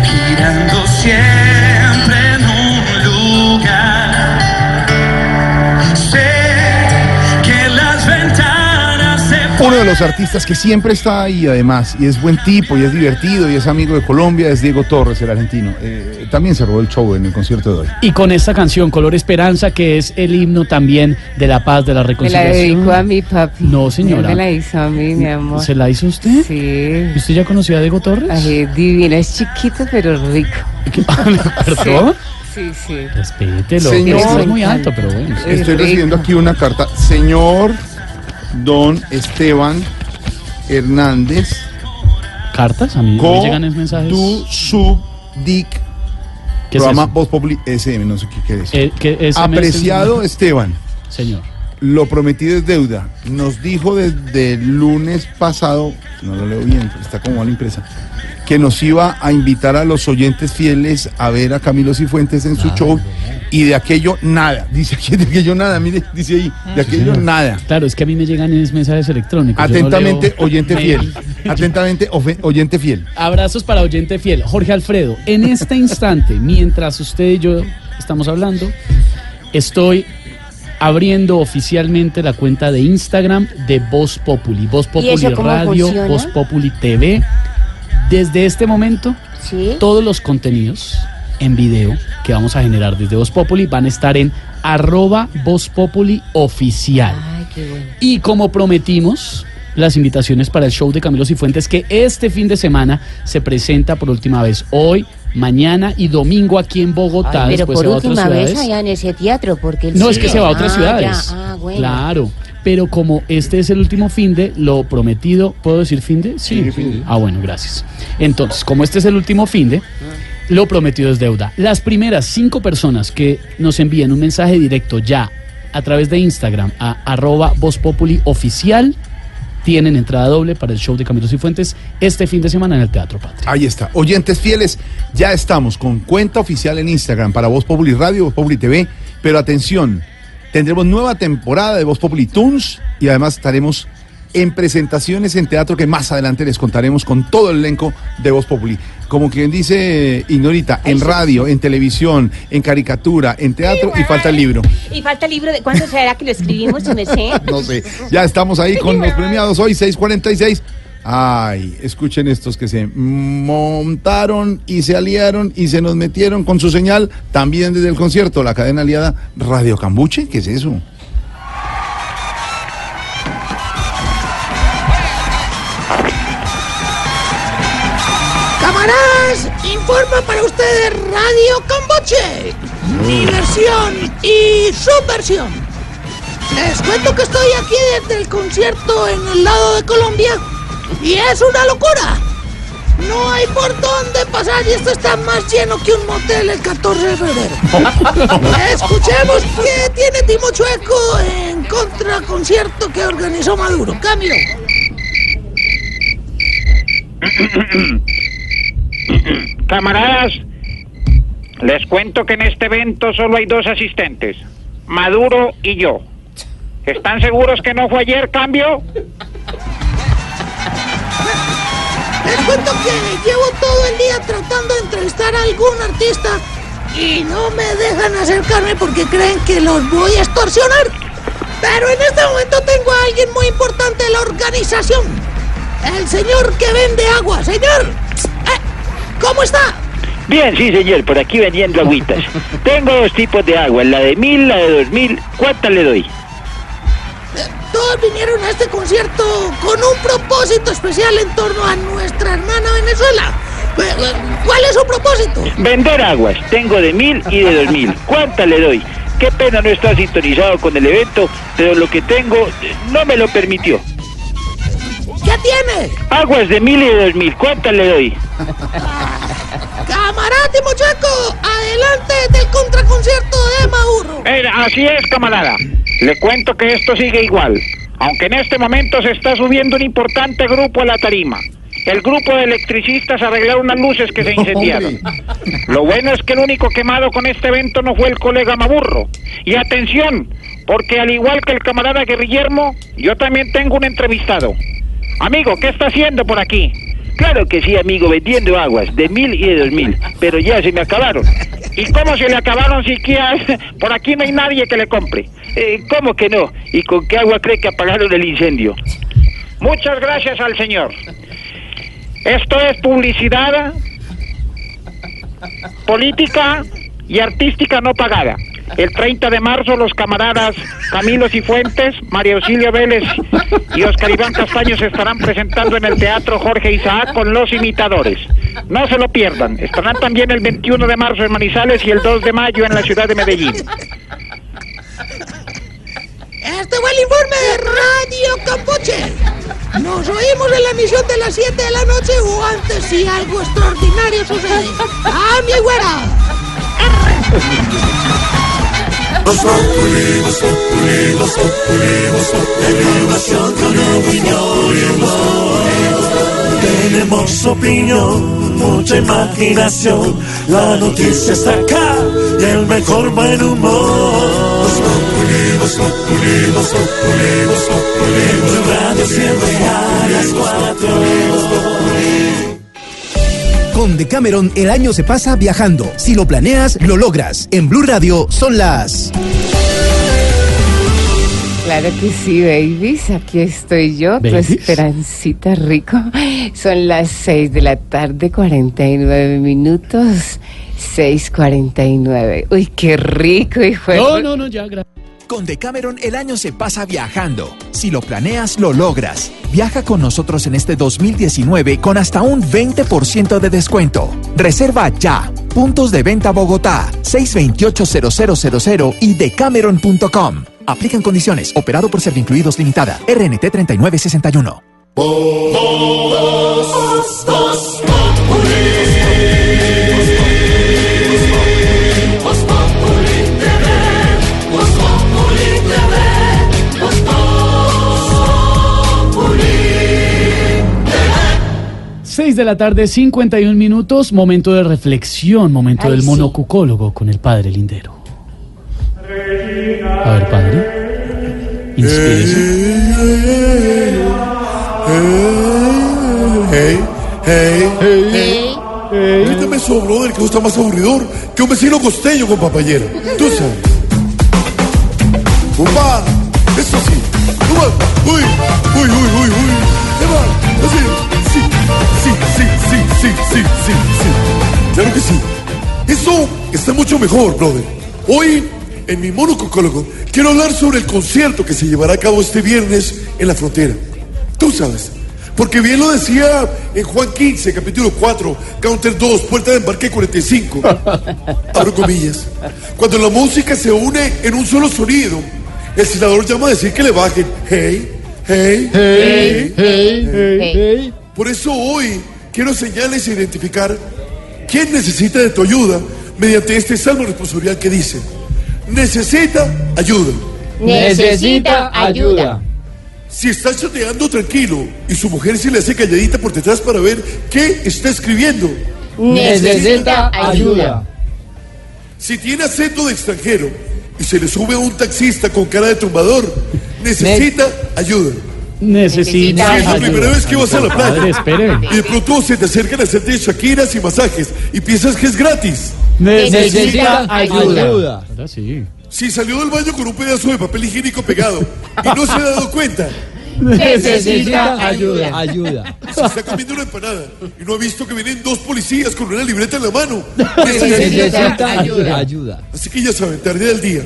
girando siempre de los artistas que siempre está ahí, además, y es buen tipo, y es divertido, y es amigo de Colombia, es Diego Torres, el argentino. Eh, también se robó el show en el concierto de hoy. Y con esta canción, Color Esperanza, que es el himno también de la paz, de la Me la reconciliación. dedico a mi papi. No, señora. Él me la hizo a mí, mi amor. ¿Se la hizo usted? Sí. ¿Usted ya conocía a Diego Torres? Ay, divina, es chiquito pero rico. ¿Perdón? Sí, sí. Respételo. Señor. Es muy alto, pero bueno. Estoy recibiendo aquí una carta. Señor Don Esteban Hernández. ¿Cartas? A mí no me llegan esos mensajes. Du sub dic. ¿Qué es Programa eso? Voz Populi SM, no sé qué quiere decir. Eh, ¿qué? Apreciado Esteban. Señor. Lo prometido es deuda. Nos dijo desde el lunes pasado, no lo leo bien, pero está como mal impresa, que nos iba a invitar a los oyentes fieles a ver a Camilo Cifuentes en su show y de aquello nada. Dice aquí de aquello nada, mire, dice ahí, de aquello nada. Claro, es que a mí me llegan es mensajes electrónicos. no Atentamente, oyente fiel. Atentamente, oyente fiel. Abrazos para oyente fiel. Jorge Alfredo, en este instante, mientras usted y yo estamos hablando, estoy abriendo oficialmente la cuenta de Instagram de Voz Populi. Voz Populi Radio, funciona? Voz Populi TV. Desde este momento, todos los contenidos en video que vamos a generar desde Voz Populi van a estar en arroba Voz Populi oficial. Y como prometimos, las invitaciones para el show de Camilo Cifuentes que este fin de semana se presenta por última vez hoy, mañana y domingo aquí en Bogotá. Ay, pero después por se va a otras última vez ciudades. allá en ese teatro, porque él No, es que se va a otras Ah, ciudades. ya, ah, bueno. Claro. Pero como este es el último fin de, lo prometido, ¿puedo decir fin de? Sí. Ah, bueno, gracias. Entonces, como este es el último fin de, lo prometido es deuda. Las primeras cinco personas que nos envíen un mensaje directo ya a través de Instagram a arroba Voz Populi oficial tienen entrada doble para el show de Camilo Cifuentes este fin de semana en el Teatro Patria. Ahí está. Oyentes fieles, ya estamos con cuenta oficial en Instagram para Voz Populi Radio, Voz Populi TV. Pero atención, tendremos nueva temporada de Voz Populi Tunes y además estaremos en presentaciones en teatro que más adelante les contaremos con todo el elenco de Voz Populi. Como quien dice Ignorita, en radio, en televisión, en caricatura, en teatro y falta el libro. Y falta el libro de cuándo será que lo escribimos, su merced. No sé. Ya estamos ahí con los premiados hoy, 646. Ay, escuchen estos que se montaron y se aliaron y se nos metieron con su señal también desde el concierto, la cadena aliada Radio Cambuche. ¿Qué es eso? Informa para ustedes Radio Camboche. Diversión y subversión. Les cuento que estoy aquí desde el concierto en el lado de Colombia y es una locura. No hay por dónde pasar y esto está más lleno que un motel el 14 de febrero. Escuchemos qué tiene Timo Chueco en contra concierto que organizó Maduro. Cambio. Camaradas, les cuento que en este evento solo hay dos asistentes, Maduro y yo. ¿Están seguros que no fue ayer cambio? Les cuento que llevo todo el día tratando de entrevistar a algún artista y no me dejan acercarme porque creen que los voy a extorsionar. Pero en este momento tengo a alguien muy importante de la organización. El señor que vende agua. Señor, ¿cómo está? Bien, sí señor, por aquí vendiendo agüitas. Tengo dos tipos de agua, la de mil, la de dos mil. ¿Cuántas le doy? Todos vinieron a este concierto con un propósito especial en torno a nuestra hermana Venezuela. Eh, ¿Cuál es su propósito? Vender aguas. Tengo de mil y de dos mil. ¿Cuántas le doy? Qué pena no estar sintonizado con el evento, pero lo que tengo eh, no me lo permitió. ¿Qué tiene? Aguas de mil y de dos mil. ¿Cuántas le doy? Camarada Timochueco, adelante del contraconcierto de Maduro. Eh, así es, camarada. Le cuento que esto sigue igual. Aunque en este momento se está subiendo un importante grupo a la tarima. El grupo de electricistas arreglaron unas luces que se incendiaron. Lo bueno es que el único quemado con este evento no fue el colega Maburro. Y atención, porque al igual que el camarada Guillermo, yo también tengo un entrevistado. Amigo, ¿qué está haciendo por aquí? Claro que sí, amigo, vendiendo aguas de mil y de dos mil, pero ya se me acabaron. ¿Y cómo se le acabaron siquiera? Por aquí no hay nadie que le compre. Eh, ¿Cómo que no? ¿Y con qué agua cree que apagaron el incendio? Muchas gracias al señor. Esto es publicidad, política y artística no pagada. El 30 de marzo los camaradas Camilo Cifuentes, María Auxilio Vélez y Oscar Iván Castaño se estarán presentando en el Teatro Jorge Isaac con los imitadores. No se lo pierdan. Estarán también el 21 de marzo en Manizales y el 2 de mayo en la ciudad de Medellín. Este fue el informe de Radio Campoche. Nos oímos en la emisión de las 7 de la noche o antes si algo extraordinario sucede. ¡Ah, mi güera! Tenemos opinión, mucha imaginación. La noticia está acá y el mejor buen humor. Voz Populi, Voz Populi, Voz Populi, Voz Populi, Blue Radio siempre a las cuatro. Con Decameron el año se pasa viajando. Si lo planeas, lo logras. En Blue Radio son las... Claro que sí, babies. Aquí estoy yo, Babies. tu esperancita rico. Son las 6 de la tarde, 49 minutos. 6.49. Uy, qué rico, hijo de... No, no, no, ya, gracias. Con Decameron el año se pasa viajando. Si lo planeas, lo logras. Viaja con nosotros en este 2019 con hasta un 20% de descuento. Reserva ya. Puntos de venta Bogotá 628-0000 y decameron.com. Aplican condiciones. Operado por Servincluidos Limitada. RNT 3961. Voz, Voz Populi. 6 de la tarde, 51 minutos, momento de reflexión, momento Ay, del sí. monocucólogo con el padre Lindero. A ver, padre. Inspírese. Hey, hey, hey. Eso, brother, que está más aburridor que un vecino costeño con papayera. Tú sabes. ¡Upa! Eso sí. ¡Uy! ¡Uy, uy, uy, uy! ¡Eva! Así. Sí, sí, sí, sí, sí, sí, sí. Claro que sí. Eso está mucho mejor, brother. Hoy, en mi monococólogo, quiero hablar sobre el concierto que se llevará a cabo este viernes en la frontera. Tú sabes. Porque bien lo decía en Juan 15, capítulo 4, counter 2, puerta de embarque 45. Abro comillas. Cuando la música se une en un solo sonido, el senador llama a decir que le bajen. Hey, hey, hey, hey, hey, hey. Por eso hoy quiero señales e identificar quién necesita de tu ayuda mediante este salmo responsorial que dice: Necesita ayuda. Necesita ayuda. Si está chateando tranquilo y su mujer se le hace calladita por detrás para ver qué está escribiendo. Necesita ayuda. Si tiene acento de extranjero y se le sube a un taxista con cara de tumbador, necesita ayuda. Necesita Si es la primera vez que vas a la playa y de pronto se te acercan a hacerte shakiras y masajes y piensas que es gratis. Necesita ayuda. Ahora sí. Si salió del baño con un pedazo de papel higiénico pegado y no se ha dado cuenta. Necesita ayuda. Ayuda. Se está comiendo una empanada y no ha visto que vienen dos policías con una libreta en la mano. Necesita ayuda. Ayuda. Así que ya saben, tarea del día.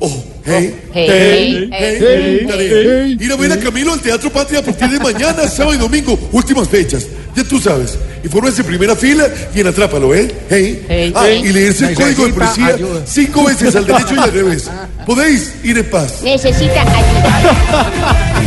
Oh, hey, hey, hey, hey, Ir a ver a Camilo al Teatro Patria a partir de mañana, sábado y domingo. Últimas fechas. Ya tú sabes. Infórmense en primera fila y en Atrápalo, ¿eh? Hey. Hey, ah, hey. y leerse el código de policía ayuda. cinco veces al derecho y al revés. Podéis ir en paz. Necesita ayuda.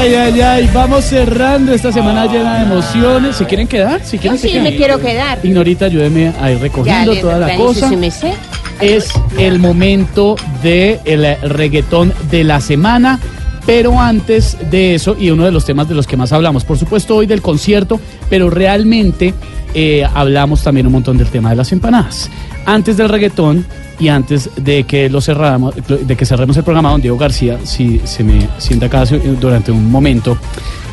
Ay, ay, ay, vamos cerrando esta semana llena de emociones. ¿Se quieren quedar? Si quieren, Yo se sí quedan. me quiero quedar. Ignorita, ayúdeme a ir recogiendo Ya, toda la organizo cosa. su mesé. Es el momento del el reggaetón de la semana. Pero antes de eso, y uno de los temas de los que más hablamos, por supuesto hoy del concierto, pero realmente eh, hablamos también un montón del tema de las empanadas. Antes del reggaetón y antes de que lo cerramos, de que cerremos el programa, don Diego García, si se me sienta acá durante un momento,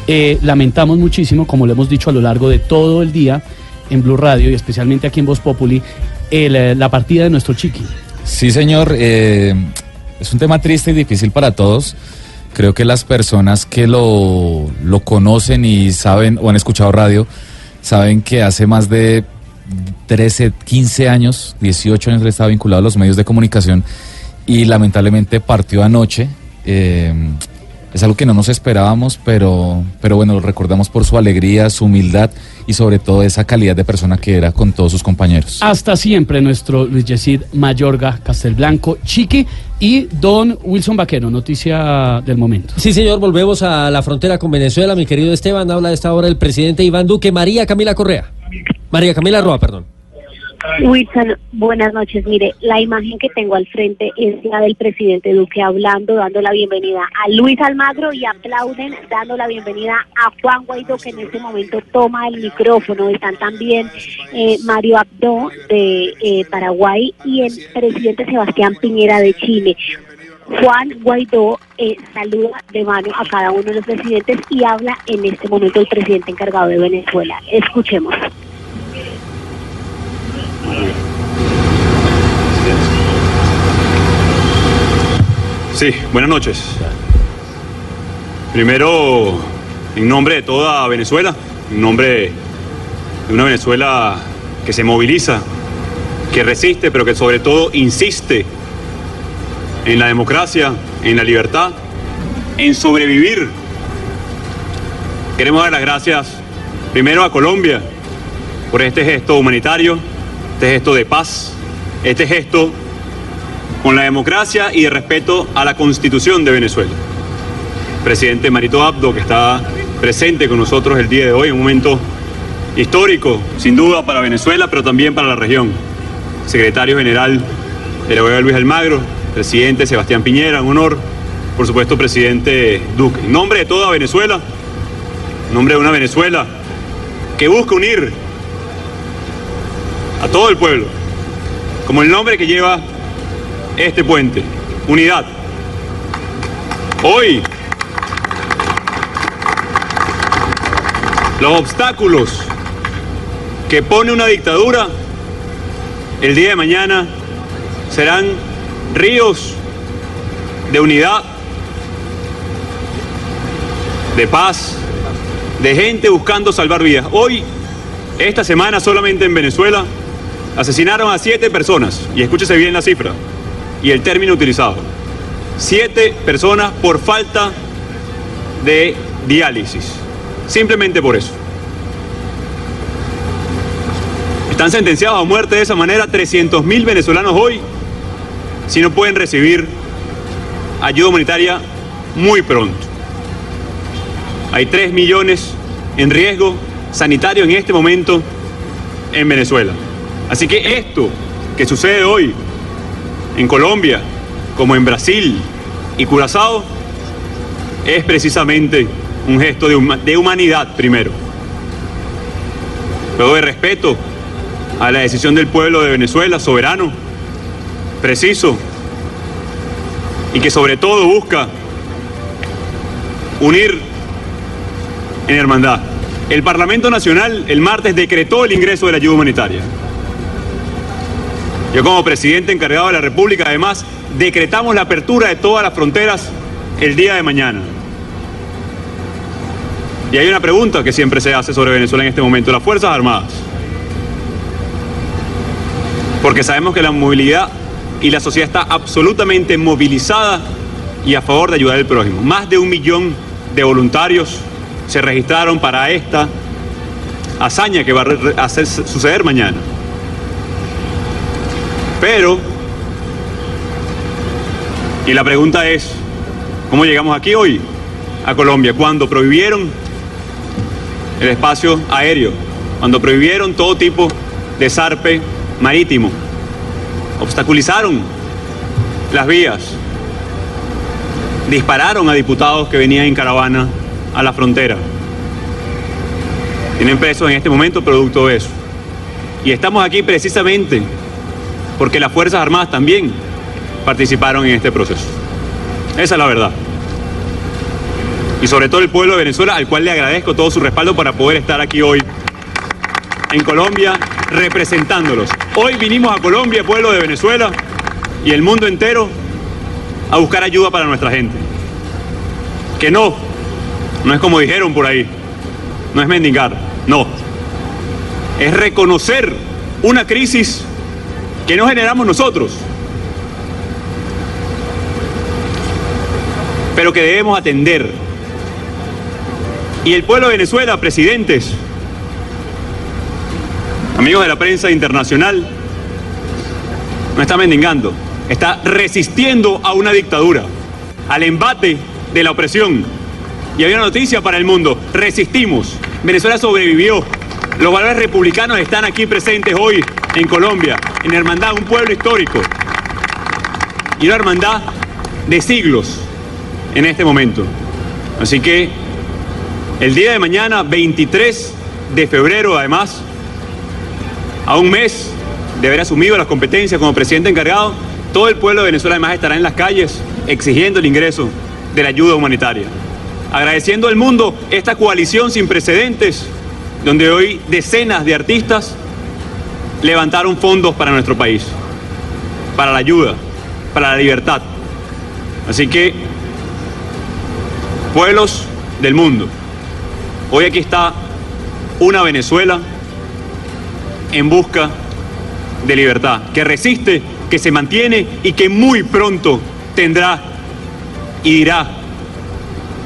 eh, lamentamos muchísimo, como lo hemos dicho a lo largo de todo el día en Blue Radio y especialmente aquí en Voz Populi, eh, la partida de nuestro chiqui. Sí, señor. eh, es un tema triste y difícil para todos. Creo que las personas que lo, lo conocen y saben o han escuchado radio, saben que hace más de 13, 15 años, 18 años él estaba vinculado a los medios de comunicación y lamentablemente partió anoche. eh, es algo que no nos esperábamos, pero, pero bueno, lo recordamos por su alegría, su humildad y sobre todo esa calidad de persona que era con todos sus compañeros. Hasta siempre nuestro Luis Yesid Mayorga Castelblanco Chiqui y don Wilson Vaquero, noticia del momento. Sí, señor, volvemos a la frontera con Venezuela. Mi querido Esteban, habla a esta hora el presidente Iván Duque, María Camila Correa. María Camila Roa, perdón. Wilson, buenas noches. Mire, la imagen que tengo al frente es la del presidente Duque hablando, dando la bienvenida a Luis Almagro y aplauden dando la bienvenida a Juan Guaidó, que en este momento toma el micrófono. Están también eh, Mario Abdo de eh, Paraguay y el presidente Sebastián Piñera de Chile. Juan Guaidó eh, saluda de mano a cada uno de los presidentes y habla en este momento el presidente encargado de Venezuela. Escuchemos. Sí, buenas noches. Primero, en nombre de toda Venezuela, en nombre de una Venezuela que se moviliza, que resiste, pero que sobre todo insiste en la democracia, en la libertad, en sobrevivir. Queremos dar las gracias primero a Colombia por este gesto humanitario, este gesto de paz, este gesto con la democracia y de respeto a la constitución de Venezuela. Presidente Marito Abdo, que está presente con nosotros el día de hoy, un momento histórico, sin duda, para Venezuela, pero también para la región. Secretario General de la OEA Luis Almagro, presidente Sebastián Piñera, un honor, por supuesto, presidente Duque. En nombre de toda Venezuela, en nombre de una Venezuela que busca unir a todo el pueblo, como el nombre que lleva este puente, unidad. Hoy, los obstáculos que pone una dictadura el día de mañana serán ríos de unidad, de paz, de gente buscando salvar vidas. Hoy, esta semana solamente en Venezuela, asesinaron a siete personas, y escúchese bien la cifra y el término utilizado. Siete personas por falta de diálisis, simplemente por eso. Están sentenciados a muerte de esa manera 300 mil venezolanos hoy si no pueden recibir ayuda humanitaria muy pronto. Hay 3 millones en riesgo sanitario en este momento en Venezuela. Así que esto que sucede hoy en Colombia, como en Brasil y Curazao, es precisamente un gesto de, huma- de humanidad primero. Luego de respeto a la decisión del pueblo de Venezuela, soberano, preciso, y que sobre todo busca unir en hermandad. El Parlamento Nacional el martes decretó el ingreso de la ayuda humanitaria. Yo como presidente encargado de la República, además, decretamos la apertura de todas las fronteras el día de mañana. Y hay una pregunta que siempre se hace sobre Venezuela en este momento, las Fuerzas Armadas. Porque sabemos que la movilidad y la sociedad está absolutamente movilizada y a favor de ayudar al prójimo. Más de un millón de voluntarios se registraron para esta hazaña que va a hacer suceder mañana. Pero, y la pregunta es, ¿cómo llegamos aquí hoy a Colombia? Cuando prohibieron el espacio aéreo, cuando prohibieron todo tipo de zarpe marítimo, obstaculizaron las vías, dispararon a diputados que venían en caravana a la frontera. Tienen presos en este momento producto de eso. Y estamos aquí precisamente porque las Fuerzas Armadas también participaron en este proceso. Esa es la verdad. Y sobre todo el pueblo de Venezuela, al cual le agradezco todo su respaldo para poder estar aquí hoy en Colombia representándolos. Hoy vinimos a Colombia, pueblo de Venezuela y el mundo entero, a buscar ayuda para nuestra gente. Que no, no es como dijeron por ahí, no es mendigar, no. Es reconocer una crisis que no generamos nosotros, pero que debemos atender. Y el pueblo de Venezuela, presidentes, amigos de la prensa internacional, no está mendigando, está resistiendo a una dictadura, al embate de la opresión. Y hay una noticia para el mundo, resistimos. Venezuela sobrevivió Los valores republicanos están aquí presentes hoy en Colombia, en Hermandad, un pueblo histórico. Y una hermandad de siglos en este momento. Así que el día de mañana, 23 de febrero, además, a un mes de haber asumido las competencias como presidente encargado, todo el pueblo de Venezuela además estará en las calles exigiendo el ingreso de la ayuda humanitaria. Agradeciendo al mundo esta coalición sin precedentes, donde hoy decenas de artistas levantaron fondos para nuestro país, para la ayuda, para la libertad. Así que, pueblos del mundo, hoy aquí está una Venezuela en busca de libertad, que resiste, que se mantiene y que muy pronto tendrá y dirá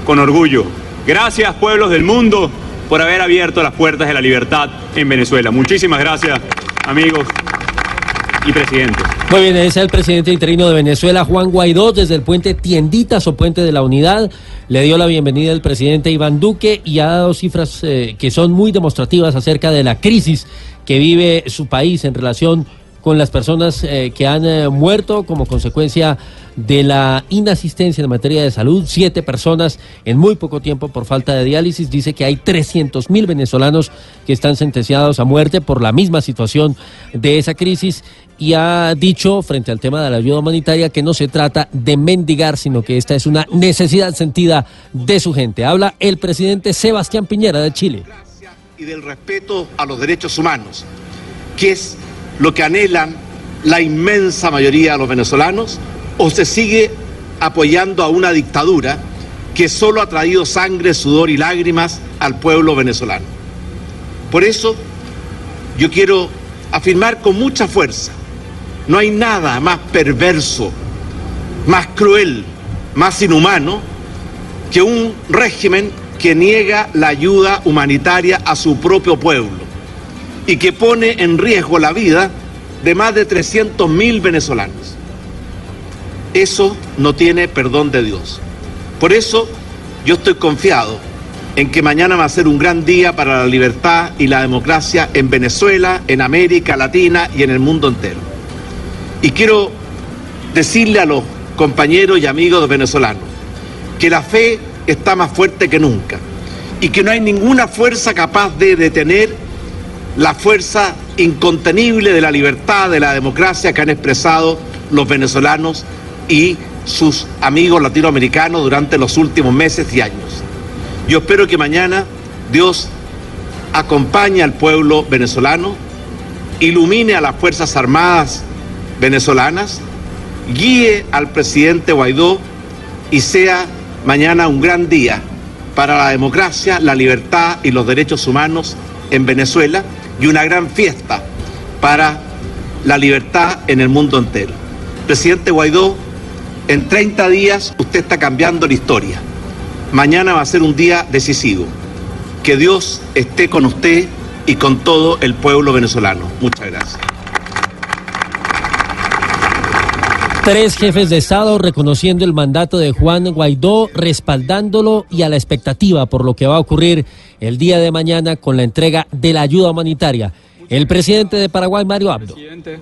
con orgullo, gracias pueblos del mundo por haber abierto las puertas de la libertad en Venezuela. Muchísimas gracias, amigos y presidente. Muy bien, ese es el presidente interino de Venezuela, Juan Guaidó, desde el puente Tienditas o puente de la Unidad. Le dio la bienvenida al presidente Iván Duque y ha dado cifras eh, que son muy demostrativas acerca de la crisis que vive su país en relación con las personas eh, que han eh, muerto como consecuencia de la inasistencia en materia de salud. Siete personas en muy poco tiempo por falta de diálisis. Dice que hay 300 mil venezolanos que están sentenciados a muerte por la misma situación de esa crisis. Y ha dicho, frente al tema de la ayuda humanitaria, que no se trata de mendigar, sino que esta es una necesidad sentida de su gente. Habla el presidente Sebastián Piñera de Chile. Y del respeto a los derechos humanos, que es lo que anhelan la inmensa mayoría de los venezolanos, o se sigue apoyando a una dictadura que solo ha traído sangre, sudor y lágrimas al pueblo venezolano. Por eso yo quiero afirmar con mucha fuerza, no hay nada más perverso, más cruel, más inhumano que un régimen que niega la ayuda humanitaria a su propio pueblo y que pone en riesgo la vida de más de 300 mil venezolanos. Eso no tiene perdón de Dios. Por eso yo estoy confiado en que mañana va a ser un gran día para la libertad y la democracia en Venezuela, en América Latina y en el mundo entero. Y quiero decirle a los compañeros y amigos venezolanos que la fe está más fuerte que nunca y que no hay ninguna fuerza capaz de detener la fuerza incontenible de la libertad, de la democracia que han expresado los venezolanos y sus amigos latinoamericanos durante los últimos meses y años. Yo espero que mañana Dios acompañe al pueblo venezolano, ilumine a las Fuerzas Armadas venezolanas, guíe al presidente Guaidó y sea mañana un gran día para la democracia, la libertad y los derechos humanos en Venezuela y una gran fiesta para la libertad en el mundo entero. Presidente Guaidó, en 30 días usted está cambiando la historia. Mañana va a ser un día decisivo. Que Dios esté con usted y con todo el pueblo venezolano. Muchas gracias. Tres jefes de Estado reconociendo el mandato de Juan Guaidó, respaldándolo y a la expectativa por lo que va a ocurrir el día de mañana con la entrega de la ayuda humanitaria. El presidente de Paraguay, Mario Abdo. Presidente.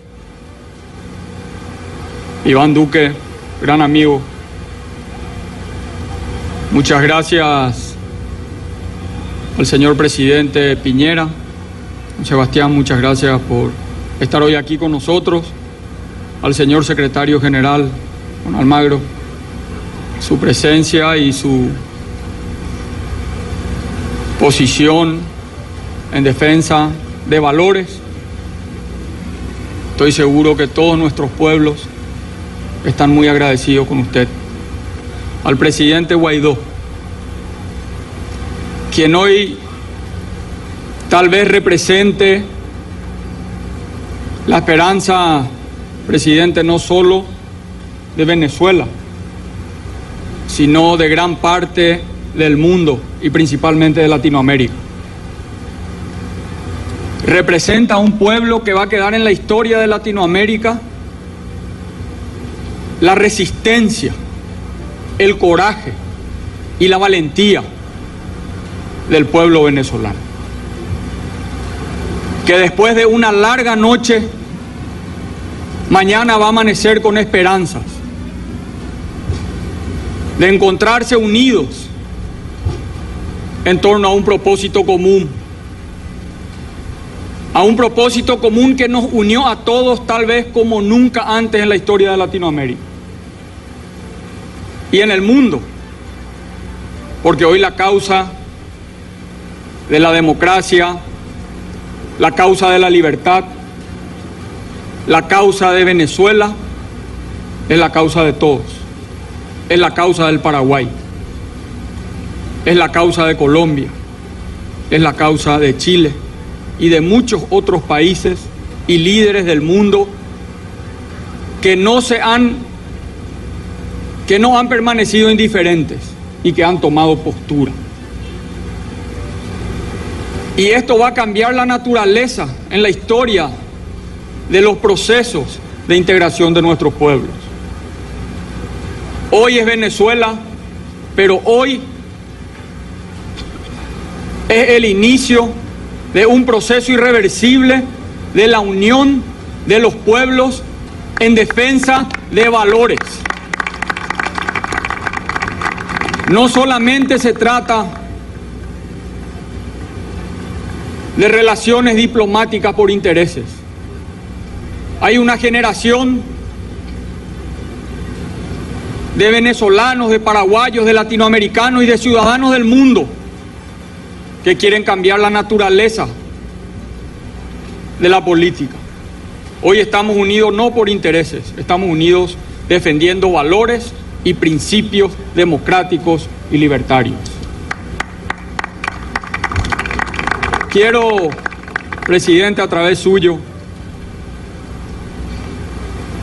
Iván Duque, gran amigo. Muchas gracias al señor presidente Piñera. Sebastián, muchas gracias por estar hoy aquí con nosotros. Al señor secretario general, Juan Almagro, su presencia y su posición en defensa de valores. Estoy seguro que todos nuestros pueblos están muy agradecidos con usted. Al presidente Guaidó, quien hoy tal vez represente la esperanza, presidente, no solo de Venezuela, sino de gran parte del mundo y principalmente de Latinoamérica. Representa a un pueblo que va a quedar en la historia de Latinoamérica la resistencia, el coraje y la valentía del pueblo venezolano. que después de una larga noche, mañana va a amanecer con esperanzas de encontrarse unidos en torno a un propósito común, a un propósito común que nos unió a todos tal vez como nunca antes en la historia de Latinoamérica y en el mundo, porque hoy la causa de la democracia, la causa de la libertad, la causa de Venezuela es la causa de todos, es la causa del Paraguay, es la causa de Colombia, es la causa de Chile y de muchos otros países y líderes del mundo que no se han que no han permanecido indiferentes y que han tomado postura. Y esto va a cambiar la naturaleza en la historia de los procesos de integración de nuestros pueblos. Hoy es Venezuela, pero hoy es el inicio de un proceso irreversible de la unión de los pueblos en defensa de valores. No solamente se trata de relaciones diplomáticas por intereses. Hay una generación de venezolanos, de paraguayos, de latinoamericanos y de ciudadanos del mundo que quieren cambiar la naturaleza de la política. Hoy estamos unidos no por intereses, estamos unidos defendiendo valores y principios democráticos y libertarios. Quiero, presidente, a través suyo,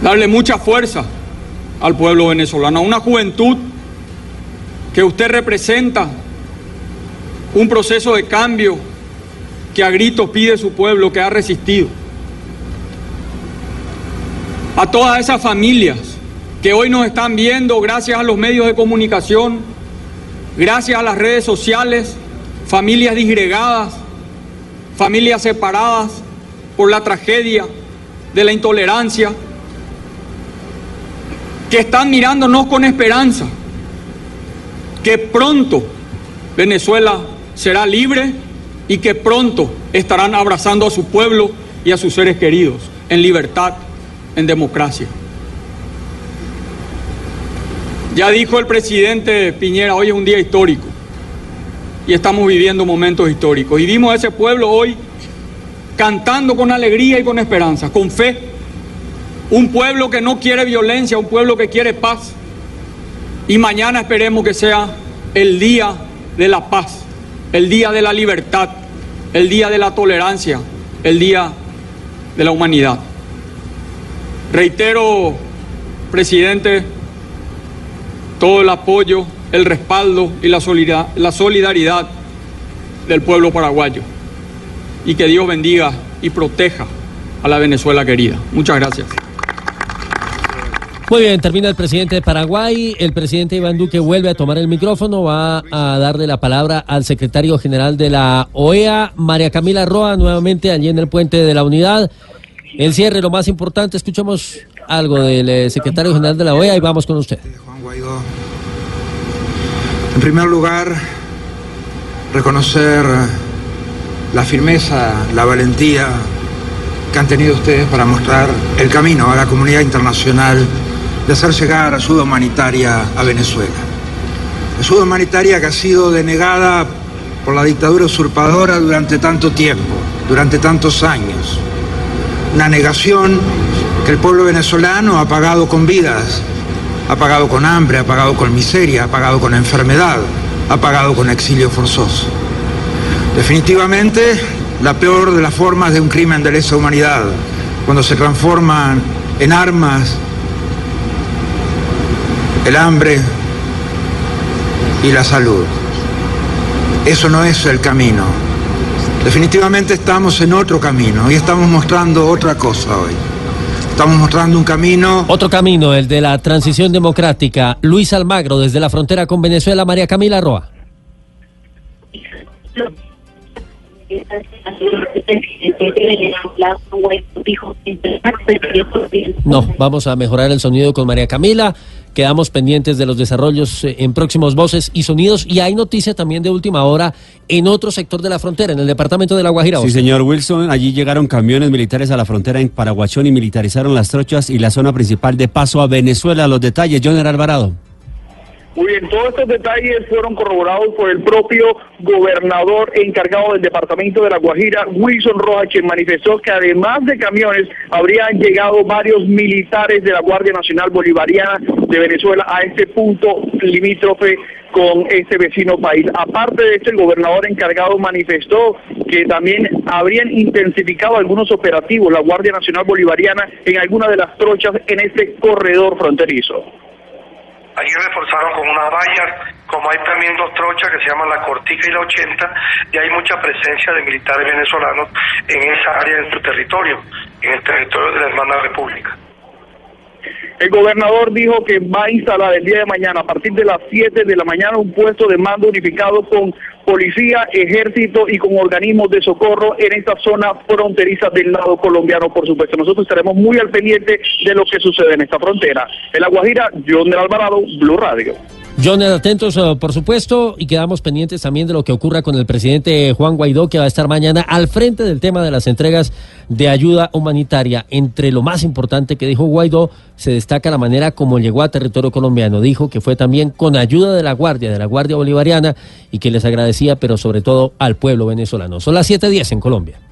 darle mucha fuerza al pueblo venezolano, a una juventud que usted representa un proceso de cambio que a gritos pide su pueblo que ha resistido. A todas esas familias que hoy nos están viendo gracias a los medios de comunicación, gracias a las redes sociales, familias disgregadas, familias separadas por la tragedia de la intolerancia, que están mirándonos con esperanza, que pronto Venezuela será libre y que pronto estarán abrazando a su pueblo y a sus seres queridos en libertad, en democracia. Ya dijo el presidente Piñera, hoy es un día histórico y estamos viviendo momentos históricos. Y vimos a ese pueblo hoy cantando con alegría y con esperanza, con fe. Un pueblo que no quiere violencia, un pueblo que quiere paz. Y mañana esperemos que sea el día de la paz, el día de la libertad, el día de la tolerancia, el día de la humanidad. Reitero, presidente, todo el apoyo, el respaldo y la solidaridad, del pueblo paraguayo. Y que Dios bendiga y proteja a la Venezuela querida. Muchas gracias. Muy bien, termina el presidente de Paraguay. El presidente Iván Duque vuelve a tomar el micrófono. Va a darle la palabra al secretario general de la OEA, María Camila Roa, nuevamente allí en el puente de la unidad. El cierre, lo más importante, escuchamos algo del eh, secretario general de la OEA y vamos con usted. Juan Guaidó. En primer lugar, reconocer la firmeza, la valentía que han tenido ustedes para mostrar el camino a la comunidad internacional de hacer llegar ayuda humanitaria a Venezuela. Ayuda humanitaria que ha sido denegada por la dictadura usurpadora durante tanto tiempo, durante tantos años. Una negación que el pueblo venezolano ha pagado con vidas, ha pagado con hambre, ha pagado con miseria, ha pagado con enfermedad, ha pagado con exilio forzoso. Definitivamente, la peor de las formas de un crimen de lesa humanidad, cuando se transforman en armas el hambre y la salud. Eso no es el camino. Definitivamente estamos en otro camino y estamos mostrando otra cosa hoy. Estamos mostrando un camino. Otro camino, el de la transición democrática. Luis Almagro, desde la frontera con Venezuela, María Camila Roa. No, vamos a mejorar el sonido con María Camila. Quedamos pendientes de los desarrollos eh, en próximos voces y sonidos. Y hay noticia también de última hora en otro sector de la frontera, en el departamento de La Guajira. Sí, señor Wilson, allí llegaron camiones militares a la frontera en Paraguachón y militarizaron las trochas y la zona principal de paso a Venezuela. Los detalles, John Alvarado. Muy bien, todos estos detalles fueron corroborados por el propio gobernador encargado del departamento de La Guajira, Wilson Rojas, quien manifestó que además de camiones habrían llegado varios militares de la Guardia Nacional Bolivariana de Venezuela a este punto limítrofe con este vecino país. Aparte de esto, el gobernador encargado manifestó que también habrían intensificado algunos operativos la Guardia Nacional Bolivariana en algunas de las trochas en este corredor fronterizo. Allí reforzaron con unas vallas, como hay también dos trochas que se llaman la Cortica y la 80, y hay mucha presencia de militares venezolanos en esa área de su territorio, en el territorio de la hermana república. El gobernador dijo que va a instalar el día de mañana, a partir de las 7 de la mañana, un puesto de mando unificado con policía, ejército y con organismos de socorro en esta zona fronteriza del lado colombiano, por supuesto. Nosotros estaremos muy al pendiente de lo que sucede en esta frontera. En La Guajira, John de Alvarado, Blue Radio. John, atentos, eh, por supuesto, y quedamos pendientes también de lo que ocurra con el presidente Juan Guaidó, que va a estar mañana al frente del tema de las entregas de ayuda humanitaria. Entre lo más importante que dijo Guaidó, se destaca la manera como llegó a territorio colombiano. Dijo que fue también con ayuda de la Guardia, de la Guardia Bolivariana, y que les agradecía, pero sobre todo al pueblo venezolano. Son las 7.10 en Colombia.